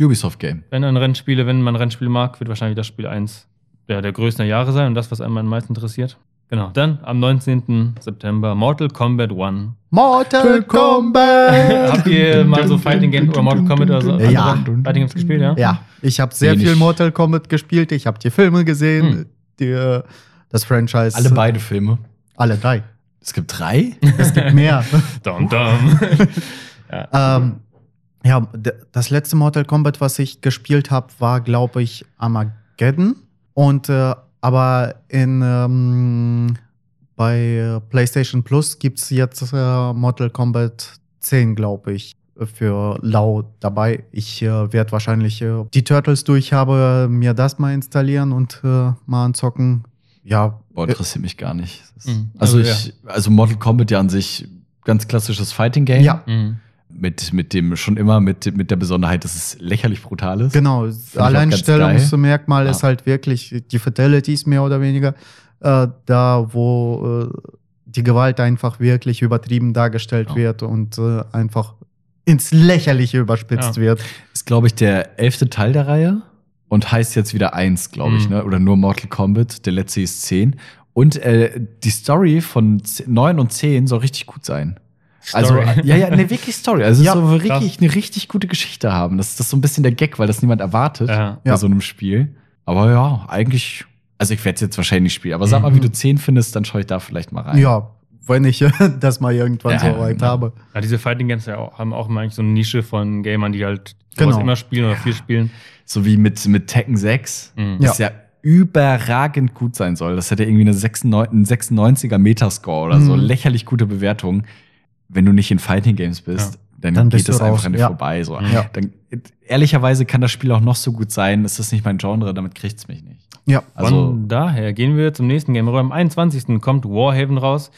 Ubisoft Game. Wenn ein Rennspiele, wenn man Rennspiele mag, wird wahrscheinlich das Spiel eins der, der größten der Jahre sein und das, was einem am meisten interessiert. Genau. Dann am 19. September Mortal Kombat 1. Mortal Kombat! (laughs) Habt ihr mal so Fighting Games oder Mortal Kombat oder so? Ja. Fighting Games gespielt, ja? Ja, ich habe sehr Wenig. viel Mortal Kombat gespielt. Ich habe die Filme gesehen, Hm. die, äh, das Franchise. Alle beide Filme. Alle drei. Es gibt drei? Es gibt mehr. (laughs) Dum, dum. (laughs) ähm, ja, das letzte Mortal Kombat, was ich gespielt habe, war, glaube ich, Armageddon. Und äh, aber in ähm, bei PlayStation Plus gibt es jetzt äh, Mortal Kombat 10, glaube ich, für Lau dabei. Ich äh, werde wahrscheinlich äh, die Turtles durch habe, mir das mal installieren und äh, mal anzocken. Ja, Boah, äh, interessiert mich gar nicht. Mhm. Also, Also, ich, also Mortal Kombat ja an sich ganz klassisches Fighting Game. Ja. Mhm. Mit, mit dem, schon immer mit, mit der Besonderheit, dass es lächerlich brutal ist. Genau, Alleinstellungsmerkmal ganz ist geil. halt wirklich die Fatalities mehr oder weniger. Äh, da, wo äh, die Gewalt einfach wirklich übertrieben dargestellt Ja. wird und äh, einfach ins Lächerliche überspitzt Ja. wird. Ist, glaube ich, der elfte Teil der Reihe und heißt jetzt wieder eins, glaube ich, Mhm. ne? Oder nur Mortal Kombat. Der letzte ist 10. Und äh, die Story von 9 und 10 soll richtig gut sein. Also, Story. äh, ja, ja, ne, wirklich Story. Also, Ja, es soll krass. richtig, eine richtig gute Geschichte haben. Das, das ist so ein bisschen der Gag, weil das niemand erwartet Ja. bei Ja. so einem Spiel. Aber ja, eigentlich, also ich werde es jetzt wahrscheinlich nicht spielen. Aber sag mal, Mhm. wie du 10 findest, dann schaue ich da vielleicht mal rein. Ja, wenn ich (laughs) das mal irgendwann Ja, so weit genau. habe. Ja, diese Fighting Games ja haben auch immer eigentlich so eine Nische von Gamern, die halt sowas Genau. immer spielen oder viel spielen. So wie mit, mit Tekken 6. Mhm. Ja. Das ja überragend gut sein soll. Das hat ja irgendwie eine 96, einen 96er Metascore oder so. Mhm. Lächerlich gute Bewertung. Wenn du nicht in Fighting Games bist, dann, Dann geht das einfach an dir ja. vorbei. So. Mhm. Ja. Dann, ehrlicherweise kann das Spiel auch noch so gut sein. Es ist nicht mein Genre, damit kriegt's mich nicht. Ja, Also, Von daher gehen wir zum nächsten Game. Am 21. kommt Warhaven raus.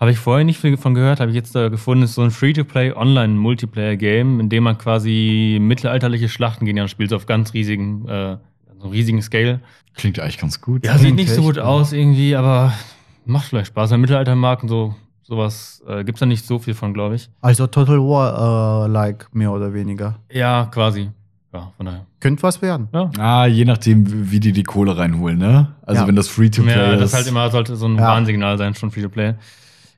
Habe ich vorher nicht viel von gehört, habe ich jetzt da gefunden. Ist so ein Free-to-Play Online-Multiplayer-Game, in dem man quasi mittelalterliche Schlachten gegen spielt, so auf ganz riesigen, äh, so riesigen Scale. klingt eigentlich ganz gut. Ja, sieht nicht so gut aus irgendwie, aber macht vielleicht Spaß. Wenn Mittelalter mag und so, sowas äh, gibt es da nicht so viel von, glaube ich. also Total War-like, mehr oder weniger. Ja, quasi. Ja, von daher. Könnte was werden. Ja. Ah, je nachdem, wie die die Kohle reinholen, ne? Also, Ja. wenn das Free-to-Play Ja, ist. das halt immer sollte so ein Ja. Warnsignal sein, schon Free-to-Play.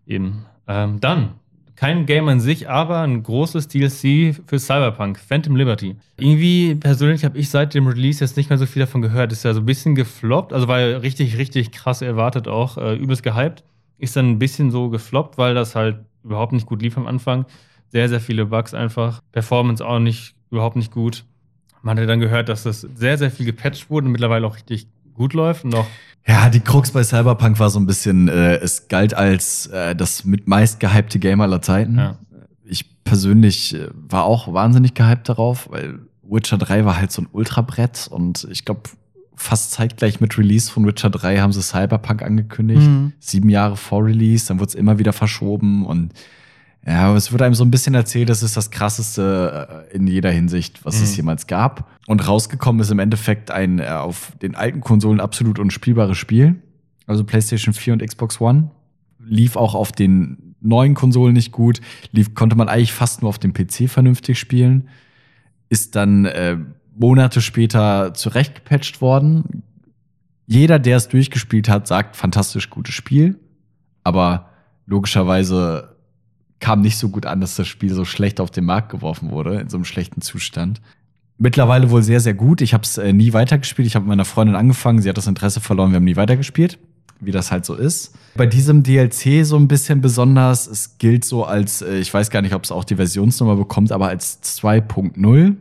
Eben. Ähm, dann, kein Game an sich, aber ein großes DLC für Cyberpunk, Phantom Liberty. Irgendwie persönlich habe ich seit dem Release jetzt nicht mehr so viel davon gehört. Ist ja so ein bisschen gefloppt, also war ja richtig, richtig krass erwartet auch, äh, übelst gehypt. Ist dann ein bisschen so gefloppt, weil das halt überhaupt nicht gut lief am Anfang. Sehr, sehr viele Bugs einfach. Performance auch nicht, überhaupt nicht gut. Man hatte dann gehört, dass das sehr, sehr viel gepatcht wurde und mittlerweile auch richtig gut läuft noch. Ja, die Krux bei Cyberpunk war so ein bisschen, äh, es galt als äh, das mit meist gehypte Game aller Zeiten. Ja. Ich persönlich äh, war auch wahnsinnig gehypt darauf, weil Witcher 3 war halt so ein Ultrabrett und ich glaube, fast zeitgleich mit Release von Witcher 3 haben sie Cyberpunk angekündigt. Mhm. Sieben Jahre vor Release, dann wurde es immer wieder verschoben und ja, aber es wurde einem so ein bisschen erzählt, das ist das krasseste äh, in jeder Hinsicht, was es Mhm. jemals gab. Und rausgekommen ist im Endeffekt ein äh, auf den alten Konsolen absolut unspielbares Spiel. Also PlayStation 4 und Xbox One. Lief auch auf den neuen Konsolen nicht gut. Lief, konnte man eigentlich fast nur auf dem PC vernünftig spielen. Ist dann äh, Monate später zurechtgepatcht worden. Jeder, der es durchgespielt hat, sagt, fantastisch gutes Spiel. Aber logischerweise kam nicht so gut an, dass das Spiel so schlecht auf den Markt geworfen wurde, in so einem schlechten Zustand. Mittlerweile wohl sehr, sehr gut. Ich habe es äh, nie weitergespielt. Ich habe mit meiner Freundin angefangen, sie hat das Interesse verloren, wir haben nie weitergespielt, wie das halt so ist. Bei diesem DLC so ein bisschen besonders, es gilt so als, äh, ich weiß gar nicht, ob es auch die Versionsnummer bekommt, aber als 2.0.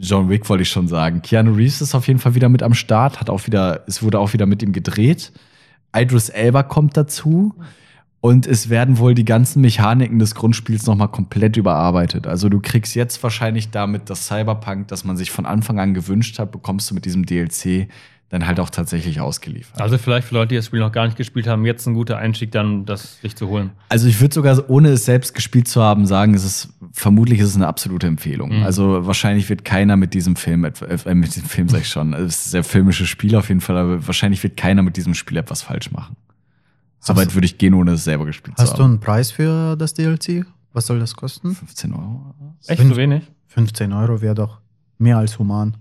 John Wick wollte ich schon sagen. Keanu Reeves ist auf jeden Fall wieder mit am Start, hat auch wieder, es wurde auch wieder mit ihm gedreht. Idris Elba kommt dazu. Und es werden wohl die ganzen Mechaniken des Grundspiels nochmal komplett überarbeitet. Also du kriegst jetzt wahrscheinlich damit das Cyberpunk, das man sich von Anfang an gewünscht hat, bekommst du mit diesem DLC dann halt auch tatsächlich ausgeliefert. Also vielleicht für Leute, die das Spiel noch gar nicht gespielt haben, jetzt ein guter Einstieg, dann das sich zu holen. Also ich würde sogar, ohne es selbst gespielt zu haben, sagen, es ist vermutlich ist es eine absolute Empfehlung. Mhm. Also wahrscheinlich wird keiner mit diesem Film, äh, mit diesem Film sag ich schon, (laughs) es ist ein sehr filmisches Spiel auf jeden Fall, aber wahrscheinlich wird keiner mit diesem Spiel etwas falsch machen. Soweit würde ich gehen, ohne es selber gespielt Hast zu du haben. einen Preis für das DLC? Was soll das kosten? 15 Euro? Echt so wenig? 15 Euro wäre doch mehr als human.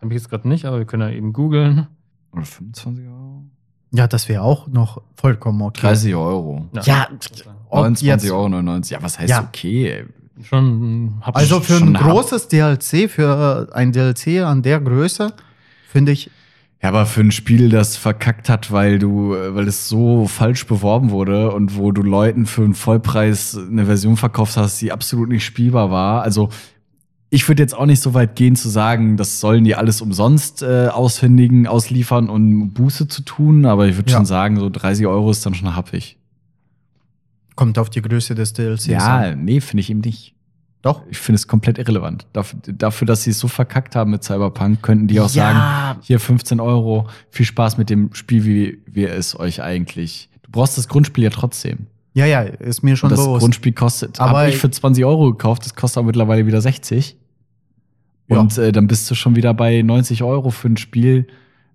Habe ich jetzt gerade nicht, aber wir können ja eben googeln. Oder 25 Euro? Ja, das wäre auch noch vollkommen okay. 30 Euro. Ja, ob 29,99 jetzt- Euro. 99. Ja, was heißt Ja. okay? ey? Schon hab Also für schon ein großes DLC, für ein DLC an der Größe, finde ich, Ja, aber für ein Spiel, das verkackt hat, weil du, äh, weil es so falsch beworben wurde und wo du Leuten für einen Vollpreis eine Version verkauft hast, die absolut nicht spielbar war. Also ich würde jetzt auch nicht so weit gehen zu sagen, das sollen die alles umsonst äh, aushändigen, ausliefern und Buße zu tun, aber ich würde Ja. schon sagen, so 30 Euro ist dann schon happig. kommt auf die Größe des DLCs Ja, an. nee, finde ich eben nicht. Doch. Ich finde es komplett irrelevant. Dafür, dafür, dass sie es so verkackt haben mit Cyberpunk, könnten die auch sagen, ja, hier 15 Euro, viel Spaß mit dem Spiel, wie wir es euch eigentlich. Du brauchst das Grundspiel ja trotzdem. ja, ja, ist mir schon Und das bewusst. Grundspiel kostet, Aber habe ich für 20 Euro gekauft, das kostet aber mittlerweile wieder 60. Ja. Und äh, dann bist du schon wieder bei 90 Euro für ein Spiel,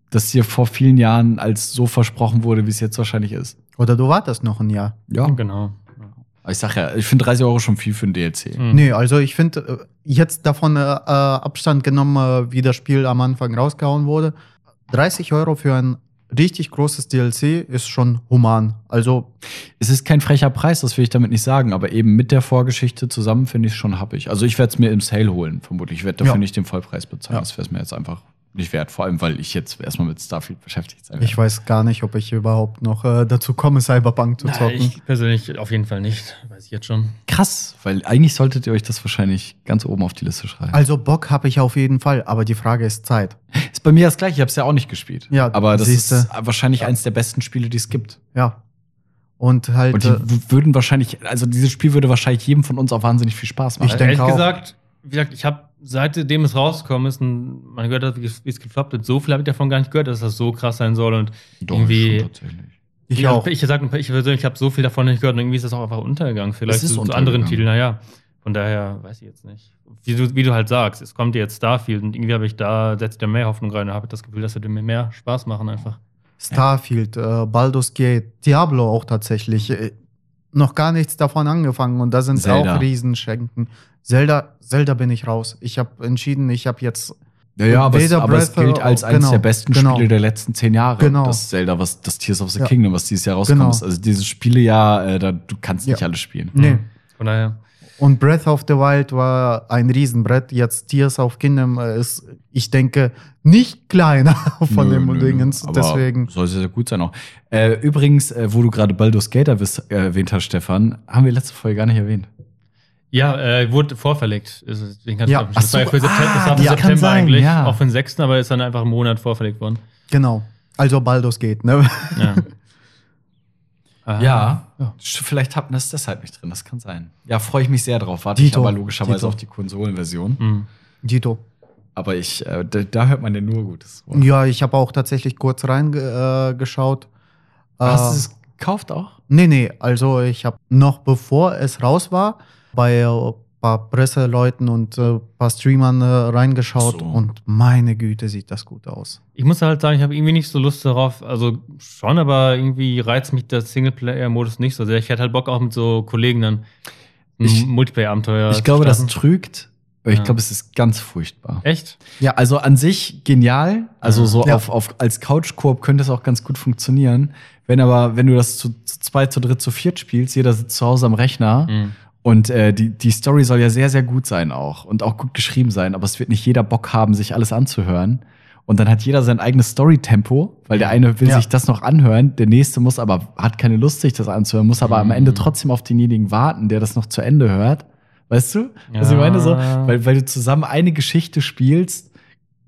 das dir vor vielen Jahren als so versprochen wurde, wie es jetzt wahrscheinlich ist. Oder du wartest noch ein Jahr. Ja. Genau. Ich sag ja, ich finde 30 Euro schon viel für ein DLC. Hm. Nee, also ich finde, äh, jetzt davon äh, äh, Abstand genommen, äh, wie das Spiel am Anfang rausgehauen wurde. 30 Euro für ein richtig großes DLC ist schon human. Also, Es ist kein frecher Preis, das will ich damit nicht sagen, aber eben mit der Vorgeschichte zusammen finde ich es schon happig. Also ich werde es mir im Sale holen, vermutlich. Ich werde dafür Ja. nicht den Vollpreis bezahlen. Ja. Das wäre es mir jetzt einfach nicht wert. Vor allem, weil ich jetzt erstmal mit Starfield beschäftigt sein werde. ich weiß gar nicht, ob ich überhaupt noch äh, dazu komme, Cyberpunk zu Na, zocken. ich persönlich auf jeden Fall nicht. Weiß ich jetzt schon. Krass, weil eigentlich solltet ihr euch das wahrscheinlich ganz oben auf die Liste schreiben. Also Bock habe ich auf jeden Fall, aber die Frage ist Zeit. ist bei mir das gleiche, ich habe es ja auch nicht gespielt. Ja, aber das siehste. ist wahrscheinlich eins der besten Spiele, die es gibt. Ja. Und halt, Und die äh, würden wahrscheinlich, also dieses Spiel würde wahrscheinlich jedem von uns auch wahnsinnig viel Spaß machen. Ich denke Ehrlich auch. gesagt, wie gesagt, ich habe seitdem es rausgekommen ist, und man gehört hat, wie es gefloppt wird, so viel habe ich davon gar nicht gehört, dass das so krass sein soll. Und Doch, irgendwie- schon tatsächlich. ich auch. Ich, sag, ich persönlich habe so viel davon nicht gehört und irgendwie ist das auch einfach untergegangen. Vielleicht Es ist zu, zu anderen. Titeln, naja. Von daher weiß ich jetzt nicht. Wie du, wie du halt sagst, es kommt jetzt Starfield und irgendwie habe ich da, setzt ja mehr Hoffnung rein und habe das Gefühl, das würde mir mehr Spaß machen einfach. Starfield, äh, Baldur's Gate, Diablo auch tatsächlich. Noch gar nichts davon angefangen und da sind Zelda. auch Riesenschenken. Zelda, Zelda bin ich raus. Ich habe entschieden, ich habe jetzt Ja, ja, aber, es, aber es Breath gilt als eines genau, der besten genau. Spiele der letzten zehn Jahre. Genau. Das Zelda, was das Tears of the Ja. Kingdom, was dieses Jahr rauskommt. Genau. ist. Also dieses Spielejahr, äh, da, du kannst nicht Ja. alles spielen. nee. Von daher. Und Breath of the Wild war ein Riesenbrett. Jetzt Tears of Kingdom äh, ist, ich denke, nicht kleiner (laughs) von Nö, dem. Dingens. Deswegen. Soll sehr, gut sein auch. Äh, übrigens, äh, wo du gerade Baldur's Gate äh, erwähnt hast, Stefan, haben wir letzte Folge gar nicht erwähnt. Ja, äh, wurde vorverlegt. Ja, kannst du ach das war ja für September, das ah, für ja, September sein, eigentlich, ja. auch für den 6., aber ist dann einfach einen Monat vorverlegt worden. Genau. Also Baldur's geht, ne? Ja. (laughs) Ah. Ja, Ja. Vielleicht habt ihr das deshalb nicht drin, das kann sein. Ja, freue ich mich sehr drauf. Warte ich Dito. aber logischerweise Dito. auf die Konsolenversion. Hm. Dito. Aber ich, äh, da, da hört man ja nur Gutes. Ja, ich habe auch tatsächlich kurz reingeschaut. Äh. Hast Äh, du es gekauft auch? Nee, nee, also ich habe noch bevor es raus war, bei paar Presseleuten und äh, paar Streamern äh, reingeschaut So. und meine Güte, sieht das gut aus. Ich muss halt sagen, ich habe irgendwie nicht so Lust darauf. Also schon, aber irgendwie reizt mich der Singleplayer-Modus nicht so sehr. Ich hätte halt Bock auch mit so Kollegen dann ein Ich- Multiplayer-Abenteuer. ich zu glaube, das starten. trügt. Aber ich Ja. glaube, es ist ganz furchtbar. Echt? Ja, Also an sich genial. Also so Ja. auf, auf, als Couch-Koop könnte es auch ganz gut funktionieren. Wenn aber, wenn du das zu, zu zweit, zu dritt, zu viert spielst, jeder sitzt zu Hause am Rechner Hm. Und äh, die, die Story soll ja sehr, sehr gut sein auch und auch gut geschrieben sein, aber es wird nicht jeder Bock haben, sich alles anzuhören. Und dann hat jeder sein eigenes Story-Tempo, weil der eine will Ja. sich das noch anhören, der nächste muss aber, hat keine Lust, sich das anzuhören, muss aber am Mhm. Ende trotzdem auf denjenigen warten, der das noch zu Ende hört. Weißt du? Was Ja. ich meine? So, weil, weil du zusammen eine Geschichte spielst,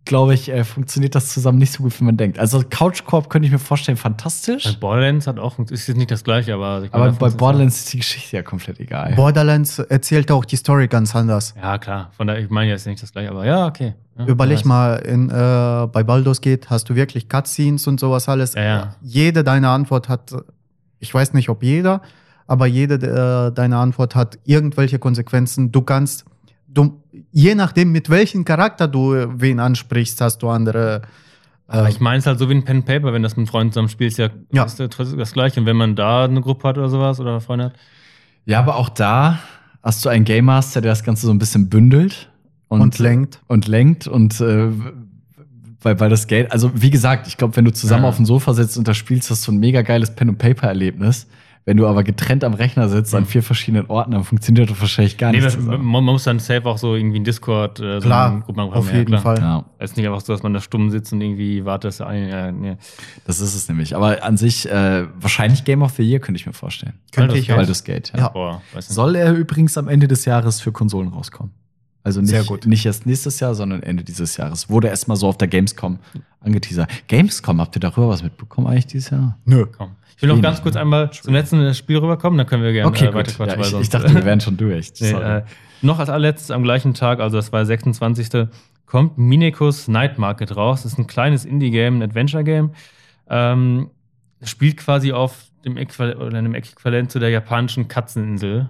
glaube ich, äh, funktioniert das zusammen nicht so gut, wie man denkt. Also Couch Corp könnte ich mir vorstellen, fantastisch. Bei Borderlands hat auch, ist jetzt nicht das gleiche, aber. ich Aber bei ist- Borderlands ist die Geschichte ja komplett egal. Borderlands erzählt auch die Story ganz anders. Ja, klar. Von daher, ich meine jetzt nicht das gleiche, aber ja, okay. Ja, Überleg mal, in, äh, bei Baldur's geht, hast du wirklich Cutscenes und sowas alles. Ja, ja. Jede deine Antwort hat, ich weiß nicht, ob jeder, aber jede äh, deine Antwort hat irgendwelche Konsequenzen. Du kannst, du, je nachdem, mit welchem Charakter du äh, wen ansprichst, hast du andere. Aber Äh, ich meine es halt so wie ein Pen and Paper, wenn das mit Freunden zusammen spielst, ja, Ja. ist ja trotzdem das Gleiche. Und wenn man da eine Gruppe hat oder sowas oder Freunde hat. Ja, aber auch da hast du einen Game Master, der das Ganze so ein bisschen bündelt und, lenkt. und lenkt und äh, weil, weil das Geld, also wie gesagt, ich glaube, wenn du zusammen Ja. auf dem Sofa sitzt und das spielst, hast du ein mega geiles Pen and Paper Erlebnis. Wenn du aber getrennt am Rechner sitzt an vier verschiedenen Orten, dann funktioniert das wahrscheinlich gar Nee, nicht. man, zusammen. man muss dann safe auch so irgendwie in Discord äh, so Klar, einen Gruppenprogramm auf ja, jeden klar. Fall. Ja. Es ist nicht einfach so, dass man da stumm sitzt und irgendwie wartet, dass eine. Ja, nee. Das ist es nämlich. Aber an sich, äh, wahrscheinlich Game of the Year könnte ich mir vorstellen. Könnte ich. Baldur's Gate, ja. Ja. Boah, weiß nicht. Soll er übrigens am Ende des Jahres für Konsolen rauskommen. Also nicht, Sehr gut. nicht erst nächstes Jahr, sondern Ende dieses Jahres. Wurde erstmal so auf der Gamescom angeteasert. Gamescom, habt ihr darüber was mitbekommen eigentlich dieses Jahr? Nö. Komm. Ich will noch ganz kurz ne? einmal zum letzten Spiel rüberkommen, dann können wir gerne Okay, äh, weiterquatschen. Ja, ich, ich dachte, wir wären schon durch. Nee, äh, noch als allerletztes am gleichen Tag, also das war der 26. kommt Minekus Night Market raus. Das ist ein kleines Indie-Game, ein Adventure-Game. Ähm, das spielt quasi auf dem Äquivalent, oder einem Äquivalent zu der japanischen Katzeninsel.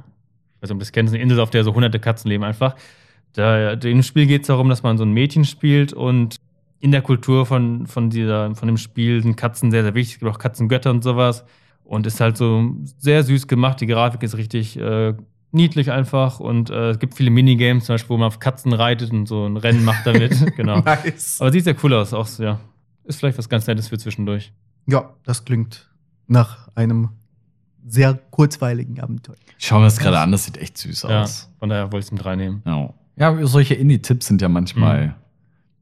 Nicht, ob du das kennst, eine Insel, auf der so hunderte Katzen leben einfach. Da, in dem Spiel geht es darum, dass man so ein Mädchen spielt und in der Kultur von, von, dieser, von dem Spiel sind Katzen sehr, sehr wichtig. Es gibt auch Katzengötter und sowas. Und ist halt so sehr süß gemacht. Die Grafik ist richtig äh, niedlich einfach. Und äh, es gibt viele Minigames, zum Beispiel, wo man auf Katzen reitet und so ein Rennen macht damit. (laughs) genau. Nice. Aber sieht sehr cool aus. Auch, ja. Ist vielleicht was ganz Nettes für zwischendurch. Ja, das klingt nach einem sehr kurzweiligen Abenteuer. ich schaue mir das gerade an, das sieht echt süß Ja, aus. von daher wollte ich es mit reinnehmen. Ja, ja solche Indie-Tipps sind ja manchmal Mhm.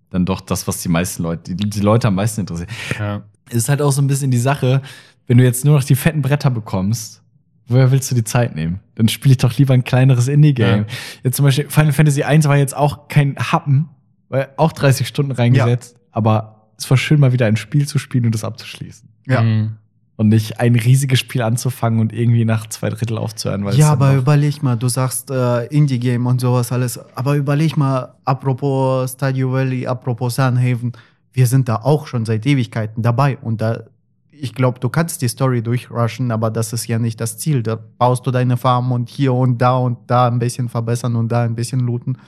dann doch das, was die meisten Leute, die, die Leute am meisten interessiert. Ja. Ist halt auch so ein bisschen die Sache, wenn du jetzt nur noch die fetten Bretter bekommst, woher willst du die Zeit nehmen? Dann spiele ich doch lieber ein kleineres Indie-Game. Ja. Jetzt zum Beispiel Final Fantasy 1 war jetzt auch kein Happen, weil auch 30 Stunden reingesetzt, aber es war schön, mal wieder ein Spiel zu spielen und es abzuschließen. Ja. Mhm. Und nicht ein riesiges Spiel anzufangen und irgendwie nach zwei Drittel aufzuhören. Weil es Ja, aber überleg mal, du sagst äh, Indie-Game und sowas alles. Aber überleg mal, apropos Stadio Valley, apropos Sunhaven, wir sind da auch schon seit Ewigkeiten dabei. Und da, ich glaube, du kannst die Story durchrushen, aber das ist ja nicht das Ziel. Da baust du deine Farm und hier und da und da ein bisschen verbessern und da ein bisschen looten.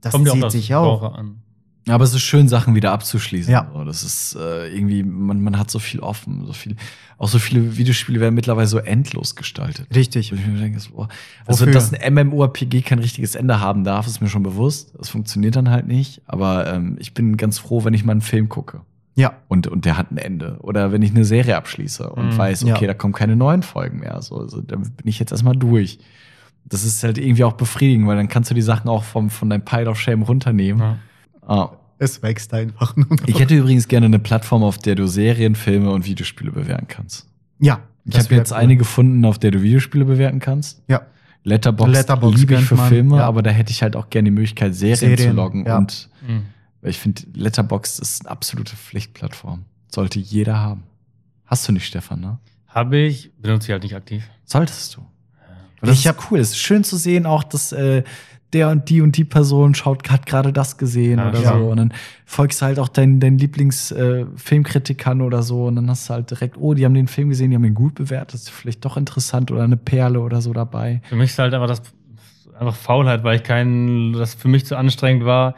Das Kommt ja auch zieht auf sich auch. An. Aber es ist schön, Sachen wieder abzuschließen. Ja. So, das ist äh, irgendwie, man, man hat so viel offen, so viel, auch so viele Videospiele werden mittlerweile so endlos gestaltet. Richtig. Ich mir denke, so, also, Wofür? dass ein MMORPG kein richtiges Ende haben darf, ist mir schon bewusst. Das funktioniert dann halt nicht. Aber ähm, ich bin ganz froh, wenn ich mal einen Film gucke. Ja, Und, und der hat ein Ende. Oder wenn ich eine Serie abschließe und Mhm. weiß, okay, Ja. da kommen keine neuen Folgen mehr. So, also, dann bin ich jetzt erstmal durch. Das ist halt irgendwie auch befriedigend, weil dann kannst du die Sachen auch vom, von deinem Pile of Shame runternehmen. Ja. Ah. es wächst einfach nur. noch. Ich hätte übrigens gerne eine Plattform, auf der du Serien, Filme und Videospiele bewerten kannst. ja, Ich habe jetzt cool. eine gefunden, auf der du Videospiele bewerten kannst. Ja, Letterboxd, Letterboxd liebe ich für man, Filme, ja. aber da hätte ich halt auch gerne die Möglichkeit, Serien, zu Serien, loggen. ja. Und Mhm. weil ich finde, Letterboxd ist eine absolute Pflichtplattform. Sollte jeder haben. Hast du nicht, Stefan, ne? Habe ich, benutze ich halt nicht aktiv. Solltest du. Und das Ich ist cool. Es ist schön zu sehen, auch dass äh, der und die und die Person schaut, hat gerade das gesehen Ja, oder ja. so. Und dann folgst du halt auch deinen, deinen Lieblingsfilmkritikern oder so. Und dann hast du halt direkt, oh, die haben den Film gesehen, die haben ihn gut bewertet. Das ist vielleicht doch interessant oder eine Perle oder so dabei. Für mich ist halt einfach das einfach Faulheit, weil ich keinen, das für mich zu anstrengend war,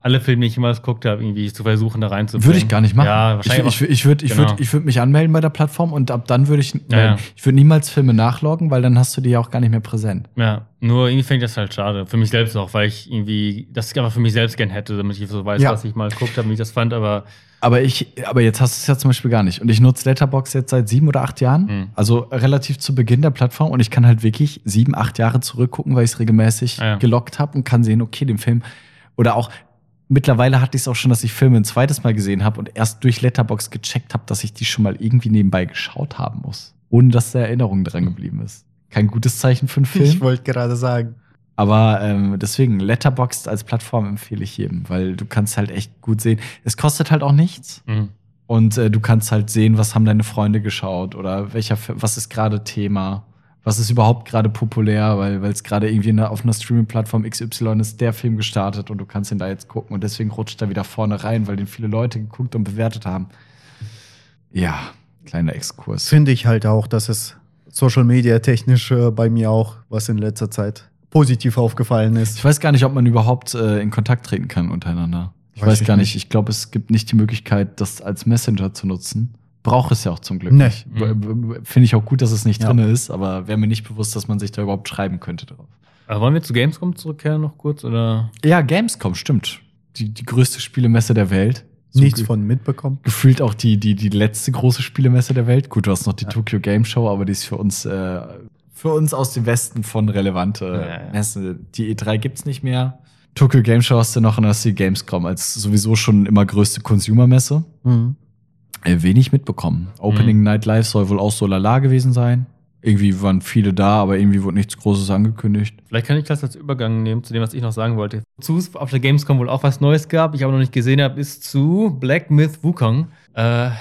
alle Filme, die ich jemals geguckt habe, irgendwie zu versuchen, da reinzubringen. Würde ich gar nicht machen. Ja, ich wahrscheinlich. ich, ich würde ich Genau. würd, ich würd mich anmelden bei der Plattform und ab dann würde ich, Ja, ja. ich würde niemals Filme nachloggen, weil dann hast du die ja auch gar nicht mehr präsent. Ja, nur irgendwie ich das halt schade. Für mich selbst auch, weil ich irgendwie das einfach für mich selbst gern hätte, damit ich so weiß, Ja. was ich mal geguckt habe, wie ich das fand, aber Aber ich, aber jetzt hast du es ja zum Beispiel gar nicht. Und ich nutze Letterbox jetzt seit sieben oder acht Jahren, Mhm. also relativ zu Beginn der Plattform. Und ich kann halt wirklich sieben, acht Jahre zurückgucken, weil ich es regelmäßig Ah, gelockt habe und kann sehen, okay, den Film oder auch mittlerweile hatte ich es auch schon, dass ich Filme ein zweites Mal gesehen habe und erst durch Letterbox gecheckt habe, dass ich die schon mal irgendwie nebenbei geschaut haben muss, ohne dass da Erinnerung dran geblieben ist. Kein gutes Zeichen für einen Film. Ich wollte gerade sagen. Aber ähm, deswegen, Letterboxd als Plattform empfehle ich jedem, weil du kannst halt echt gut sehen. Es kostet halt auch nichts. mh. Und äh, du kannst halt sehen, was haben deine Freunde geschaut oder welcher, was ist gerade Thema, was ist überhaupt gerade populär, weil es gerade irgendwie in der, auf einer Streaming-Plattform XY ist der Film gestartet und du kannst ihn da jetzt gucken und deswegen rutscht er wieder vorne rein, weil den viele Leute geguckt und bewertet haben. Ja, kleiner Exkurs. Finde ich halt auch, dass es Social Media technisch äh, bei mir auch, was in letzter Zeit positiv aufgefallen ist. Ich weiß gar nicht, ob man überhaupt äh, in Kontakt treten kann untereinander. Ich Weiß weiß, ich gar nicht. nicht. Ich glaube, es gibt nicht die Möglichkeit, das als Messenger zu nutzen. Braucht es ja auch zum Glück Nee. nicht. Finde ich auch gut, dass es nicht Ja. drin ist, aber wäre mir nicht bewusst, dass man sich da überhaupt schreiben könnte drauf. Aber wollen wir zu Gamescom zurückkehren noch kurz? Oder? Ja, Gamescom, stimmt. Die, die größte Spielemesse der Welt. So Nichts von mitbekommen. Gefühlt auch die, die, die letzte große Spielemesse der Welt. Gut, du hast noch die Tokyo Game Show, aber die ist für uns, äh, für uns aus dem Westen von relevante Ja, ja. Messe. Die E3 gibt's nicht mehr. Tokyo Game Show hast du noch und dann hast du die Gamescom als sowieso schon immer größte Consumer-Messe. Mhm. Äh, wenig mitbekommen. Opening Night Live soll wohl auch so lala gewesen sein. Irgendwie waren viele da, aber irgendwie wurde nichts Großes angekündigt. Vielleicht kann ich das als Übergang nehmen zu dem, was ich noch sagen wollte. Zu es auf der Gamescom wohl auch was Neues gab, ich aber noch nicht gesehen habe, ist zu Black Myth Wukong. Äh, ja,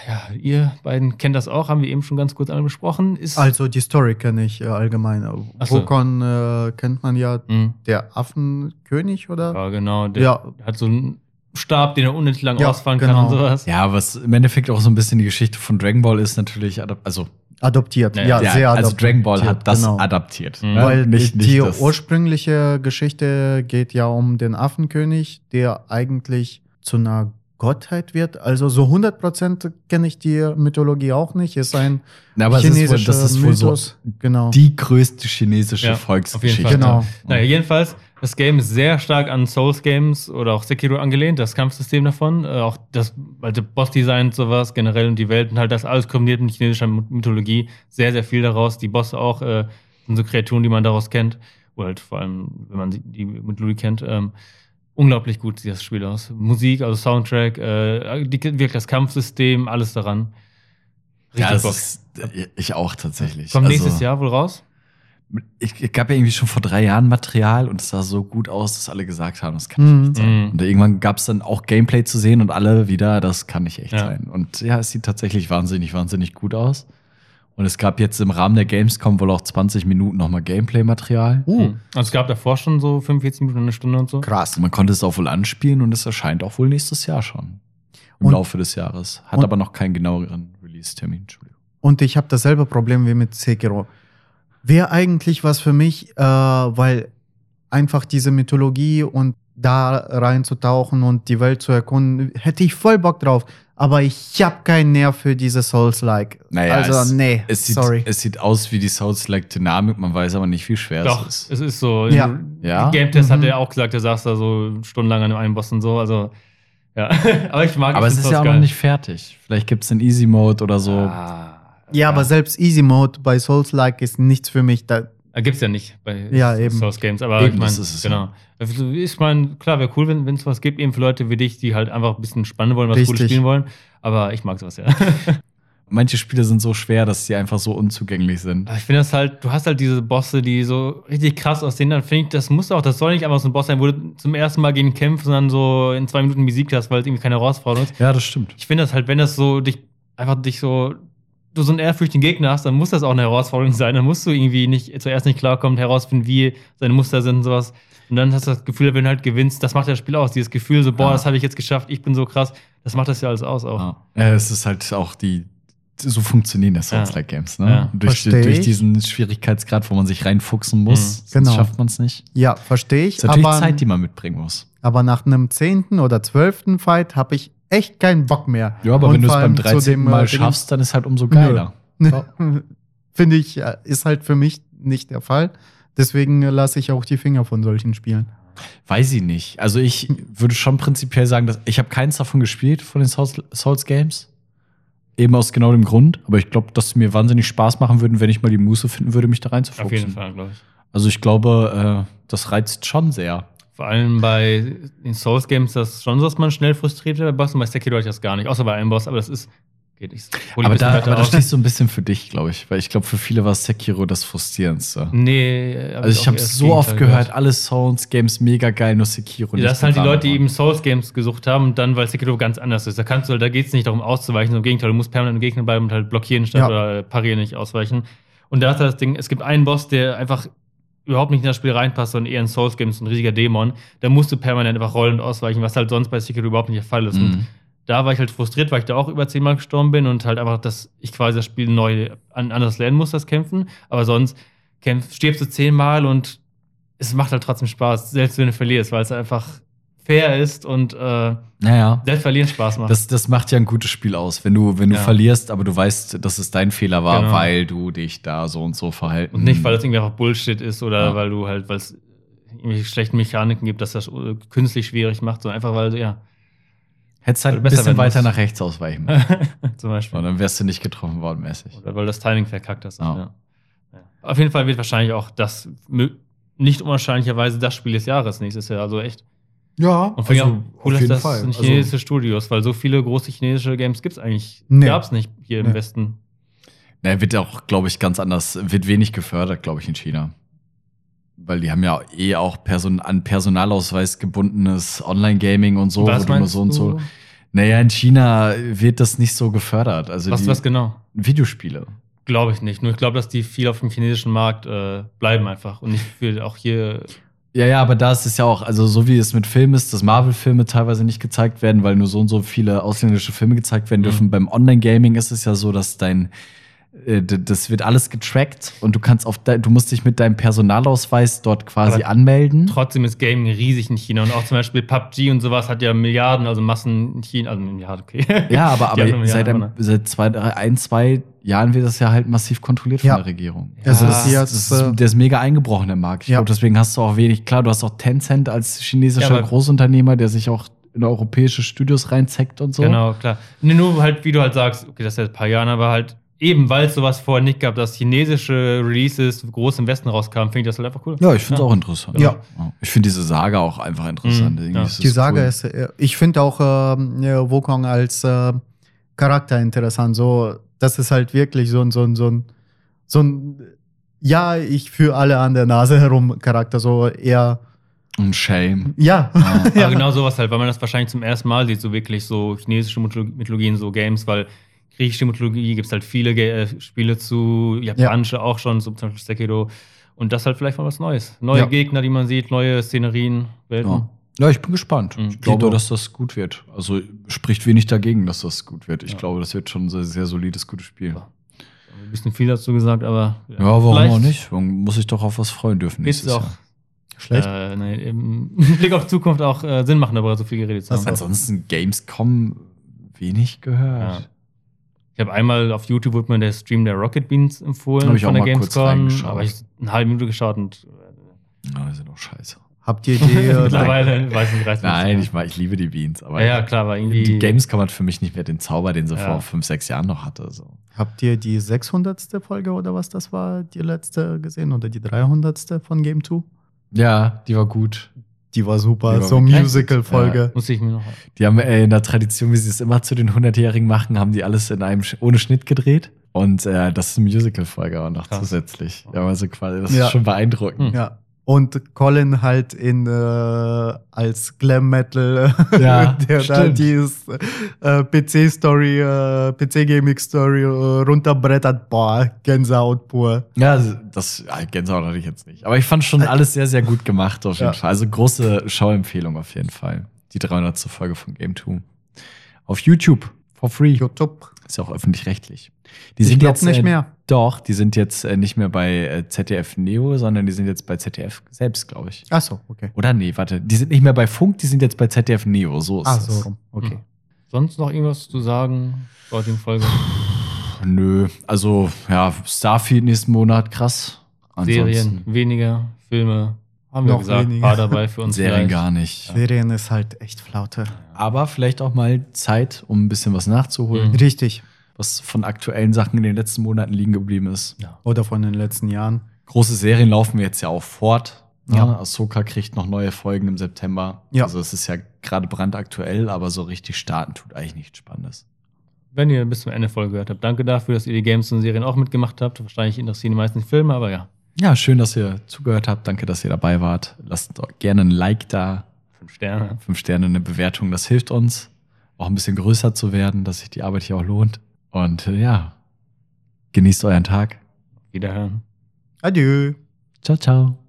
ihr beiden kennt das auch, haben wir eben schon ganz kurz angesprochen. Ist Also die Story kenne ich äh, allgemein. Ach so. Wukon äh, kennt man ja, Mhm. der Affenkönig, oder? Ja, genau. Der Ja. hat so einen Stab, den er unendlich lang Ja, ausfahren genau. kann und sowas. Ja, was im Endeffekt auch so ein bisschen die Geschichte von Dragon Ball ist natürlich, also Adoptiert. Ja, Ja, Ja, sehr also adoptiert. Dragon Ball hat das genau. adaptiert. Mhm. ne? Weil nicht, die, nicht die das. ursprüngliche Geschichte geht ja um den Affenkönig, der eigentlich zu einer Gottheit wird. Also so 100% kenne ich die Mythologie auch nicht. Ist ein Na, aber es ist wohl, chinesischer das ist wohl so Mythos. Genau. die größte chinesische Ja, auf Volksgeschichte. jeden Fall. Genau. Naja, jedenfalls, das Game ist sehr stark an Souls-Games oder auch Sekiro angelehnt, das Kampfsystem davon. Äh, auch das alte Boss-Design und sowas generell und die Welt und halt das alles kombiniert mit chinesischer Mythologie. Sehr, sehr viel daraus. Die Bosse auch äh, sind so Kreaturen, die man daraus kennt. Oder halt vor allem, wenn man sie- die Mythologie kennt. Ähm, unglaublich gut sieht das Spiel aus. Musik, also Soundtrack, äh, die, wirklich das Kampfsystem, alles daran. Ja, Richtig das Bock. ist, ich auch tatsächlich. Kommt Also, nächstes Jahr wohl raus? Ich, ich gab ja irgendwie schon vor drei Jahren Material und es sah so gut aus, dass alle gesagt haben, das kann nicht Mhm. echt sein. Mhm. Und irgendwann gab es dann auch Gameplay zu sehen und alle wieder, das kann nicht echt Ja. sein. Und ja, es sieht tatsächlich wahnsinnig, wahnsinnig gut aus. Und es gab jetzt im Rahmen der Gamescom wohl auch 20 Minuten nochmal Gameplay-Material. Uh, Mhm. Also es gab davor schon so 45 Minuten, eine Stunde und so. krass. Man konnte es auch wohl anspielen und es erscheint auch wohl nächstes Jahr schon. Im Und- Laufe des Jahres. Hat und- aber noch keinen genaueren Release-Termin. Entschuldigung. Und ich habe dasselbe Problem wie mit Sekiro. Wäre eigentlich was für mich, äh, weil einfach diese Mythologie und da reinzutauchen und die Welt zu erkunden, hätte ich voll Bock drauf. Aber ich habe keinen Nerv für diese Souls-like. Naja, also, es- nee, Es sieht, sorry. es sieht aus wie die Souls-like-Dynamik, man weiß aber nicht, wie schwer Doch, es ist. es ist so. Ja. Ja? Game Test hat Mhm. er auch gesagt, der saß da so stundenlang an dem einen Boss und so. Also, ja. (laughs) aber ich mag Aber ich es ist ja auch geil. noch nicht fertig. Vielleicht gibt es einen Easy-Mode oder so. Ah, ja, aber selbst Easy Mode bei Souls-like ist nichts für mich. Da, Äh, Gibt's ja nicht bei Ja, eben. Source Games. Aber Eben, ich meine, das ist es, genau. Also, Ich meine, klar, wäre cool, wenn es was gibt, eben für Leute wie dich, die halt einfach ein bisschen spannend wollen, was Cooles Richtig. spielen wollen. Aber ich mag sowas ja. (laughs) manche Spiele sind so schwer, dass sie einfach so unzugänglich sind. Ich finde das halt, du hast halt diese Bosse, die so richtig krass aussehen. Dann finde ich, das muss auch, das soll nicht einfach so ein Boss sein, wo du zum ersten Mal gegen kämpfst und dann so in zwei Minuten besiegt hast, weil es irgendwie keine Herausforderung ist. Ja, das stimmt. Ich finde das halt, wenn das so dich einfach dich so du so einen ehrfürchtigen Gegner hast, dann muss das auch eine Herausforderung sein. Dann musst du irgendwie nicht zuerst nicht klarkommen, herausfinden, wie seine Muster sind und sowas. Und dann hast du das Gefühl, wenn du halt gewinnst, das macht das Spiel aus. Dieses Gefühl, so, boah, Ja. das habe ich jetzt geschafft, ich bin so krass. Das macht das ja alles aus auch. Ja. ja, es ist halt auch die. So funktionieren das Ja. Souls-like-Games, ne? Ja. Durch, durch diesen Schwierigkeitsgrad, wo man sich reinfuchsen muss, Mhm. sonst Genau. schafft man es nicht. Ja, verstehe ich. ist natürlich aber, Zeit, die man mitbringen muss. aber nach einem zehnten oder zwölften Fight habe ich echt keinen Bock mehr. Ja, aber Und wenn du es beim allem zu 13. dem, äh, Mal schaffst, dann ist halt umso geiler. (laughs) Finde ich, äh, ist halt für mich nicht der Fall. Deswegen äh, lasse ich auch die Finger von solchen Spielen. Weiß ich nicht. Also ich würde schon prinzipiell sagen, dass ich habe keins davon gespielt von den Souls, Souls Games. Eben aus genau dem Grund. Aber ich glaube, dass sie mir wahnsinnig Spaß machen würden, wenn ich mal die Muße finden würde, mich da reinzufuchsen. Auf jeden Fall, glaube ich. Also ich glaube, äh, das reizt schon sehr. Vor allem bei den Souls-Games ist das schon so, dass man schnell frustriert wird bei Bossen. Bei Sekiro hatte ich das gar nicht, außer bei einem Boss, aber das ist. Geht nicht. Ich Aber da, aber da stehst du ein bisschen für dich, glaube ich. Weil ich glaube, für viele war Sekiro das Frustrierendste. Nee, Also ich auch habe so oft gehört, alle Souls-Games mega geil, nur Sekiro Ja, das sind halt die Leute, die waren. eben Souls-Games gesucht haben und dann, weil Sekiro ganz anders ist. Da kannst du, da geht es nicht darum auszuweichen, sondern im Gegenteil, du musst permanent im Gegner bleiben und halt blockieren statt Ja. oder parieren nicht ausweichen. Und da ist das Ding, es gibt einen Boss, der einfach überhaupt nicht in das Spiel reinpasst, sondern eher in Souls-Games, ist ein riesiger Dämon. Da musst du permanent einfach rollen und ausweichen, was halt sonst bei Sekiro überhaupt nicht der Fall ist. Und Mhm. da war ich halt frustriert, weil ich da auch über zehnmal gestorben bin und halt einfach, dass ich quasi das Spiel neu an, anders lernen muss, das Kämpfen. Aber sonst kämpf, stirbst du zehnmal und es macht halt trotzdem Spaß, selbst wenn du verlierst, weil es einfach fair ist und äh, Naja. selbst verlieren Spaß macht. Das, das macht ja ein gutes Spiel aus, wenn du, wenn du Ja. verlierst, aber du weißt, dass es dein Fehler war, Genau. weil du dich da so und so verhalten. und nicht, weil es irgendwie einfach Bullshit ist oder Ja. weil du halt, weil es irgendwelche schlechten Mechaniken gibt, dass das äh, künstlich schwierig macht, sondern einfach, weil, ja, Hättest halt ein du besser bisschen weiter nach rechts ausweichen (laughs) müssen. zum Beispiel. Und dann wärst du nicht getroffen worden, mäßig. Oder weil das Timing verkackt hast. Ja. Ja. Auf jeden Fall wird wahrscheinlich auch das nicht unwahrscheinlicherweise das Spiel des Jahres nächstes Jahr. Also echt. Ja, Und vor allem auch cool, dass das Fall. sind Also, chinesische Studios, weil so viele große chinesische Games gibt es eigentlich. Nee. Gab es nicht hier im Nee. Westen. Na, wird auch, glaube ich, ganz anders, wird wenig gefördert, glaube ich, in China. Weil die haben ja eh auch Person, an Personalausweis gebundenes Online-Gaming und so, Was wo du so und so. Naja, in China wird das nicht so gefördert. Also Was, die was genau? Videospiele. Glaube ich nicht. Nur ich glaube, dass die viel auf dem chinesischen Markt äh, bleiben einfach und nicht viel auch hier. Ja, ja, aber da ist es ja auch, also so wie es mit Filmen ist, dass Marvel-Filme teilweise nicht gezeigt werden, weil nur so und so viele ausländische Filme gezeigt werden dürfen. Mhm. Beim Online-Gaming ist es ja so, dass dein, das wird alles getrackt und du kannst auf, du musst dich mit deinem Personalausweis dort quasi Aber anmelden. Trotzdem ist Gaming riesig in China und auch zum Beispiel PUBG und sowas hat ja Milliarden, also Massen in China, also Milliarden, okay. (laughs) Ja, aber, aber seit, einem, seit zwei, drei, ein, zwei Jahren wird das ja halt massiv kontrolliert von Ja. der Regierung. Also Ja. ist Das jetzt, ist, äh, der ist mega eingebrochen, der Markt. Ich Ja. glaube, deswegen hast du auch wenig, klar, du hast auch Tencent als chinesischer Ja, Großunternehmer, der sich auch in europäische Studios reinzeckt und so. Genau, klar. Nee, nur halt, wie du halt sagst, okay, das ist ja ein paar Jahren, aber halt eben, weil es sowas vorher nicht gab, dass chinesische Releases groß im Westen rauskamen, finde ich das halt einfach cool. Ja, ich finde es auch interessant. Ja. Ich finde diese Saga auch einfach interessant. Mhm, ja. Die es Sage cool. ist, äh, ich finde auch ähm, ja, Wukong als äh, Charakter interessant. So, das ist halt wirklich so ein, so ein, so ein, so ein ja, ich führe alle an der Nase herum Charakter, so eher, Und Shame. ja. (laughs) Ja. Aber genau sowas halt, weil man das wahrscheinlich zum ersten Mal sieht, so wirklich so chinesische Mytholo- Mythologien, so Games, weil griechische Mythologie gibt es halt viele Ge äh, Spiele zu, japanische auch schon, so zum Beispiel Sekiro. Und das halt vielleicht mal was Neues. Neue Ja. Gegner, die man sieht, neue Szenerien, Welten. Ja. ja, ich bin gespannt. Mhm. Ich glaube, dass das gut wird. Also spricht wenig dagegen, dass das gut wird. Ich Ja. glaube, das wird schon ein sehr, sehr solides, gutes Spiel. Ja. Ein bisschen viel dazu gesagt, aber. Ja, warum vielleicht auch nicht? Man muss sich doch auf was freuen dürfen nächstes auch Jahr. Schlecht. Äh, nee, im (laughs) Blick auf Zukunft auch äh, Sinn machen, darüber so viel geredet zu Was haben. Ansonsten Gamescom wenig gehört. Ich habe einmal auf YouTube wurde mir der Stream der Rocket Beans empfohlen Hab ich von auch der mal kurz Gamescom, reingeschaut. aber ich eine halbe Minute geschaut und äh, Ja, die sind auch scheiße. Habt ihr die, (laughs) äh, mittlerweile weiß ich nicht, mich Nein, nicht ich, ich liebe die Beans. Aber Ja, ja, klar, aber irgendwie. die Gamescom hat für mich nicht mehr den Zauber, den sie Ja. vor fünf, sechs Jahren noch hatte. So. habt ihr die 600. Folge oder was das war, die letzte gesehen oder die 300. von Game 2? Ja, die war gut. Die war super. Die war so Musical-Folge. Muss ich mir noch. Die haben äh, in der Tradition, wie sie es immer zu den 100-Jährigen machen, haben die alles in einem ohne Schnitt gedreht. Und äh, das ist eine Musical-Folge auch noch Krass. zusätzlich. Ja, also quasi, das Ja. ist schon beeindruckend. Ja. Und Colin halt in äh, als Glam Metal, Ja, (laughs) der da dieses äh, PC-Story, äh, PC-Gaming-Story äh, runterbrettert. Boah, Gänsehaut pur. Ja, das ja, Gänsehaut hatte ich jetzt nicht. Aber ich fand schon alles sehr, sehr gut gemacht auf jeden Ja. Fall. Also große Schauempfehlung auf jeden Fall. Die 300. Folge von Game 2. Auf YouTube. For free. YouTube. Ist ja auch öffentlich-rechtlich. Die Ich sind jetzt nicht äh, mehr. Doch, die sind jetzt äh, nicht mehr bei äh, ZDF Neo, sondern die sind jetzt bei ZDF selbst, glaube ich. Ach so, okay. Oder nee, warte, die sind nicht mehr bei Funk, die sind jetzt bei ZDF Neo. So ist Ach es. so, rum. okay. Hm. Sonst noch irgendwas zu sagen? zur heutigen Folge. Nö, also ja, Starfield nächsten Monat, krass. Serien weniger, Filme haben wir gesagt, war dabei für uns. Serien vielleicht. gar nicht. Serien ist halt echt Flaute. Aber vielleicht auch mal Zeit, um ein bisschen was nachzuholen, Mhm. Richtig. was von aktuellen Sachen in den letzten Monaten liegen geblieben ist. Ja. Oder von den letzten Jahren. Große Serien laufen wir jetzt ja auch fort. Ja. Ja. Ahsoka kriegt noch neue Folgen im September. Ja. Also es ist ja gerade brandaktuell, aber so richtig starten tut eigentlich nichts Spannendes. Wenn ihr bis zum Ende Folge gehört habt, danke dafür, dass ihr die Games und Serien auch mitgemacht habt. Wahrscheinlich interessieren die meisten Filme, aber ja, Ja, schön, dass ihr zugehört habt. Danke, dass ihr dabei wart. Lasst doch gerne ein Like da, fünf Sterne. fünf Sterne, eine Bewertung. Das hilft uns, auch ein bisschen größer zu werden, dass sich die Arbeit hier auch lohnt. Und äh, ja, genießt euren Tag. Wiederhören. Adieu. Ciao, ciao.